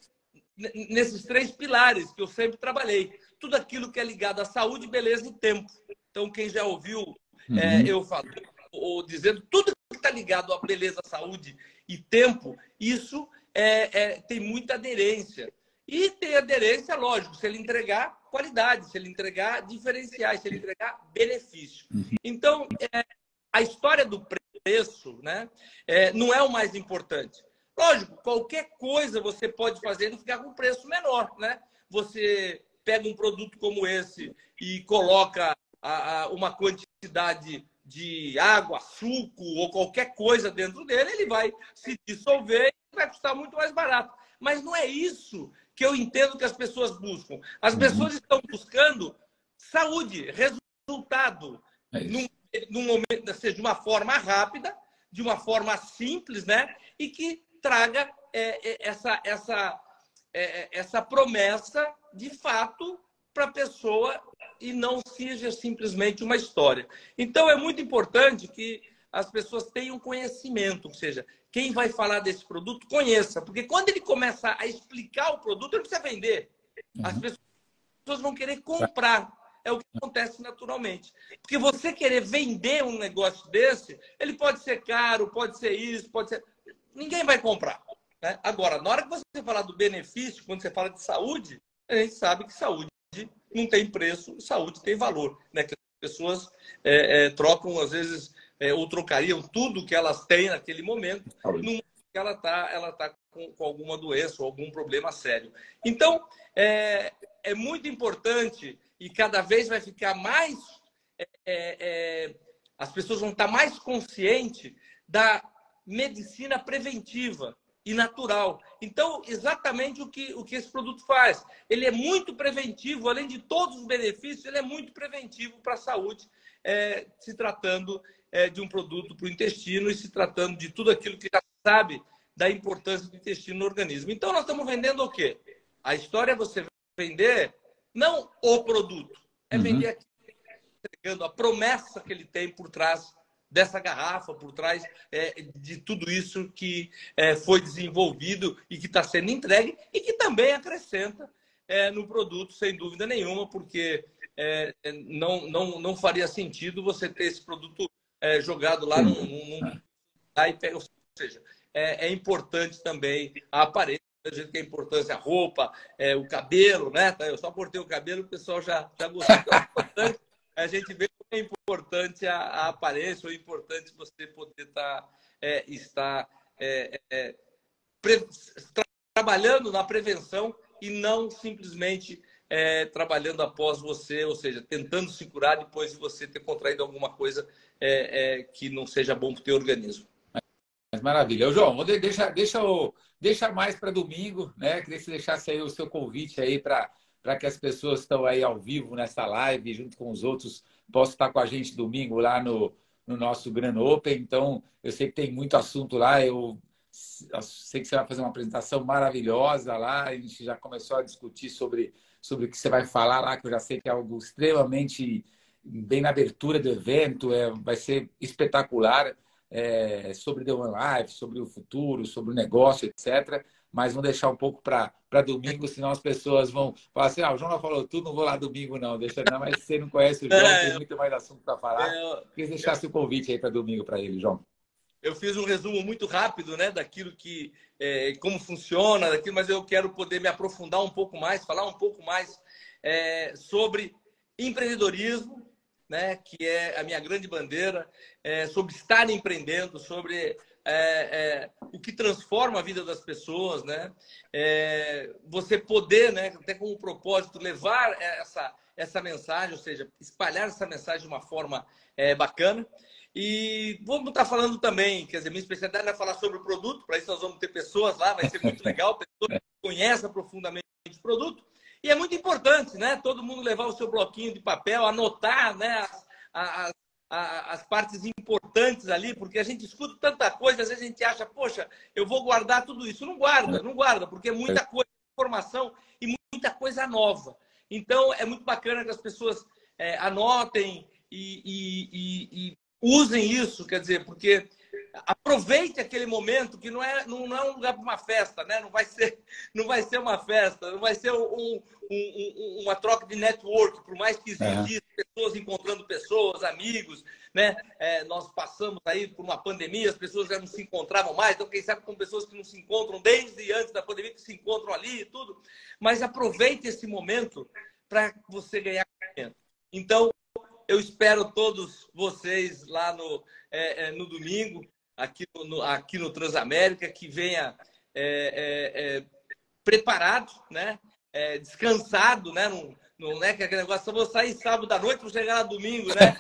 nesses três pilares que eu sempre trabalhei. Tudo aquilo que é ligado à saúde, beleza e tempo. Então, quem já ouviu uhum. é, eu falo, ou dizendo tudo que está ligado à beleza, saúde e tempo, isso é, é, tem muita aderência. E tem aderência, lógico, se ele entregar qualidade, se ele entregar diferenciais, se ele entregar benefício. Uhum. Então, é, a história do preço né, é, não é o mais importante. Lógico, qualquer coisa você pode fazer e ficar com preço menor. Né? Você pega um produto como esse e coloca a, a, uma quantidade de água, suco ou qualquer coisa dentro dele, ele vai se dissolver e vai custar muito mais barato. Mas não é isso que eu entendo que as pessoas buscam. As uhum. pessoas estão buscando saúde, resultado, é num, num momento, seja, de uma forma rápida, de uma forma simples, né? E que traga é, é essa, essa, é, é, essa promessa de fato para a pessoa e não seja simplesmente uma história. Então, é muito importante que as pessoas tenham conhecimento, ou seja, quem vai falar desse produto conheça, porque quando ele começa a explicar o produto, ele precisa vender. As uhum. pessoas vão querer comprar. É o que acontece naturalmente. Porque você querer vender um negócio desse, ele pode ser caro, pode ser isso, pode ser. Ninguém vai comprar. Né? Agora, na hora que você falar do benefício, quando você fala de saúde, a gente sabe que saúde não tem preço, saúde tem valor. Né? Que as pessoas é, é, trocam, às vezes, é, ou trocariam tudo que elas têm naquele momento, num que ela está ela tá com, com, alguma doença ou algum problema sério. Então, é, é muito importante e cada vez vai ficar mais. É, é, as pessoas vão estar mais conscientes da medicina preventiva e natural. Então, exatamente o que, o que esse produto faz. Ele é muito preventivo, além de todos os benefícios, ele é muito preventivo para a saúde, é, se tratando é, de um produto para o intestino e se tratando de tudo aquilo que já sabe da importância do intestino no organismo. Então, nós estamos vendendo o quê? A história é você vender não o produto, é uhum. vender aquilo, entregando a promessa que ele tem por trás dessa garrafa, por trás é, de tudo isso que é, foi desenvolvido e que está sendo entregue e que também acrescenta é, no produto, sem dúvida nenhuma, porque é, é, não, não, não faria sentido você ter esse produto é, jogado lá num, aí, ou seja, é, importante também a aparência a gente que importante a roupa, é, o cabelo, né? Eu só cortei o cabelo, o pessoal já, já gostou. Então, é importante a gente vê é importante a, a aparência, ou é importante você poder tá, é, estar é, é, pre, tra, trabalhando na prevenção e não simplesmente é, trabalhando após você, ou seja, tentando se curar depois de você ter contraído alguma coisa é, que não seja bom para o teu organismo. Mas maravilha. João, deixa, deixa, deixa mais para domingo, né? Queria que você deixasse aí o seu convite aí para que as pessoas que estão aí ao vivo nessa live, junto com os outros posso estar com a gente domingo lá no, no nosso Gran Open. Então, eu sei que tem muito assunto lá. Eu sei que você vai fazer uma apresentação maravilhosa lá. A gente já começou a discutir sobre, sobre o que você vai falar lá, que eu já sei que é algo extremamente bem na abertura do evento, é, vai ser espetacular. É, sobre The One Life, sobre o futuro, sobre o negócio, etc mas vamos deixar um pouco para domingo, senão as pessoas vão falar assim: ah, o João não falou tudo, não vou lá domingo, não. Deixa não, mas você não conhece o João, é, tem muito mais assunto para falar. É, Queria deixasse o convite aí para domingo para ele, João. Eu fiz um resumo muito rápido, né, daquilo que, é, como funciona, daquilo, mas eu quero poder me aprofundar um pouco mais, falar um pouco mais é, sobre empreendedorismo, né, que é a minha grande bandeira, é, sobre estar empreendendo, sobre é, é, o que transforma a vida das pessoas, né? É, você poder, né, até com o propósito, levar essa, essa mensagem, ou seja, espalhar essa mensagem de uma forma é, bacana. E vamos estar falando também, quer dizer, minha especialidade é falar sobre o produto, para isso nós vamos ter pessoas lá, vai ser muito legal, pessoas que conhecem profundamente o produto. E é muito importante, né? Todo mundo levar o seu bloquinho de papel, anotar né, as, as, as partes importantes ali, porque a gente escuta tanta coisa, às vezes a gente acha, poxa, eu vou guardar tudo isso. Não guarda, não guarda, porque é muita coisa, informação e muita coisa nova. Então, é muito bacana que as pessoas é, anotem e, e, e, e, usem isso, quer dizer, porque aproveite aquele momento que não é, não, não é um lugar para uma festa, né? Não vai ser, não vai ser uma festa, não vai ser um, um, um, uma troca de network, por mais que exista é. pessoas encontrando pessoas, amigos, né? É, nós passamos aí por uma pandemia, as pessoas já não se encontravam mais, então quem sabe com pessoas que não se encontram desde antes da pandemia, que se encontram ali e tudo. Mas aproveite esse momento para você ganhar conhecimento. Então, eu espero todos vocês lá no, é, é, no domingo aqui no, aqui no Transamérica, que venha é, é, é, preparado, né? É, descansado, né? Não, não é que aquele negócio, só vou sair sábado à noite, vou chegar no domingo, né?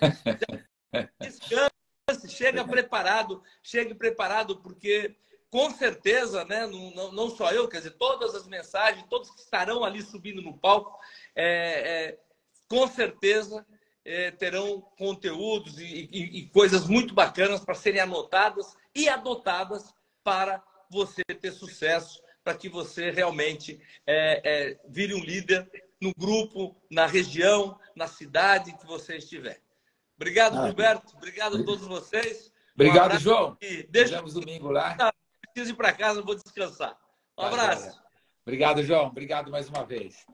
Descanse, chega preparado, chegue preparado, porque com certeza, né? Não, não, não, só eu, quer dizer, todas as mensagens, todos que estarão ali subindo no palco, é, é, com certeza é, terão conteúdos e, e, e coisas muito bacanas para serem anotadas e adotadas para você ter sucesso, para que você realmente é, é, vire um líder no grupo, na região, na cidade que você estiver. Obrigado, ah, Gilberto. Obrigado a todos vocês. Obrigado, um João. E deixa... domingo lá. Preciso ir para casa, vou descansar. Um abraço. Obrigado, João. Obrigado mais uma vez.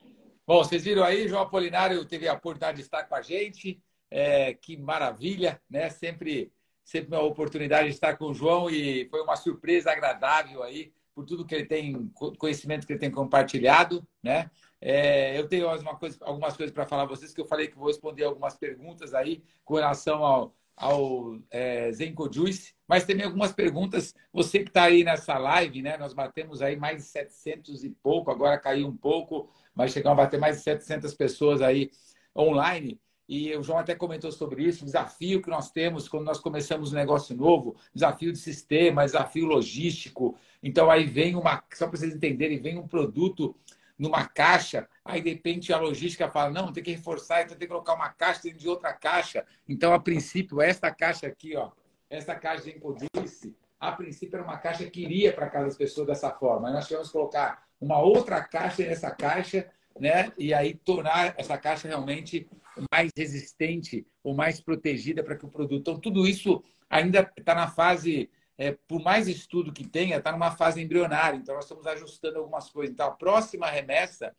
Bom, vocês viram aí, João Apolinário teve a oportunidade de estar com a gente. É, que maravilha, né? Sempre, sempre uma oportunidade de estar com o João e foi uma surpresa agradável aí por tudo que ele tem, conhecimento que ele tem compartilhado, né? É, eu tenho algumas coisas, algumas coisas para falar a vocês que eu falei que vou responder algumas perguntas aí com relação ao, ao é, Zenko Juice, mas também algumas perguntas. Você que está aí nessa live, né? Nós batemos aí mais de 700 e pouco, agora caiu um pouco mas chegamos a bater mais de 700 pessoas aí online. E o João até comentou sobre isso, o desafio que nós temos quando nós começamos um negócio novo, desafio de sistema, desafio logístico. Então aí vem uma, só para vocês entenderem, vem um produto numa caixa, aí de repente a logística fala, não, tem que reforçar, então tem que colocar uma caixa dentro de outra caixa. Então, a princípio, esta caixa aqui, ó, essa caixa de Encodice, a princípio era uma caixa que iria para casa das pessoas dessa forma. Aí nós tivemos que colocar uma outra caixa nessa caixa, né? E aí tornar essa caixa realmente mais resistente ou mais protegida para que o produto. Então, tudo isso ainda está na fase, é, por mais estudo que tenha, está numa fase embrionária. Então, nós estamos ajustando algumas coisas. Então, a próxima remessa,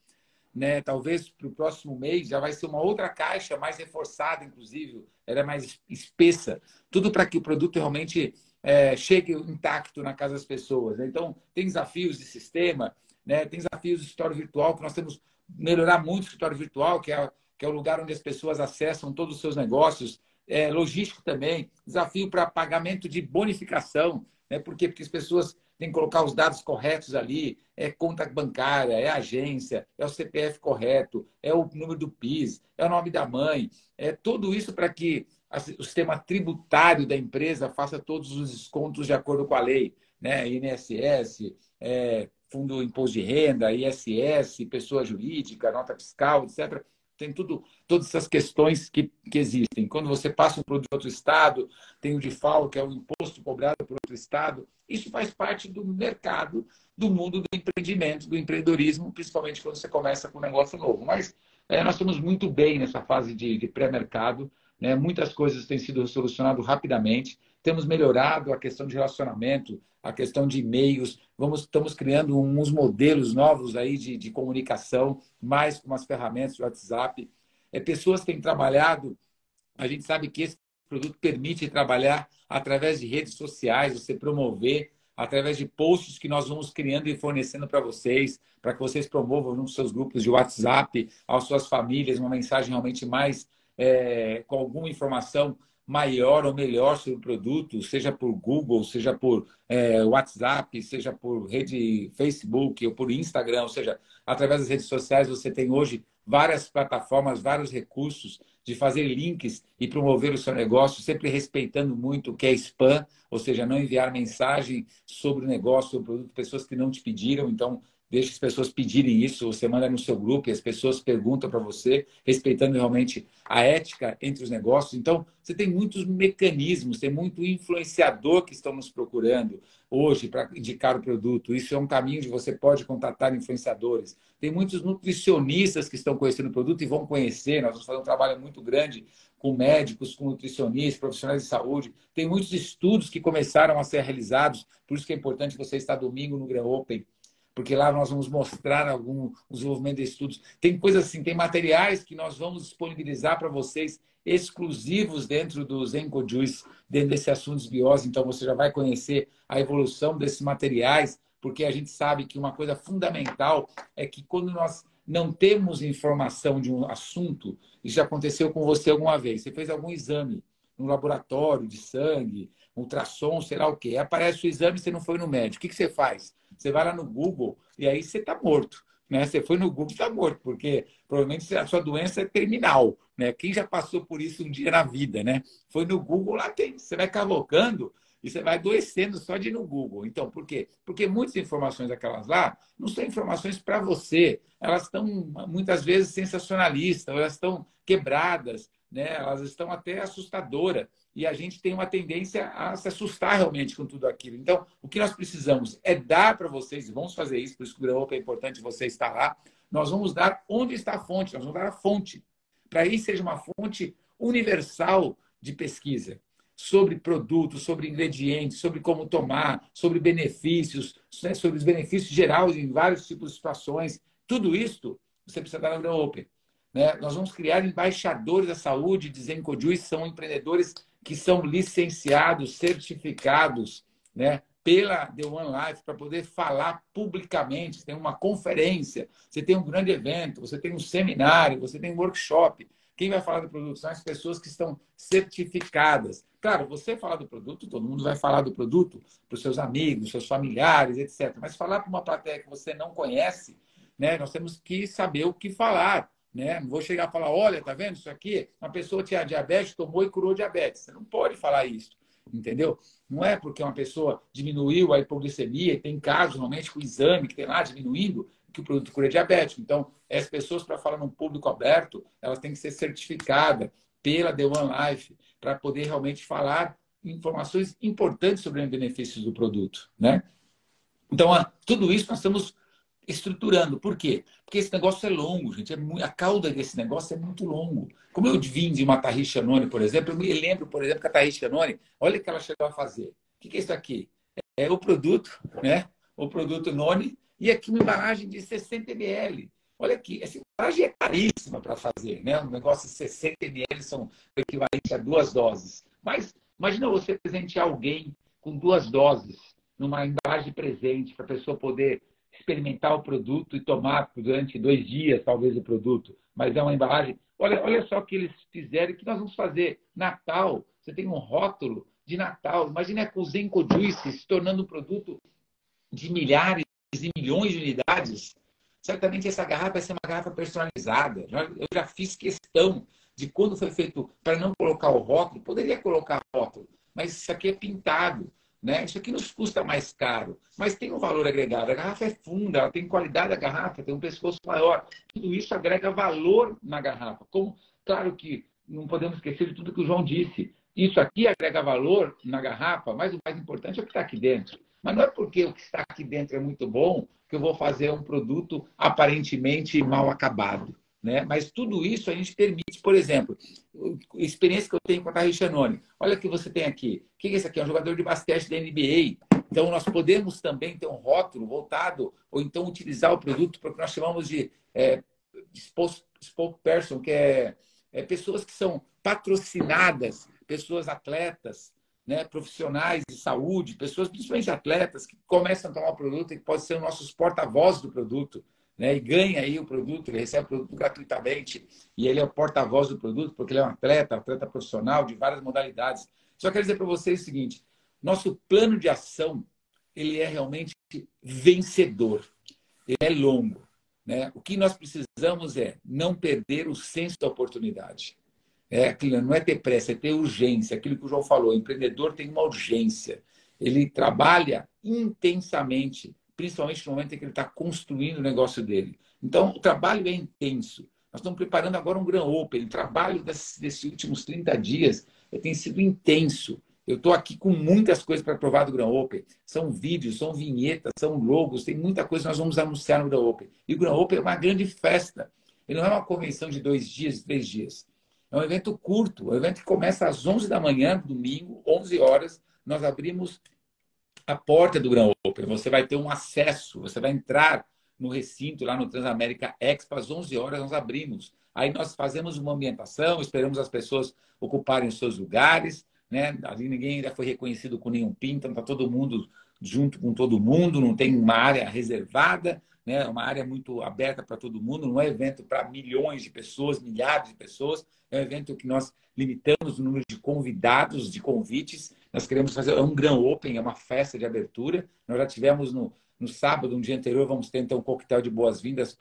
né, talvez para o próximo mês, já vai ser uma outra caixa mais reforçada, inclusive, ela é mais espessa. Tudo para que o produto realmente é, chegue intacto na casa das pessoas. Né? Então, tem desafios de sistema, né? Tem desafios de escritório virtual, que nós temos que melhorar muito o escritório virtual, que é, que é o lugar onde as pessoas acessam todos os seus negócios. É, logístico também, desafio para pagamento de bonificação, né? Por quê? Porque as pessoas têm que colocar os dados corretos ali, é conta bancária, é agência, é o CPF correto, é o número do PIS, é o nome da mãe, é tudo isso para que o sistema tributário da empresa faça todos os descontos de acordo com a lei, né? INSS, é, Fundo Imposto de Renda, ISS, pessoa jurídica, nota fiscal, etc. tem tudo, todas essas questões que, que existem. Quando você passa um produto de outro estado, tem o DIFAL, que é o imposto cobrado por outro estado. Isso faz parte do mercado, do mundo do empreendimento, do empreendedorismo, principalmente quando você começa com um negócio novo. Mas é, nós estamos muito bem nessa fase de, de pré-mercado. Né? Muitas coisas têm sido solucionadas rapidamente. Temos melhorado a questão de relacionamento, a questão de e-mails. Vamos, estamos criando uns modelos novos aí de, de comunicação, mais com umas ferramentas de WhatsApp. É, pessoas têm trabalhado, a gente sabe que esse produto permite trabalhar através de redes sociais, você promover através de posts que nós vamos criando e fornecendo para vocês, para que vocês promovam nos seus grupos de WhatsApp, às suas famílias, uma mensagem realmente mais é, com alguma informação maior ou melhor sobre o produto, seja por Google, seja por é, WhatsApp, seja por rede Facebook ou por Instagram, ou seja, através das redes sociais você tem hoje várias plataformas, vários recursos de fazer links e promover o seu negócio, sempre respeitando muito o que é spam, ou seja, não enviar mensagem sobre o negócio, sobre o produto, pessoas que não te pediram. Então, deixe as pessoas pedirem isso, você manda no seu grupo e as pessoas perguntam para você, respeitando realmente a ética entre os negócios. Então, você tem muitos mecanismos, tem muito influenciador que estão nos procurando hoje para indicar o produto. Isso é um caminho de você pode contatar influenciadores. Tem muitos nutricionistas que estão conhecendo o produto e vão conhecer. Nós vamos fazer um trabalho muito grande com médicos, com nutricionistas, profissionais de saúde. Tem muitos estudos que começaram a ser realizados, por isso que é importante você estar domingo no Gran Open porque lá nós vamos mostrar algum desenvolvimento de estudos. Tem coisas assim, tem materiais que nós vamos disponibilizar para vocês exclusivos dentro do Zenco Juice, dentro desse assunto de biose. Então você já vai conhecer a evolução desses materiais, porque a gente sabe que uma coisa fundamental é que quando nós não temos informação de um assunto, isso já aconteceu com você alguma vez. Você fez algum exame no laboratório de sangue, ultrassom, sei lá o quê. Aparece o exame, você não foi no médico. O que você faz? Você vai lá no Google e aí você está morto. Né? Você foi no Google está morto, porque provavelmente a sua doença é terminal. Né? Quem já passou por isso um dia na vida, né? Foi no Google, lá tem. Você vai cavocando e você vai adoecendo só de ir no Google. Então, por quê? Porque muitas informações daquelas lá não são informações para você. Elas estão, muitas vezes, sensacionalistas, elas estão quebradas, né? elas estão até assustadoras e a gente tem uma tendência a se assustar realmente com tudo aquilo. Então, o que nós precisamos é dar para vocês, e vamos fazer isso, por isso que o Open é importante você estar lá, nós vamos dar onde está a fonte, nós vamos dar a fonte, para isso seja uma fonte universal de pesquisa sobre produtos, sobre ingredientes, sobre como tomar, sobre benefícios, né, sobre os benefícios gerais em vários tipos de situações. Tudo isso você precisa dar no Open. Né? Nós vamos criar embaixadores da saúde de Zencojuice, são empreendedores que são licenciados, certificados né, pela The One Life para poder falar publicamente. Você tem uma conferência, você tem um grande evento, você tem um seminário, você tem um workshop. Quem vai falar do produto são as pessoas que estão certificadas. Claro, você falar do produto, todo mundo vai falar do produto para os seus amigos, seus familiares, etc. Mas falar para uma plateia que você não conhece, né, nós temos que saber o que falar. Né? Não vou chegar a falar, olha, tá vendo isso aqui? Uma pessoa tinha diabetes, tomou e curou diabetes. Você não pode falar isso, entendeu? Não é porque uma pessoa diminuiu a hipoglicemia, tem casos normalmente com exame que tem lá diminuindo, que o produto cura diabetes. Então, as pessoas, para falar num público aberto, elas têm que ser certificadas pela The One Life para poder realmente falar informações importantes sobre os benefícios do produto, né? Então, tudo isso nós estamos estruturando. Por quê? Porque esse negócio é longo, gente. É muito, a cauda desse negócio é muito longo. Como eu vim de uma Tarricha Noni, por exemplo, eu me lembro, por exemplo, que a Tarricha Noni, olha o que ela chegou a fazer. O que é isso aqui? É o produto, né? O produto Noni e aqui uma embalagem de 60 ml. Olha aqui, essa embalagem é caríssima para fazer, né? Um negócio de 60 ml são o equivalente a duas doses. Mas imagina você presentear alguém com duas doses numa embalagem de presente para a pessoa poder experimentar o produto e tomar durante dois dias, talvez, o produto. Mas é uma embalagem. Olha, olha só o que eles fizeram e que nós vamos fazer. Natal, você tem um rótulo de Natal. Imagina a Zenco Juice se tornando um produto de milhares e milhões de unidades. Certamente essa garrafa vai ser uma garrafa personalizada. Eu já fiz questão de quando foi feito para não colocar o rótulo, poderia colocar rótulo, mas isso aqui é pintado Né? Isso aqui nos custa mais caro, mas tem um valor agregado. A garrafa é funda, ela tem qualidade da garrafa, tem um pescoço maior. Tudo isso agrega valor na garrafa. Como, claro que não podemos esquecer de tudo que o João disse. Isso aqui agrega valor na garrafa, mas o mais importante é o que está aqui dentro. Mas não é porque o que está aqui dentro é muito bom que eu vou fazer um produto aparentemente mal acabado. Né? Mas tudo isso a gente permite, por exemplo, experiência que eu tenho com a Carrie Chanone. Olha o que você tem aqui. O que é isso aqui? É um jogador de basquete da NBA. Então, nós podemos também ter um rótulo voltado, ou então utilizar o produto para o que nós chamamos de é, spokesperson, que é, é pessoas que são patrocinadas, pessoas atletas, né, profissionais de saúde, pessoas, principalmente atletas, que começam a tomar o produto e que podem ser nossos porta-vozes do produto né, e ganha aí o produto, ele recebe o produto gratuitamente e ele é o porta-voz do produto, porque ele é um atleta, atleta profissional de várias modalidades. Só quero dizer para vocês o seguinte: nosso plano de ação ele é realmente vencedor, ele é longo. Né? O que nós precisamos é não perder o senso da oportunidade. É, não é ter pressa, é ter urgência. Aquilo que o João falou, o empreendedor tem uma urgência. Ele trabalha intensamente principalmente no momento em que ele está construindo o negócio dele. Então, o trabalho é intenso. Nós estamos preparando agora um Grand Open. O trabalho desses, desses últimos 30 dias tem sido intenso. Eu estou aqui com muitas coisas para provar do Grand Open. São vídeos, são vinhetas, são logos, tem muita coisa que nós vamos anunciar no Grand Open. E o Grand Open é uma grande festa. Ele não é uma convenção de dois dias, três dias. É um evento curto. O evento começa às 11 da manhã, domingo, 11 horas. Nós abrimos a porta do Grand Open. Você vai ter um acesso, você vai entrar no recinto lá no Transamérica Expo às 11 horas nós abrimos. Aí nós fazemos uma ambientação, esperamos as pessoas ocuparem os seus lugares, né? Ali ninguém ainda foi reconhecido com nenhum pinto, está todo mundo junto com todo mundo, não tem uma área reservada, né? Uma área muito aberta para todo mundo, não é evento para milhões de pessoas, milhares de pessoas, é um evento que nós limitamos o número de convidados, de convites. Nós queremos fazer é um Grand Open, é uma festa de abertura. Nós já tivemos no, no sábado, um dia anterior, vamos ter então um coquetel de boas-vindas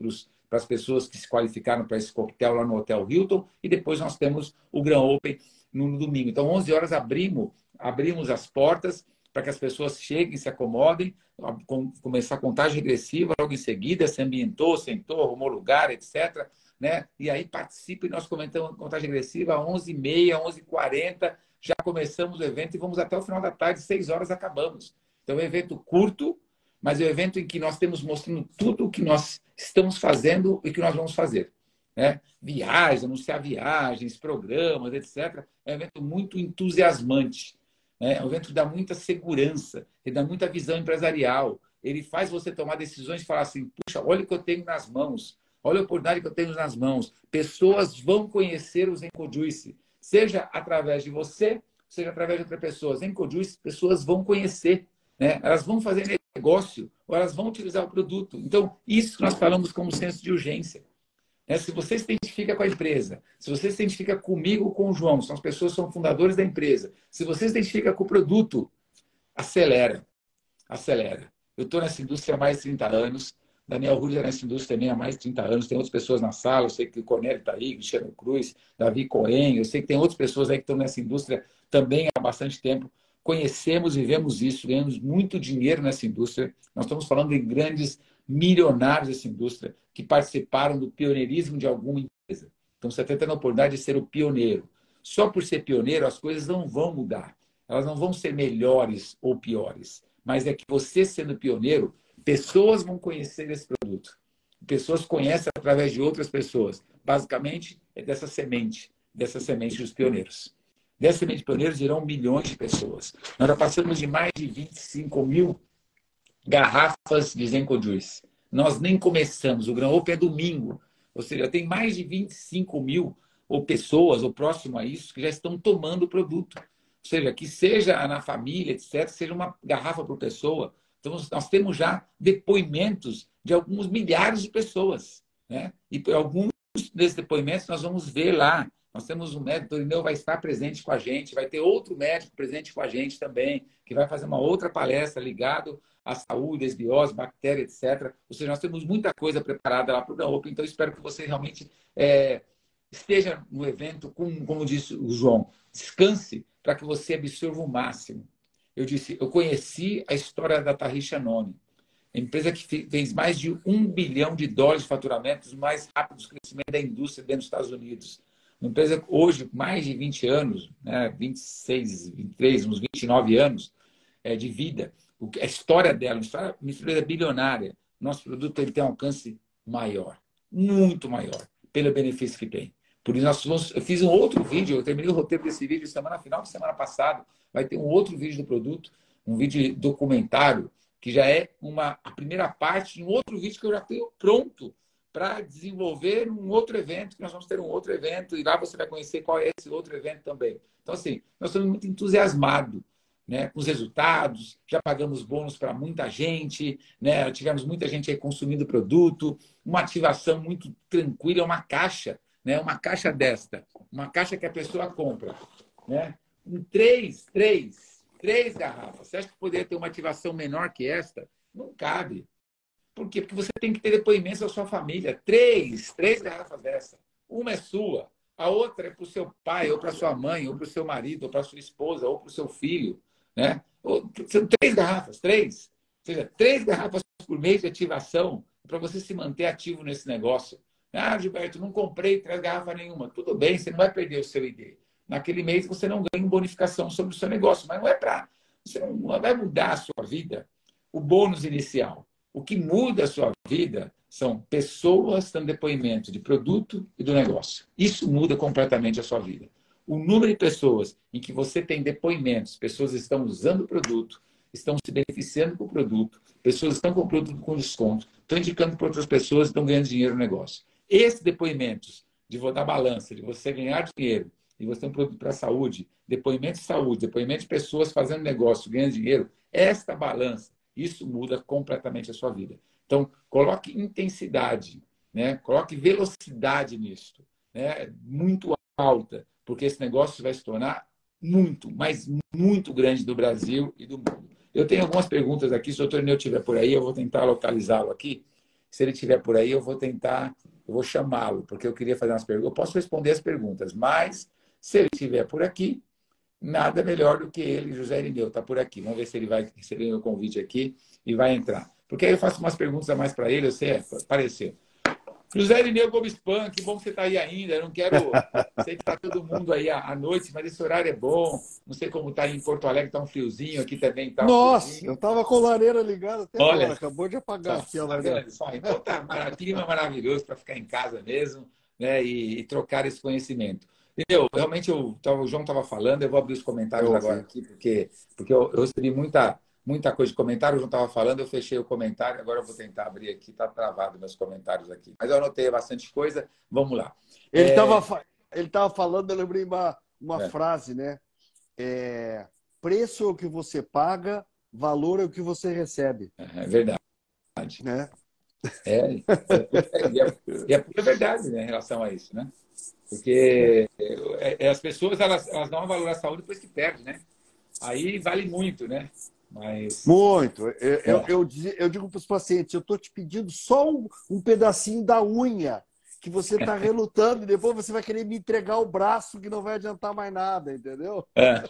para as pessoas que se qualificaram para esse coquetel lá no Hotel Hilton. E depois nós temos o Grand Open no, no domingo. Então, 11 horas abrimos, abrimos as portas para que as pessoas cheguem, se acomodem, começar a contagem regressiva, logo em seguida se ambientou, sentou, arrumou lugar, etc né? E aí participe, nós comentamos contagem regressiva, 11h30, 11h40, já começamos o evento e vamos até o final da tarde, 6 horas acabamos. Então, é um evento curto, mas é um evento em que nós temos mostrando tudo o que nós estamos fazendo e que nós vamos fazer. Né? Viagens, anunciar viagens, programas, etc. É um evento muito entusiasmante. Né? É um evento que dá muita segurança, ele dá muita visão empresarial. Ele faz você tomar decisões e falar assim: puxa, olha o que eu tenho nas mãos. Olha a oportunidade que eu tenho nas mãos. Pessoas vão conhecer os Encojuice, seja através de você, seja através de outras pessoas. Encojuice, pessoas vão conhecer, né? Elas vão fazer negócio ou elas vão utilizar o produto. Então, isso nós falamos como senso de urgência. Né? Se você se identifica com a empresa, se você se identifica comigo com o João, são as pessoas que são fundadores da empresa. Se você se identifica com o produto, acelera. Acelera. Eu estou nessa indústria há mais de 30 anos. Daniel Rulli é nessa indústria também há mais de 30 anos, tem outras pessoas na sala, eu sei que o Cornélio está aí, Cristiano Cruz, Davi Cohen, eu sei que tem outras pessoas aí que estão nessa indústria também há bastante tempo. Conhecemos, vivemos isso, ganhamos muito dinheiro nessa indústria. Nós estamos falando de grandes milionários dessa indústria que participaram do pioneirismo de alguma empresa. Então você está tendo a oportunidade de ser o pioneiro. Só por ser pioneiro, as coisas não vão mudar. Elas não vão ser melhores ou piores. Mas é que você sendo pioneiro, Pessoas vão conhecer esse produto. Pessoas conhecem através de outras pessoas. Basicamente, é dessa semente, dessa semente dos pioneiros. Dessa semente de pioneiros irão milhões de pessoas. Nós já passamos de mais de 25 mil garrafas de Zenco Juice. Nós nem começamos. O Gran Open é domingo. Ou seja, tem mais de 25 mil ou pessoas, ou próximo a isso, que já estão tomando o produto. Ou seja, que seja na família, etc., seja uma garrafa por pessoa, então, nós temos já depoimentos de alguns milhares de pessoas. Né? E alguns desses depoimentos nós vamos ver lá. Nós temos um médico, o Irineu vai estar presente com a gente, vai ter outro médico presente com a gente também, que vai fazer uma outra palestra ligado à saúde, esbiose, bactéria, etc. Ou seja, nós temos muita coisa preparada lá para o da Open, então espero que você realmente é, esteja no evento, com, como disse o João, descanse para que você absorva o máximo. eu disse, eu conheci a história da Tarrisha Noni, empresa que fez mais de um bilhão de dólares de faturamento, os mais rápidos crescimentos da indústria dentro dos Estados Unidos. Uma empresa hoje, mais de 20 anos, né, 26, 23, uns 29 anos é, de vida. A história dela, uma empresa bilionária. Nosso produto ele tem um alcance maior, muito maior, pelo benefício que tem. Por isso, nós eu fiz um outro vídeo, eu terminei o roteiro desse vídeo semana final de semana passada. Vai ter um outro vídeo do produto, um vídeo documentário, que já é uma, a primeira parte de um outro vídeo que eu já tenho pronto para desenvolver um outro evento, que nós vamos ter um outro evento, e lá você vai conhecer qual é esse outro evento também. Então, assim, nós estamos muito entusiasmados né, com os resultados, já pagamos bônus para muita gente, né, tivemos muita gente aí consumindo produto, uma ativação muito tranquila, uma caixa, né, uma caixa desta, uma caixa que a pessoa compra, né, três, três, três garrafas. Você acha que poderia ter uma ativação menor que esta? Não cabe. Por quê? Porque você tem que ter depoimentos da sua família. Três, três garrafas dessa. Uma é sua, a outra é para o seu pai, ou para sua mãe, ou para o seu marido, ou para sua esposa, ou para o seu filho. Né? São três garrafas, três. Ou seja, três garrafas por mês de ativação para você se manter ativo nesse negócio. Ah, Gilberto, não comprei três garrafas nenhuma. Tudo bem, você não vai perder o seu ID. Naquele mês você não ganha bonificação sobre o seu negócio, mas não é para. Você não vai mudar a sua vida. O bônus inicial. O que muda a sua vida são pessoas dando depoimento de produto e do negócio. Isso muda completamente a sua vida. O número de pessoas em que você tem depoimentos, pessoas estão usando o produto, estão se beneficiando com o produto, pessoas estão com o produto com desconto, estão indicando para outras pessoas estão ganhando dinheiro no negócio. Esses depoimentos de vou dar balança, de você ganhar dinheiro, e você tem um produto para a saúde, depoimento de saúde, depoimento de pessoas fazendo negócio, ganhando dinheiro, esta balança isso muda completamente a sua vida. Então, coloque intensidade, né? coloque velocidade nisso, né? muito alta, porque esse negócio vai se tornar muito, mas muito grande do Brasil e do mundo. Eu tenho algumas perguntas aqui, se o doutor Neu estiver por aí, eu vou tentar localizá-lo aqui. Se ele estiver por aí, eu vou tentar, eu vou chamá-lo, porque eu queria fazer umas perguntas. Eu posso responder as perguntas, mas se ele estiver por aqui, nada melhor do que ele, José Irineu, está por aqui. Vamos ver se ele vai receber o convite aqui e vai entrar. Porque aí eu faço umas perguntas a mais para ele, eu sei, é, apareceu. José Irineu Gomes Pan, que bom que você está aí ainda. Eu não quero. sei que está todo mundo aí à noite, mas esse horário é bom. Não sei como está em Porto Alegre, está um friozinho, aqui também está um Nossa, friozinho. eu estava com a lareira ligada até Olha, agora, acabou de apagar Só, aqui a tá lareira. só? Então tá, clima maravilhoso para ficar em casa mesmo, né? E, e trocar esse conhecimento. Entendeu? Realmente eu, o João estava falando, eu vou abrir os comentários Eu agora aqui, porque, porque eu, eu recebi muita, muita coisa de comentário, o João estava falando, eu fechei o comentário, agora eu vou tentar abrir aqui, está travado meus comentários aqui. Mas eu anotei bastante coisa, vamos lá. Ele É. estava ele tava falando, eu lembrei uma, uma É. frase, né? É, preço é o que você paga, valor é o que você recebe. É verdade. Né? É, é, e é, e é pura verdade né, em relação a isso, né? Porque é, é, as pessoas elas, elas dão valor à saúde depois que perdem, né? Aí vale muito, né? Mas Muito. Eu, eu, É. eu dizi- eu digo para os pacientes, eu estou te pedindo só um, um pedacinho da unha que você está relutando e depois você vai querer me entregar o braço que não vai adiantar mais nada, entendeu? É.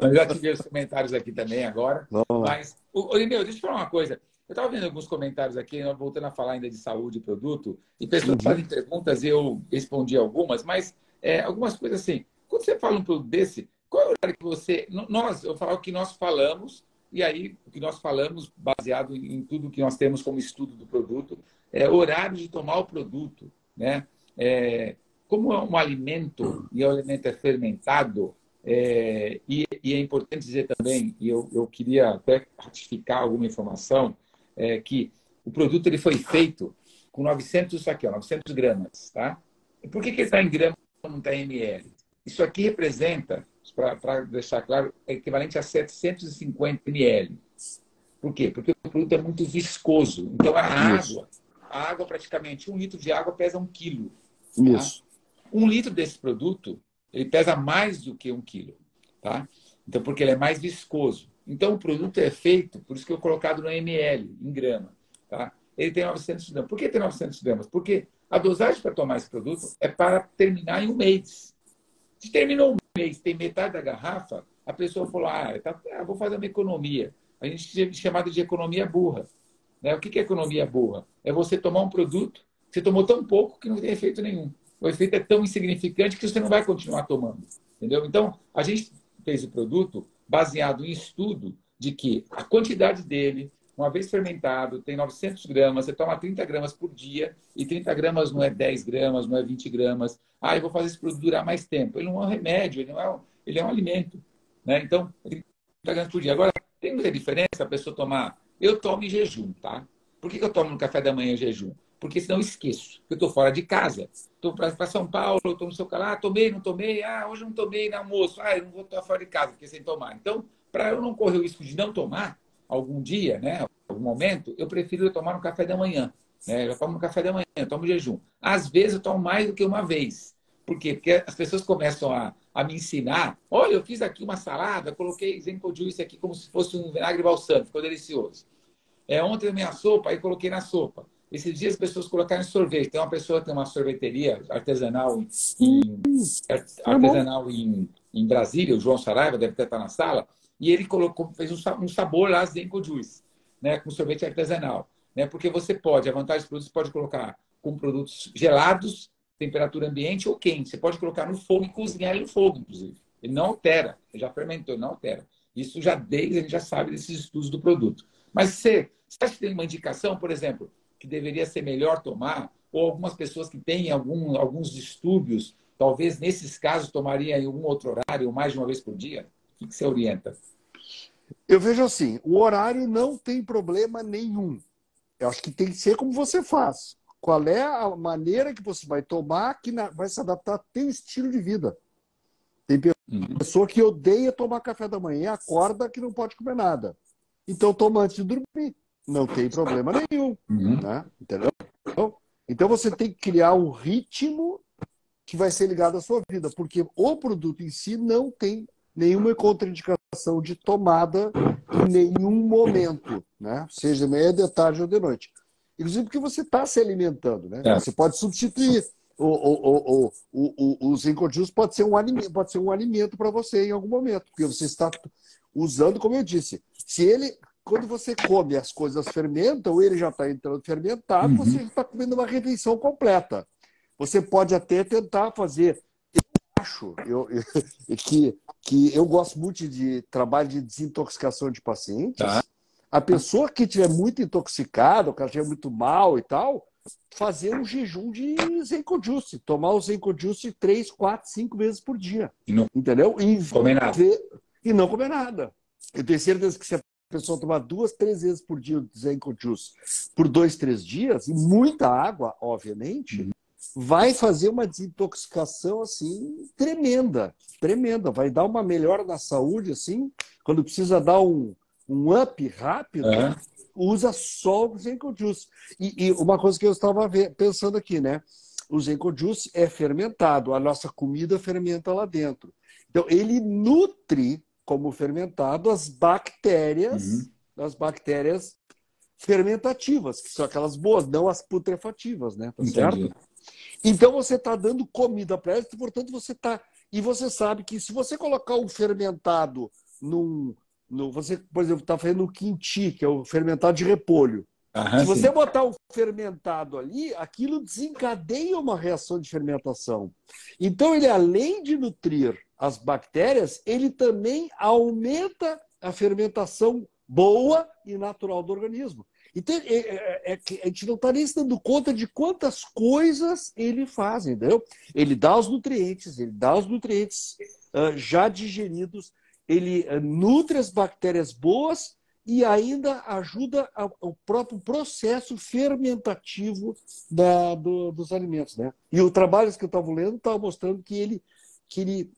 Eu já tive os comentários aqui também agora. Vamos Mas, ô, ô, Lineu, deixa eu falar uma coisa. Eu estava vendo alguns comentários aqui, nós voltando a falar ainda de saúde e produto, e pessoas Uhum. fazem perguntas e eu respondi algumas, mas é, algumas coisas assim. Quando você fala um produto desse, qual é o horário que você. Nós, eu falo o que nós falamos, e aí o que nós falamos, baseado em, em tudo que nós temos como estudo do produto, é horário de tomar o produto. Né? É, como é um alimento e o alimento é fermentado, é, e, e é importante dizer também, e eu, eu queria até ratificar alguma informação, é, que o produto ele foi feito com 900, isso aqui, ó, 900 gramas. Tá? E por que, que ele está em gramas e não está em ml? Isso aqui representa, para deixar claro, é equivalente a 750 ml. Por quê? Porque o produto é muito viscoso. Então, a Isso. água, a água praticamente, um litro de água pesa um quilo. Isso. Um litro desse produto, ele pesa mais do que um quilo, tá? Então, porque ele é mais viscoso. Então, o produto é feito, por isso que eu colocado no ml, em grama, tá? Ele tem 900 gramas. Por que tem 900 gramas? Porque a dosagem para tomar esse produto é para terminar em um mês. Se terminou um mês, tem metade da garrafa, a pessoa falou, ah, tá, ah vou fazer uma economia. A gente chamada de economia burra. Né? O que é economia burra? É você tomar um produto, você tomou tão pouco que não tem efeito nenhum. O efeito é tão insignificante que você não vai continuar tomando. Entendeu? Então, a gente fez o produto baseado em estudo de que a quantidade dele, uma vez fermentado, tem 900 gramas, você toma 30 gramas por dia, e 30 gramas não é 10 gramas, não é 20 gramas. Ah, eu vou fazer esse produto durar mais tempo. Ele não é um remédio, ele, não é um, ele é um alimento. Né? Então, 30 gramas por dia. Agora, tem muita diferença a pessoa tomar. Eu tomo em jejum, tá? Por que eu tomo no café da manhã em jejum? Porque senão eu esqueço. Eu estou fora de casa. Estou para São Paulo, estou no seu canal. Ah, tomei, não tomei. Ah, hoje não tomei no almoço. Ah, eu não vou estar fora de casa, porque sem tomar. Então, para eu não correr o risco de não tomar algum dia, né, algum momento, eu prefiro tomar no café da manhã. Né? Eu tomo no café da manhã, eu tomo jejum. Às vezes eu tomo mais do que uma vez. Por quê? Porque as pessoas começam a, a me ensinar. Olha, eu fiz aqui uma salada, coloquei Zenko Juice aqui como se fosse um vinagre balsâmico, ficou delicioso. É, ontem a minha sopa, aí coloquei na sopa. Esses dias as pessoas colocaram sorvete. Tem uma pessoa que tem uma sorveteria artesanal em, em artesanal em, em Brasília, o João Saraiva, deve estar na sala, e ele colocou, fez um sabor lá, Zenko Juice, né, com sorvete artesanal. Né, porque você pode, a vantagem dos produtos, pode colocar com produtos gelados, temperatura ambiente ou quente. Você pode colocar no fogo e cozinhar ele no fogo, inclusive. Ele não altera, ele já fermentou, não altera. Isso já desde a gente já sabe desses estudos do produto. Mas você, você acha que tem uma indicação, por exemplo, que deveria ser melhor tomar? Ou algumas pessoas que têm algum, alguns distúrbios, talvez nesses casos tomariam em algum outro horário ou mais de uma vez por dia? O que você orienta? Eu vejo assim, o horário não tem problema nenhum. Eu acho que tem que ser como você faz. Qual é a maneira que você vai tomar que vai se adaptar ao teu estilo de vida. Tem uhum. pessoa que odeia tomar café da manhã, acorda que não pode comer nada. Então toma antes de dormir. Não tem problema nenhum. Uhum. Né? Entendeu? Então você tem que criar um ritmo que vai ser ligado à sua vida, porque o produto em si não tem nenhuma contraindicação de tomada em nenhum momento, né? seja de manhã, de tarde ou de noite. Inclusive porque você está se alimentando, né? É. Você pode substituir. O, o, o, o, o Zinco Juice pode ser um alimento, pode ser um alimento para você em algum momento, porque você está usando, como eu disse, se ele quando você come as coisas fermentam, ele já está entrando fermentado, uhum. você está comendo uma refeição completa. Você pode até tentar fazer. Eu acho eu, eu, que, que eu gosto muito de trabalho de desintoxicação de pacientes. Tá. A pessoa que estiver muito intoxicada, o cara estiver muito mal e tal, fazer um jejum de Zenko Juice. Tomar o Zenko Juice três, quatro, cinco vezes por dia. E não entendeu? E, comer nada. e não comer nada. Eu tenho certeza que se a pessoa tomar duas, três vezes por dia o Zenko Juice por dois, três dias, e muita água, obviamente, uhum. vai fazer uma desintoxicação assim tremenda, tremenda. Vai dar uma melhora na saúde, assim, quando precisa dar um, um up rápido, uhum. usa só o Zenko Juice. E, e, uma coisa que eu estava pensando aqui, né? O Zenko Juice é fermentado, a nossa comida fermenta lá dentro. Então, ele nutre como fermentado as bactérias, uhum. as bactérias fermentativas, que são aquelas boas, não as putrefativas, né? Tá certo? Então você está dando comida para elas, portanto você está. E você sabe que se você colocar o fermentado num. No, você, por exemplo, está fazendo o quinti, que é o fermentado de repolho. Aham, se você sim. botar o fermentado ali, aquilo desencadeia uma reação de fermentação. Então, ele, além de nutrir as bactérias, ele também aumenta a fermentação boa e natural do organismo. Então, é, é, é, a gente não está nem se dando conta de quantas coisas ele faz, entendeu? Ele dá os nutrientes, ele dá os nutrientes uh, já digeridos, ele uh, nutre as bactérias boas e ainda ajuda o próprio processo fermentativo da, do, dos alimentos. Né? E o trabalho que eu estava lendo estava mostrando que ele, que ele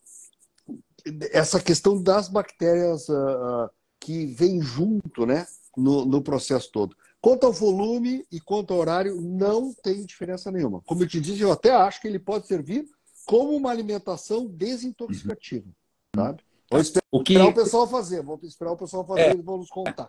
essa questão das bactérias uh, que vem junto né, no, no, processo todo. Quanto ao volume e quanto ao horário, não tem diferença nenhuma. Como eu te disse, eu até acho que ele pode servir como uma alimentação desintoxicativa. Uhum. Sabe? Vamos esperar o, que... o pessoal fazer, vamos esperar o pessoal fazer, é... eles vão nos contar.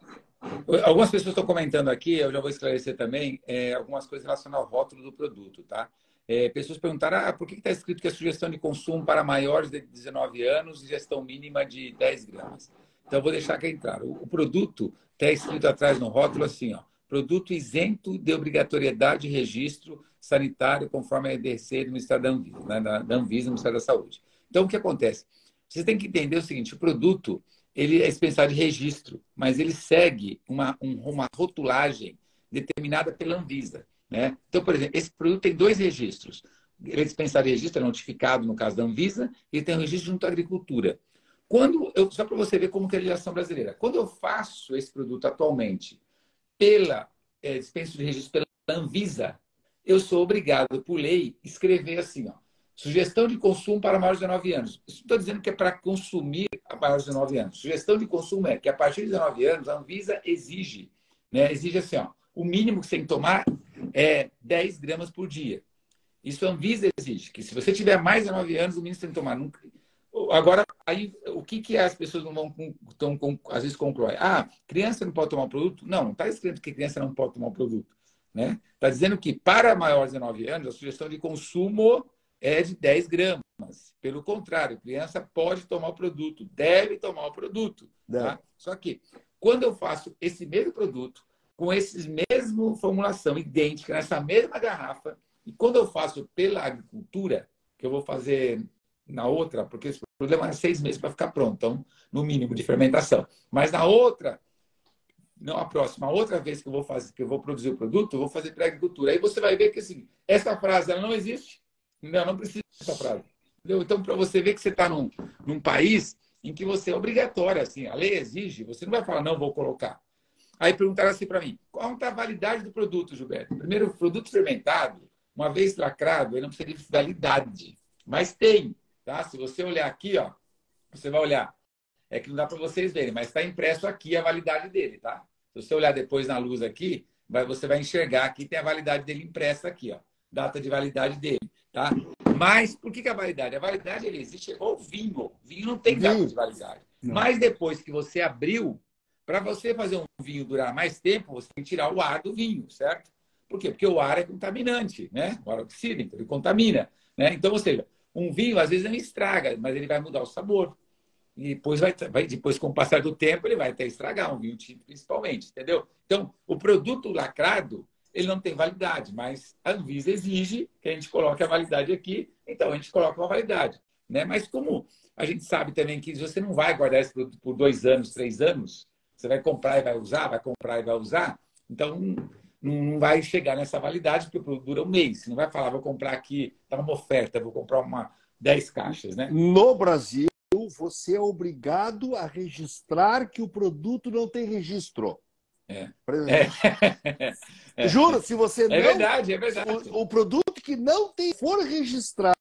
Algumas pessoas estão comentando aqui, eu já vou esclarecer também, é, algumas coisas relacionadas ao rótulo do produto, tá? É, pessoas perguntaram ah, por que está escrito que é sugestão de consumo para maiores de 19 anos e gestão mínima de 10 gramas. Então, vou deixar aqui entrar. O, o produto está escrito atrás no rótulo assim, ó, produto isento de obrigatoriedade de registro sanitário conforme a EDC do Ministério da Anvisa, né, da Anvisa, do Ministério da Saúde. Então, o que acontece? Você tem que entender o seguinte, o produto ele é dispensado de registro, mas ele segue uma, uma rotulagem determinada pela Anvisa. Né? Então, por exemplo, esse produto tem dois registros. Ele dispensado de registro, é notificado no caso da Anvisa, e tem um registro junto à agricultura. Quando eu, só para você ver como que é a legislação brasileira. Quando eu faço esse produto atualmente pela é, dispensa de registro pela Anvisa, eu sou obrigado, por lei, escrever assim, ó, sugestão de consumo para maiores de 19 anos. Isso estou dizendo que é para consumir a maiores de 19 anos. Sugestão de consumo é que a partir de 19 anos, a Anvisa exige, né, exige assim, ó, o mínimo que você tem que tomar é 10 gramas por dia. Isso a Anvisa exige, que se você tiver mais de 19 anos, o você tem que tomar. Agora, aí, o que, que as pessoas não vão, tão, às vezes, concluem? Ah, criança não pode tomar o produto? Não, não está escrito que criança não pode tomar o produto. Está né? Tá dizendo que para maiores de 19 anos, a sugestão de consumo é de 10 gramas. Pelo contrário, criança pode tomar o produto, deve tomar o produto. Tá? Só que, quando eu faço esse mesmo produto, com essa mesma formulação idêntica, nessa mesma garrafa, e quando eu faço pela agricultura, que eu vou fazer na outra, porque esse problema é seis meses para ficar pronto, então, no mínimo de fermentação. Mas na outra, não a próxima, a outra vez que eu vou fazer, que eu vou produzir o produto, eu vou fazer para agricultura. Aí você vai ver que assim, essa frase ela não existe. Não, não precisa dessa frase. Entendeu? Então, para você ver que você está num, num país em que você é obrigatório, assim, a lei exige, você não vai falar, não, vou colocar. Aí perguntaram assim para mim, qual é a validade do produto, Gilberto? Primeiro, o produto fermentado, uma vez lacrado, ele não precisa de validade. Mas tem, tá? Se você olhar aqui, ó, você vai olhar. É que não dá para vocês verem, mas está impresso aqui a validade dele, tá? Se você olhar depois na luz aqui, vai, você vai enxergar aqui, tem a validade dele impressa aqui, ó. Data de validade dele. Tá? Mas por que, que a validade? A validade ele existe igual vinho. O vinho não tem data de validade. Não. Mas depois que você abriu, para você fazer um vinho durar mais tempo, você tem que tirar o ar do vinho, certo? Por quê? Porque o ar é contaminante, né? O ar oxida, então ele contamina. Né? Então, ou seja, um vinho às vezes não estraga, mas ele vai mudar o sabor. E depois, vai, vai, depois, com o passar do tempo, ele vai até estragar, um vinho tinto principalmente, entendeu? Então, o produto lacrado, ele não tem validade, mas a Anvisa exige que a gente coloque a validade aqui, então a gente coloca uma validade. Né? Mas como a gente sabe também que você não vai guardar esse produto por dois anos, três anos, você vai comprar e vai usar, vai comprar e vai usar, então não vai chegar nessa validade, porque o produto dura um mês. Você não vai falar, vou comprar aqui, está uma oferta, vou comprar uma 10 caixas. Né? No Brasil, você é obrigado a registrar que o produto não tem registro. É. É. é. Juro, se você é não. É verdade, é verdade. O, o, produto que não tem, for registrado,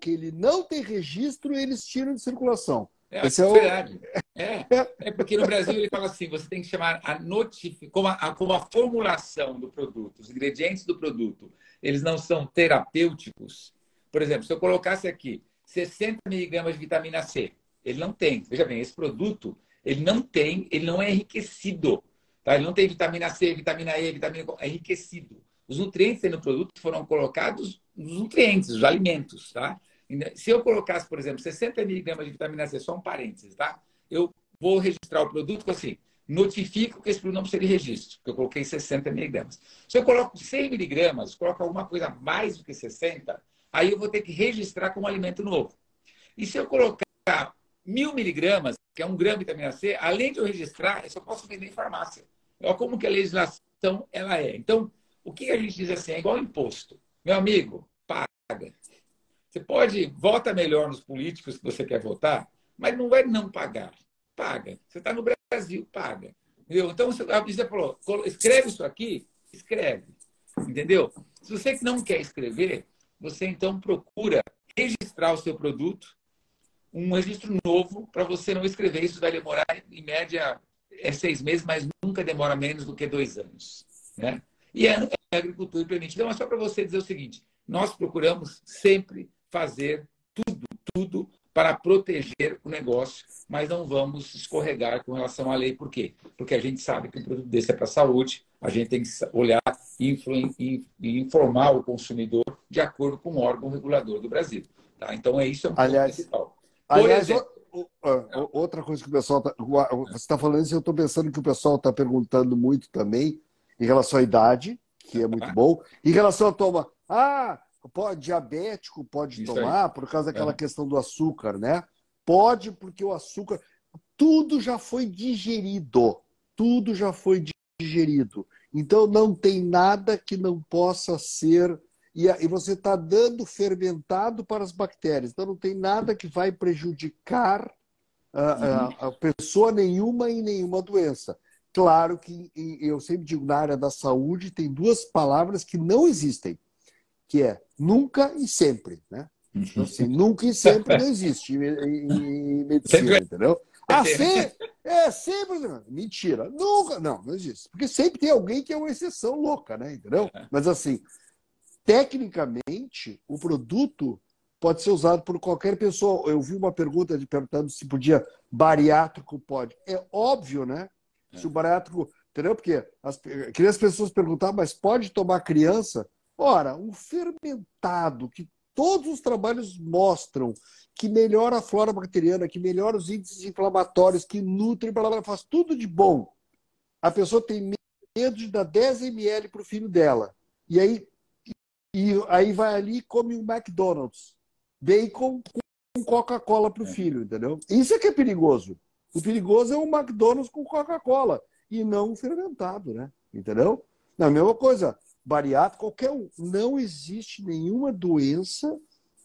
que ele não tem registro, eles tiram de circulação. É, Esse é, é verdade. É, é porque no Brasil ele fala assim: você tem que chamar a notificação, como a, como a formulação do produto, os ingredientes do produto, eles não são terapêuticos. Por exemplo, se eu colocasse aqui 60 miligramas de vitamina C, ele não tem. Veja bem, esse produto ele não tem, ele não é enriquecido. Tá? Ele não tem vitamina C, vitamina E, vitamina é enriquecido. Os nutrientes no produto foram colocados nos nutrientes, os alimentos, tá? Se eu colocasse, por exemplo, 60 miligramas de vitamina C, só um parênteses, tá? Eu vou registrar o produto com assim, notifico que esse produto não precisa de registro, porque eu coloquei 60 miligramas. Se eu coloco 100 miligramas, coloco alguma coisa mais do que 60, aí eu vou ter que registrar como alimento novo. E se eu colocar mil miligramas, que é um grama de vitamina C, além de eu registrar, eu só posso vender em farmácia. Olha como que a legislação ela é. Então, o que a gente diz assim, é igual imposto. Meu amigo, paga. Você pode, vota melhor nos políticos que você quer votar, mas não vai não pagar. Paga. Você está no Brasil, paga. Entendeu? Então, você falou, escreve isso aqui, escreve. Entendeu? Se você não quer escrever, você então procura registrar o seu produto um registro novo para você não escrever. Isso vai demorar, em média, é seis meses, mas nunca demora menos do que dois anos. Né? E a, agricultura permite. Então, é só para você dizer o seguinte: nós procuramos sempre fazer tudo, tudo para proteger o negócio, mas não vamos escorregar com relação à lei. Por quê? Porque a gente sabe que um produto desse é para a saúde, a gente tem que olhar e informar o consumidor de acordo com o órgão regulador do Brasil. Tá? Então, é isso é um aliás, principal. Por aliás, exemplo, outra coisa que o pessoal está. Você está falando isso, eu estou pensando que o pessoal está perguntando muito também em relação à idade, que é muito ah. bom. Em relação a toma. Ah, pode, diabético pode isso tomar aí. por causa daquela é. questão do açúcar, né? Pode, porque o açúcar. Tudo já foi digerido. Tudo já foi digerido. Então não tem nada que não possa ser. E, você está dando fermentado para as bactérias. Então não tem nada que vai prejudicar a, a, uhum. a pessoa nenhuma em nenhuma doença. Claro que eu sempre digo na área da saúde tem duas palavras que não existem, que é nunca e sempre, né? Então, assim, nunca e sempre não existe em, em medicina, entendeu? Ah, sempre, é sempre. Mentira. Nunca. Não, não existe. Porque sempre tem alguém que é uma exceção louca, né? Entendeu? É. Mas assim, tecnicamente, o produto pode ser usado por qualquer pessoa. Eu vi uma pergunta de perguntando se podia bariátrico pode. É óbvio, né? É. Se o bariátrico. Entendeu? Porque as, queria as pessoas perguntar, mas pode tomar criança? Ora, um fermentado que todos os trabalhos mostram que melhora a flora bacteriana, que melhora os índices inflamatórios, que nutre, blá, blá, faz tudo de bom. A pessoa tem medo de dar 10 ml para o filho dela. E aí, e aí vai ali e come um McDonald's bacon com Coca-Cola para o é. filho, entendeu? Isso é que é perigoso. O perigoso é um McDonald's com Coca-Cola e não um fermentado, né? Entendeu? Não, a mesma coisa, bariátrico, qualquer um. Não existe nenhuma doença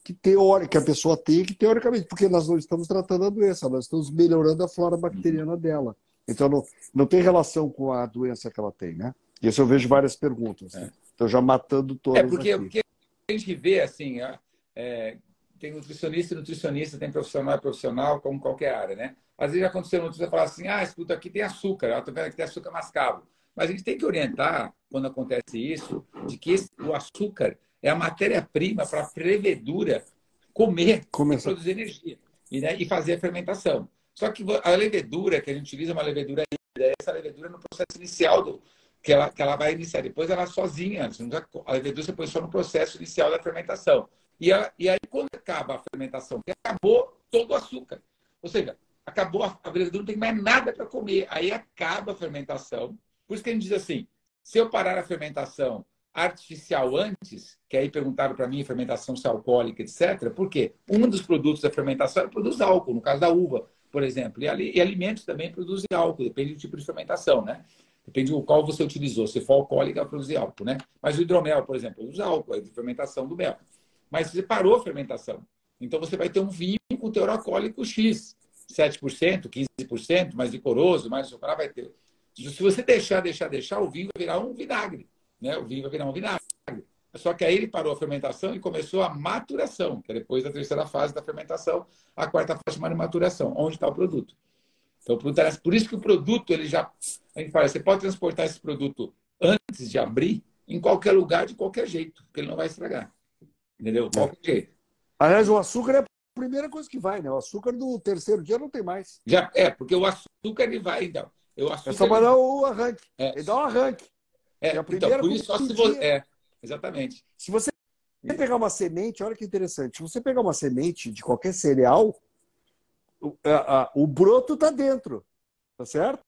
que, teórica, que a pessoa tem que teoricamente, porque nós não estamos tratando a doença, nós estamos melhorando a flora bacteriana dela. Então não, não tem relação com a doença que ela tem, né? Isso eu vejo várias perguntas. É. Estou já matando todas. É porque, porque a gente vê assim, é, tem nutricionista e nutricionista, tem profissional e profissional, como qualquer área, né? Às vezes aconteceu no você falar assim, ah, escuta, aqui tem açúcar, eu tô vendo que tem açúcar mascavo. Mas a gente tem que orientar, quando acontece isso, de que esse, o açúcar é a matéria-prima para a levedura comer e produzir energia e, né, e fazer a fermentação. Só que a levedura que a gente utiliza é uma levedura essa levedura no processo inicial do, que ela, que ela vai iniciar. Depois ela sozinha, a levedura você põe só no processo inicial da fermentação. E, a, e aí, quando acaba a fermentação, acabou todo o açúcar. Ou seja, acabou a, a levedura, não tem mais nada para comer. Aí acaba a fermentação. Por isso que a gente diz assim: se eu parar a fermentação artificial antes, que aí perguntaram para mim fermentação se alcoólica, etc. Por quê? Um dos produtos da fermentação produz álcool, no caso da uva, por exemplo. E, e alimentos também produzem álcool, depende do tipo de fermentação, né? Depende do qual você utilizou. Se for alcoólica, vai produzir álcool, né? Mas o hidromel, por exemplo, usa álcool, é de fermentação do mel. Mas você parou a fermentação. Então você vai ter um vinho com teor alcoólico X, 7%, 15%, mais licoroso, mais açucarado, vai ter. Se você deixar, deixar, deixar, o vinho vai virar um vinagre. Né? O vinho vai virar um vinagre. Só que aí ele parou a fermentação e começou a maturação, que é depois da terceira fase da fermentação, a quarta fase chamada maturação, onde está o produto. Então, por isso que o produto, ele já. A gente fala, você pode transportar esse produto antes de abrir, em qualquer lugar, de qualquer jeito, porque ele não vai estragar. Entendeu? Qualquer jeito. Aliás, o açúcar é a primeira coisa que vai, né? O açúcar do terceiro dia não tem mais. Já, é, porque o açúcar ele vai, então. O açúcar, é só mandar ele... o arranque. É. Ele dá um arranque. É, é a primeira então, por isso, só se você... É, exatamente. Se você pegar uma semente, olha que interessante. Se você pegar uma semente de qualquer cereal, o, a, a, o broto está dentro. Tá certo?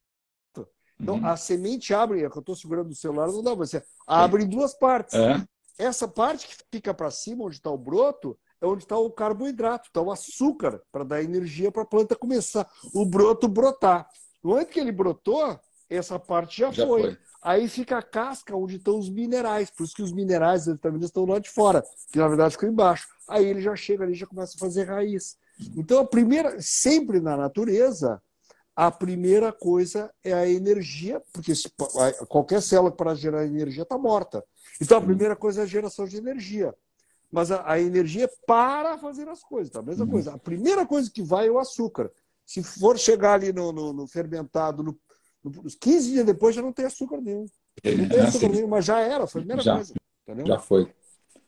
Então, uhum. a semente abre, é que eu estou segurando o celular, não dá, você abre em duas partes. É. Essa parte que fica para cima, onde está o broto, é onde está o carboidrato, está o açúcar, para dar energia para a planta começar, o broto brotar. No momento que ele brotou, essa parte já, já foi. foi. Aí fica a casca onde estão os minerais, por isso que os minerais e vitaminas estão lá de fora, que na verdade ficam embaixo. Aí ele já chega ali, já começa a fazer raiz. Então a primeira, sempre na natureza, a primeira coisa é a energia, porque qualquer célula para gerar energia está morta. Então, a primeira coisa é a geração de energia. Mas a, a energia é para fazer as coisas, tá? A mesma uhum. coisa. A primeira coisa que vai é o açúcar. Se for chegar ali no, no, no fermentado, no, no, 15 dias depois já não tem açúcar nenhum. Não tem açúcar nenhum, mas já era, foi a primeira já, coisa. Entendeu? Já foi.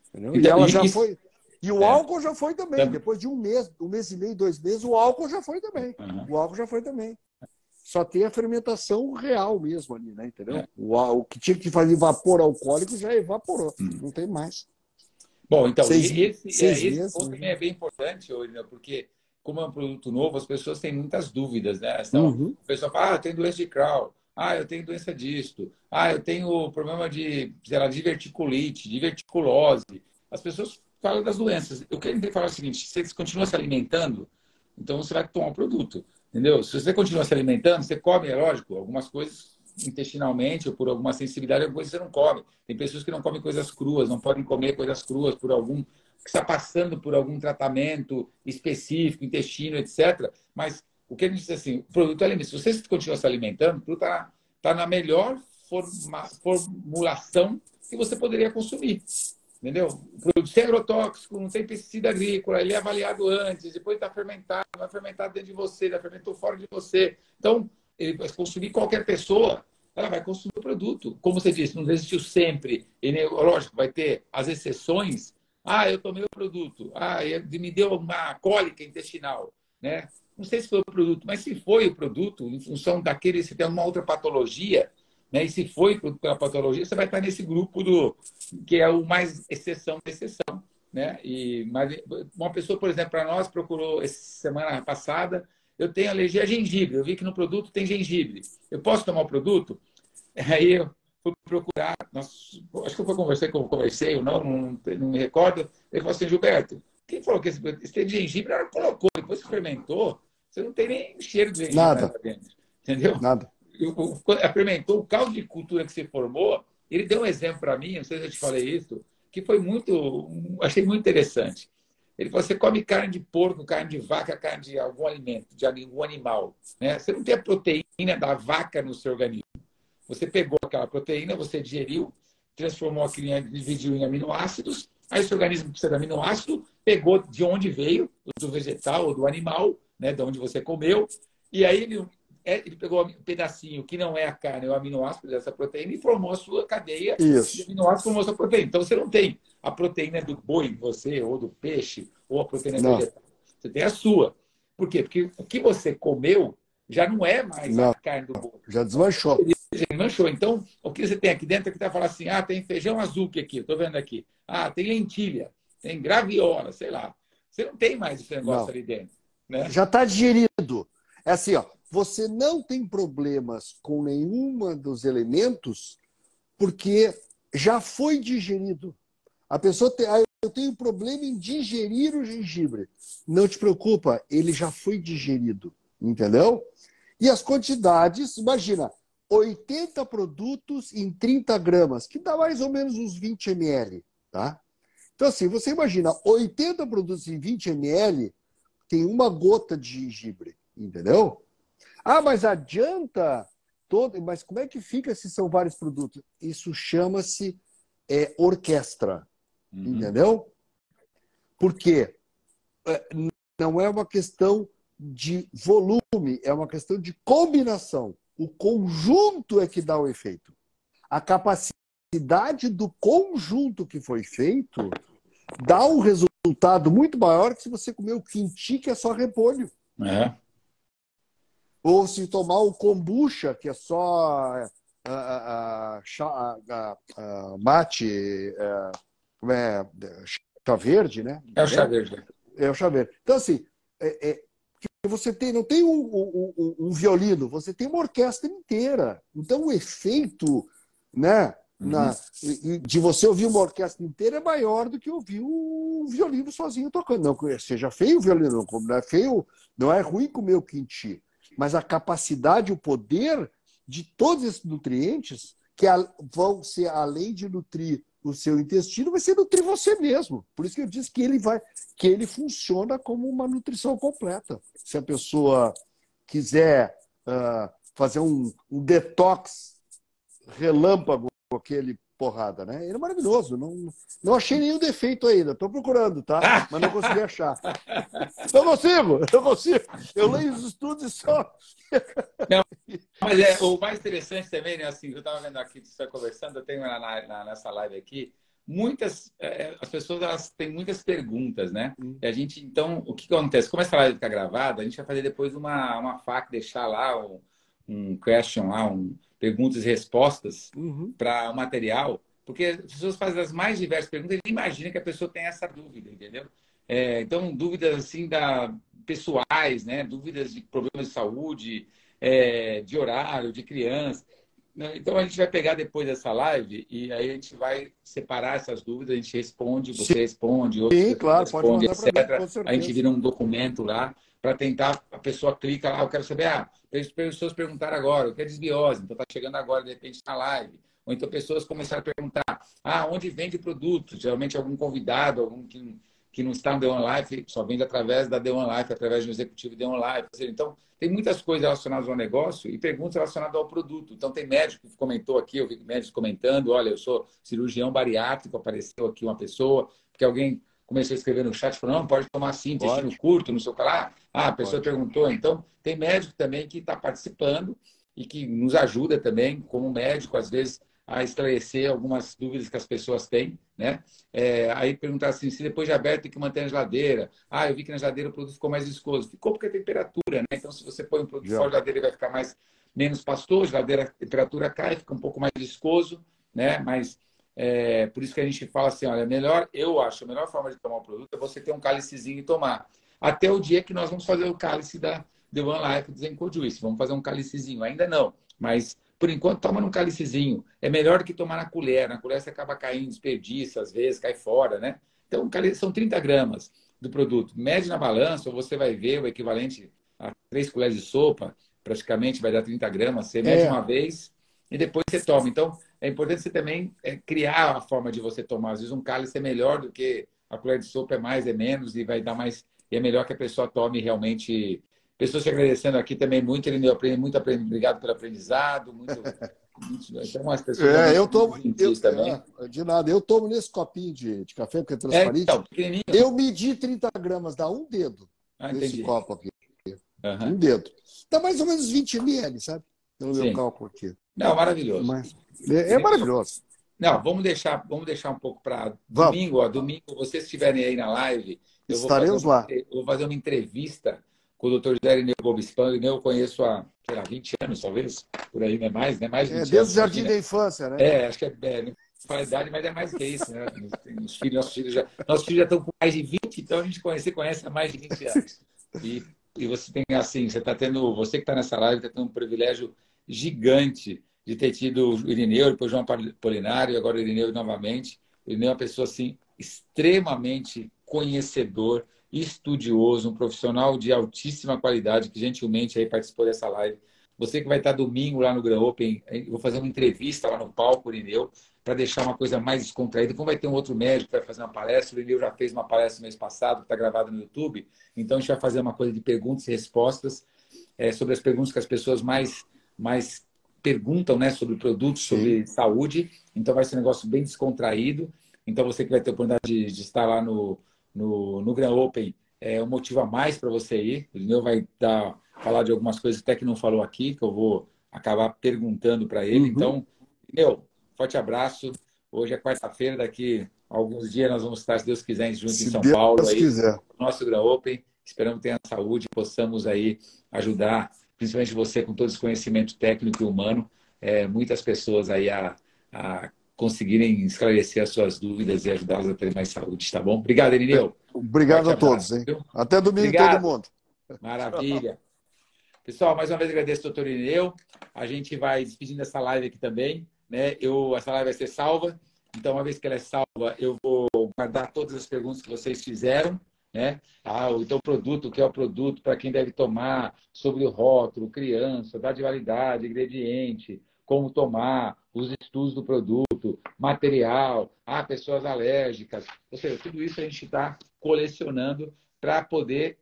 Entendeu? E, ela já foi. E o é. álcool já foi também. Depois de um mês, um mês e meio, dois meses, o álcool já foi também. Uhum. O álcool já foi também. Só tem a fermentação real mesmo ali, né? Entendeu? É. O, o, que tinha que fazer vapor alcoólico já evaporou. Uhum. Não tem mais. Bom, então, seis, esse, seis é, esse ponto né? também é bem importante, Olina, porque como é um produto novo, as pessoas têm muitas dúvidas, né? Então, uhum. A pessoa fala, ah, eu tenho doença de Crohn, ah, eu tenho doença disto, ah, eu tenho problema de, sei lá, diverticulite, diverticulose. As pessoas falam das doenças. Eu quero falar o seguinte, se você continua se alimentando, então você vai tomar o um produto, entendeu? Se você continua se alimentando, você come, é lógico, algumas coisas intestinalmente ou por alguma sensibilidade, algumas coisas você não come. Tem pessoas que não comem coisas cruas, não podem comer coisas cruas por algum que está passando por algum tratamento específico, intestino, etc. Mas o que a gente diz assim, o produto alimento, se você continua se alimentando, o produto está tá na melhor forma, formulação que você poderia consumir. Entendeu? O produto sem agrotóxico, não tem pesticida agrícola, ele é avaliado antes, depois está fermentado, vai fermentar dentro de você, já fermentou fora de você. Então, ele vai consumir qualquer pessoa, ela vai consumir o produto. Como você disse, não existiu sempre. E, lógico, vai ter as exceções. Ah, eu tomei o produto. Ah, me deu uma cólica intestinal. Né? Não sei se foi o produto, mas se foi o produto, em função daquele, se tem uma outra patologia, né? e se foi pela patologia, você vai estar nesse grupo do que é o mais exceção da exceção. Né? E, mas uma pessoa, por exemplo, para nós, procurou essa semana passada eu tenho alergia a gengibre. Eu vi que no produto tem gengibre. Eu posso tomar o produto? Aí eu fui procurar, acho que eu fui conversar com conversei ou não, não, não, me recordo. Ele falou assim, Gilberto, quem falou que esse, esse tem gengibre? Ela colocou, depois que fermentou, você não tem nem cheiro de gengibre Nada. dentro. Entendeu? Nada. fermentou, o caldo de cultura que você formou, ele deu um exemplo para mim, não sei se eu te falei isso, que foi muito, achei muito interessante. Ele falou: você come carne de porco, carne de vaca, carne de algum alimento, de algum animal. Né? Você não tem a proteína da vaca no seu organismo. Você pegou aquela proteína, você digeriu, transformou aquilo, dividiu em aminoácidos. Aí seu organismo precisa de aminoácido, pegou de onde veio, do vegetal ou do animal, né, de onde você comeu, e aí ele é, ele pegou um pedacinho que não é a carne, é o aminoácido dessa proteína e formou a sua cadeia Isso. de aminoácidos, formou a sua proteína. Então você não tem a proteína do boi em você, ou do peixe, ou a proteína não. vegetal. Você tem a sua. Por quê? Porque o que você comeu já não é mais não. a carne do boi. Já desmanchou. Já desmanchou. Então, o que você tem aqui dentro é que está falando assim: ah, tem feijão azul aqui, estou vendo aqui. Ah, tem lentilha, tem graviola, sei lá. Você não tem mais esse negócio não. ali dentro. Né? Já está digerido. É assim, ó você não tem problemas com nenhuma dos elementos porque já foi digerido. A pessoa tem, ah, eu tenho problema em digerir o gengibre. Não te preocupa, ele já foi digerido, entendeu? E as quantidades, imagina, 80 produtos em 30 gramas, que dá mais ou menos uns 20 ml, tá? Então, assim, você imagina, 80 produtos em 20 ml tem uma gota de gengibre, entendeu? Ah, mas adianta todo. Mas como é que fica se são vários produtos? Isso chama-se é, orquestra. Uhum. Entendeu? Porque é, não é uma questão de volume, é uma questão de combinação. O conjunto é que dá o efeito. A capacidade do conjunto que foi feito dá um resultado muito maior que se você comer o quinti, que é só repolho. É. Ou se tomar o kombucha, que é só uh, mate, como é, chá verde, né? É o chá verde. É o chá verde. Então, assim, é, é, você tem, não tem um, um, um, violino, você tem uma orquestra inteira. Então, o efeito né, na, uhum. de você ouvir uma orquestra inteira é maior do que ouvir o violino sozinho tocando. Não seja feio o violino, não é feio, não é ruim comer o quinti mas a capacidade, o poder de todos esses nutrientes que vão ser, além de nutrir o seu intestino, vai ser nutrir você mesmo. Por isso que eu disse que ele vai, que ele funciona como uma nutrição completa. Se a pessoa quiser uh, fazer um, um detox relâmpago aquele porrada, né? Ele é maravilhoso. Não, não achei nenhum defeito ainda. Estou procurando, tá? Mas não consegui achar. Não consigo, não consigo. Eu leio os estudos e só. Não, mas é, o mais interessante também, né? Assim, eu estava vendo aqui, você conversando, eu tenho na, na, nessa live aqui, muitas é, as pessoas elas têm muitas perguntas, né? Hum. E a gente então o que, que acontece? Como essa live ficar gravada, a gente vai fazer depois uma uma fac deixar lá um, um question lá, um perguntas e respostas uhum. para o material, porque as pessoas fazem as mais diversas perguntas e imagina que a pessoa tem essa dúvida, entendeu? É, então dúvidas assim da pessoais, né? Dúvidas de problemas de saúde, é, de horário, de criança. Então a gente vai pegar depois dessa live e aí a gente vai separar essas dúvidas, a gente responde, você Sim. responde, outro Sim, claro, responde, etc. Mim, a gente vira um documento lá para tentar, a pessoa clica lá, eu quero saber, ah, as pessoas perguntaram agora, eu quero desbiose, então está chegando agora, de repente, na live. Ou então pessoas começaram a perguntar, ah, onde vende produto? Geralmente algum convidado, algum que que não está no The One Life, só vende através da The One Life, através do executivo The One Life. Então, tem muitas coisas relacionadas ao negócio e perguntas relacionadas ao produto. Então, tem médico que comentou aqui, eu vi médicos comentando, olha, eu sou cirurgião bariátrico, apareceu aqui uma pessoa, porque alguém começou a escrever no chat, falou, não, pode tomar assim, intestino curto, não sei o que lá. Ah, a pessoa perguntou. Então, tem médico também que está participando e que nos ajuda também, como médico, às vezes, a esclarecer algumas dúvidas que as pessoas têm, né? É, aí perguntar assim, se depois de aberto tem que manter na geladeira. Ah, eu vi que na geladeira o produto ficou mais viscoso. Ficou porque a temperatura, né? Então, se você põe um produto fora da geladeira, ele vai ficar mais menos pastoso, a geladeira, a temperatura cai, fica um pouco mais viscoso, né? Mas é, por isso que a gente fala assim, olha, melhor, eu acho, a melhor forma de tomar o produto é você ter um cálicezinho e tomar. Até o dia que nós vamos fazer o cálice da The One Life do Zenco Juice. Vamos fazer um cálicezinho. Ainda não, mas por enquanto, toma num cálicezinho. É melhor do que tomar na colher. Na colher você acaba caindo, desperdiça, às vezes, cai fora, né? Então, são 30 gramas do produto. Mede na balança, ou você vai ver o equivalente a 3 colheres de sopa, praticamente vai dar 30 gramas. Você mede é. uma vez e depois você toma. Então, é importante você também é, criar a forma de você tomar. Às vezes, um cálice é melhor do que a colher de sopa, é mais, é menos, e vai dar mais. E é melhor que a pessoa tome realmente Pessoas te agradecendo aqui também muito, ele aprende muito, aprende, obrigado pelo aprendizado, muito, então, as pessoas é, eu tomo, eu, também. É, de nada, eu tomo nesse copinho de, de café, porque é transparente. É, então, eu medi 30 gramas, dá um dedo ah, nesse entendi. copo aqui. Uhum. Um dedo. Dá mais ou menos 20 ml, sabe? No meu cálculo aqui. Não, maravilhoso. Mas, é, é maravilhoso. Não, vamos deixar, vamos deixar um pouco para domingo. Ó, domingo, vocês estiverem aí na live, eu Estaremos vou lá. Eu vou fazer uma entrevista com o Dr. José Irineu Bobispan, eu conheço há, sei lá, 20 anos, talvez, por aí, né? Mais, né? Mais de 20 é, desde anos, o jardim da infância, né? É, acho que é, é não fala idade, mas é mais que isso, né? Os filhos, nossos filhos já, nossos filhos já estão com mais de 20, então a gente conhece, conhece há mais de 20 anos. E, e você tem assim, você está tendo, você que está nessa live está tendo um privilégio gigante de ter tido o Irineu, depois João Polinário, e agora o Irineu novamente. O Irineu é uma pessoa assim extremamente conhecedor, estudioso, um profissional de altíssima qualidade, que gentilmente aí participou dessa live. Você que vai estar domingo lá no Gran Open, vou fazer uma entrevista lá no palco, Irineu, para deixar uma coisa mais descontraída. Como vai ter um outro médico que vai fazer uma palestra, o Irineu já fez uma palestra no mês passado, que está gravada no YouTube, então a gente vai fazer uma coisa de perguntas e respostas é, sobre as perguntas que as pessoas mais, mais perguntam né, sobre produtos, sobre Sim. saúde. Então vai ser um negócio bem descontraído. Então você que vai ter a oportunidade de, de estar lá no, no, no Grand Open é um motivo a mais para você ir. O Lineu vai dar, falar de algumas coisas até que não falou aqui, que eu vou acabar perguntando para ele. Uhum. Então, Lineu, forte abraço. Hoje é quarta-feira, daqui alguns dias nós vamos estar, se Deus quiser, juntos se em São Deus Paulo. Aí, quiser. No nosso Grand Open. Esperamos que tenha saúde e possamos aí ajudar, principalmente você com todo esse conhecimento técnico e humano, é, muitas pessoas aí a, a conseguirem esclarecer as suas dúvidas e ajudá-los a ter mais saúde, tá bom? Obrigado, Irineu. Obrigado a todos, hein? Até domingo Obrigado. todo mundo. Maravilha. Pessoal, mais uma vez agradeço ao doutor Irineu. A gente vai despedindo essa live aqui também. Né? Eu, essa live vai ser salva. Então, uma vez que ela é salva, eu vou guardar todas as perguntas que vocês fizeram. Né? Ah, então, o produto, o que é o produto, para quem deve tomar, sobre o rótulo, criança, data de validade, ingrediente, como tomar, os estudos do produto, material, ah, pessoas alérgicas. Ou seja, tudo isso a gente está colecionando para poder,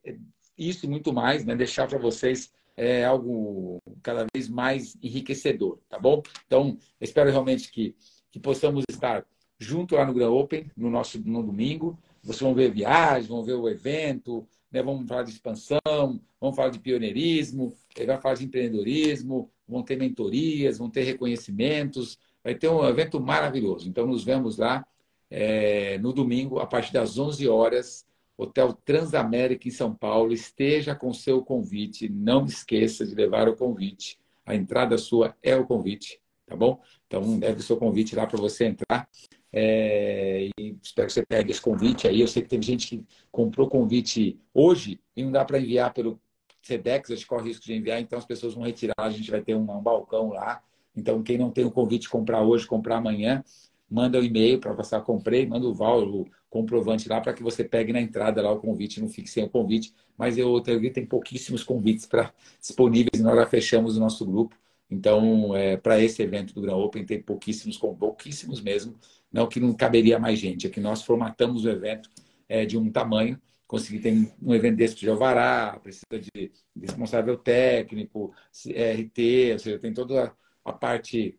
isso e muito mais, né, deixar para vocês é, algo cada vez mais enriquecedor, tá bom? Então, espero realmente que, que possamos estar junto lá no Grand Open, no nosso no domingo. Vocês vão ver viagens, vão ver o evento, né? vamos falar de expansão, vamos falar de pioneirismo, vai falar de empreendedorismo, vão ter mentorias, vão ter reconhecimentos, vai ter um evento maravilhoso. Então, nos vemos lá é, no domingo, a partir das 11 horas, Hotel Transamérica em São Paulo. Esteja com seu convite. Não esqueça de levar o convite. A entrada sua é o convite, tá bom? Então, leve o seu convite lá para você entrar. É, e espero que você pegue esse convite aí. Eu sei que tem gente que comprou convite hoje e não dá para enviar pelo SEDEX, a gente corre risco de enviar, então as pessoas vão retirar. A gente vai ter um, um balcão lá. Então, quem não tem o convite comprar hoje, comprar amanhã, manda o um e-mail para passar comprei, manda o VAL, o comprovante lá para que você pegue na entrada lá o convite, não fique sem o convite. Mas eu tenho tem pouquíssimos convites para disponíveis, nós já fechamos o nosso grupo. Então, é, para esse evento do Gran Open tem pouquíssimos, pouquíssimos mesmo, não que não caberia mais gente, é que nós formatamos o evento é, de um tamanho, conseguir ter um evento desse de alvará, precisa de responsável técnico, RT, ou seja, tem toda a, a parte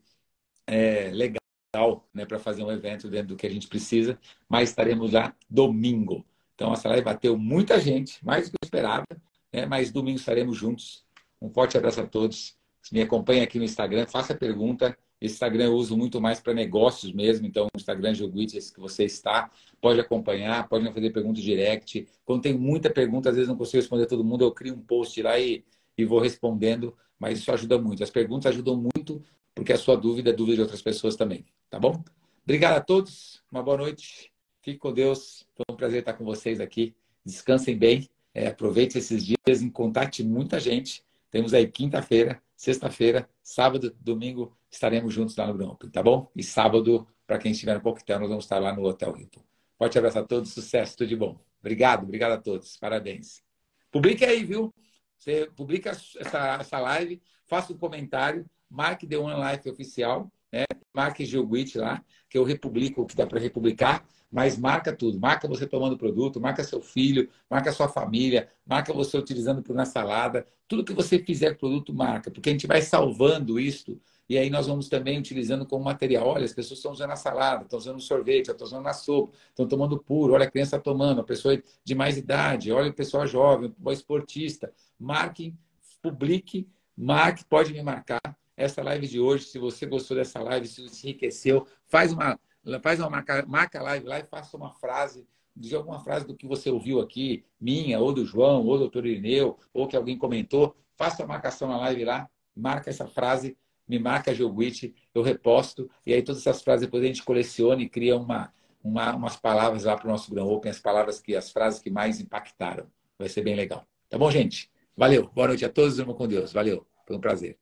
é, legal né, para fazer um evento dentro do que a gente precisa, mas estaremos lá domingo. Então, essa live bateu muita gente, mais do que eu esperava, né, mas domingo estaremos juntos. Um forte abraço a todos. Me acompanhe aqui no Instagram, faça pergunta. Instagram eu uso muito mais para negócios mesmo, então o Instagram Joguit, esse que você está, pode acompanhar, pode me fazer pergunta direct. Quando tem muita pergunta, às vezes não consigo responder todo mundo, eu crio um post lá e, e vou respondendo, mas isso ajuda muito. As perguntas ajudam muito porque a sua dúvida é dúvida de outras pessoas também, tá bom? Obrigado a todos, uma boa noite, fique com Deus, foi um prazer estar com vocês aqui, descansem bem, é, aproveite esses dias, em contate muita gente, temos aí quinta-feira, sexta-feira, sábado, domingo, estaremos juntos lá no Bronco, tá bom? E sábado, para quem estiver no Coquetel, nós vamos estar lá no Hotel Hilton. Forte abraço a todos, sucesso, tudo de bom. Obrigado, obrigado a todos, parabéns. Publique aí, viu? Você publica essa, essa live, faça um comentário, marque The One Life Oficial, né? marque Geoguit lá, que eu republico o que dá para republicar, mas marca tudo. Marca você tomando produto, marca seu filho, marca sua família, marca você utilizando na salada. Tudo que você fizer produto, marca, porque a gente vai salvando isso e aí nós vamos também utilizando como material. Olha, as pessoas estão usando a salada, estão usando sorvete, estão usando a sopa, estão tomando puro. Olha, a criança tomando, a pessoa de mais idade, olha o pessoal jovem, o esportista. Marque, publique, marque, pode me marcar essa live de hoje. Se você gostou dessa live, se você enriqueceu, faz uma, faz uma marca, marca live lá e faça uma frase, diga alguma frase do que você ouviu aqui, minha, ou do João, ou do doutor Irineu, ou que alguém comentou. Faça a marcação na live lá, marca essa frase, me marca Geoguit, eu reposto, e aí todas essas frases depois a gente coleciona e cria uma, uma umas palavras lá para o nosso Grand Open, as palavras que, as frases que mais impactaram. Vai ser bem legal. Tá bom, gente? Valeu. Boa noite a todos, irmão com Deus. Valeu. Foi um prazer.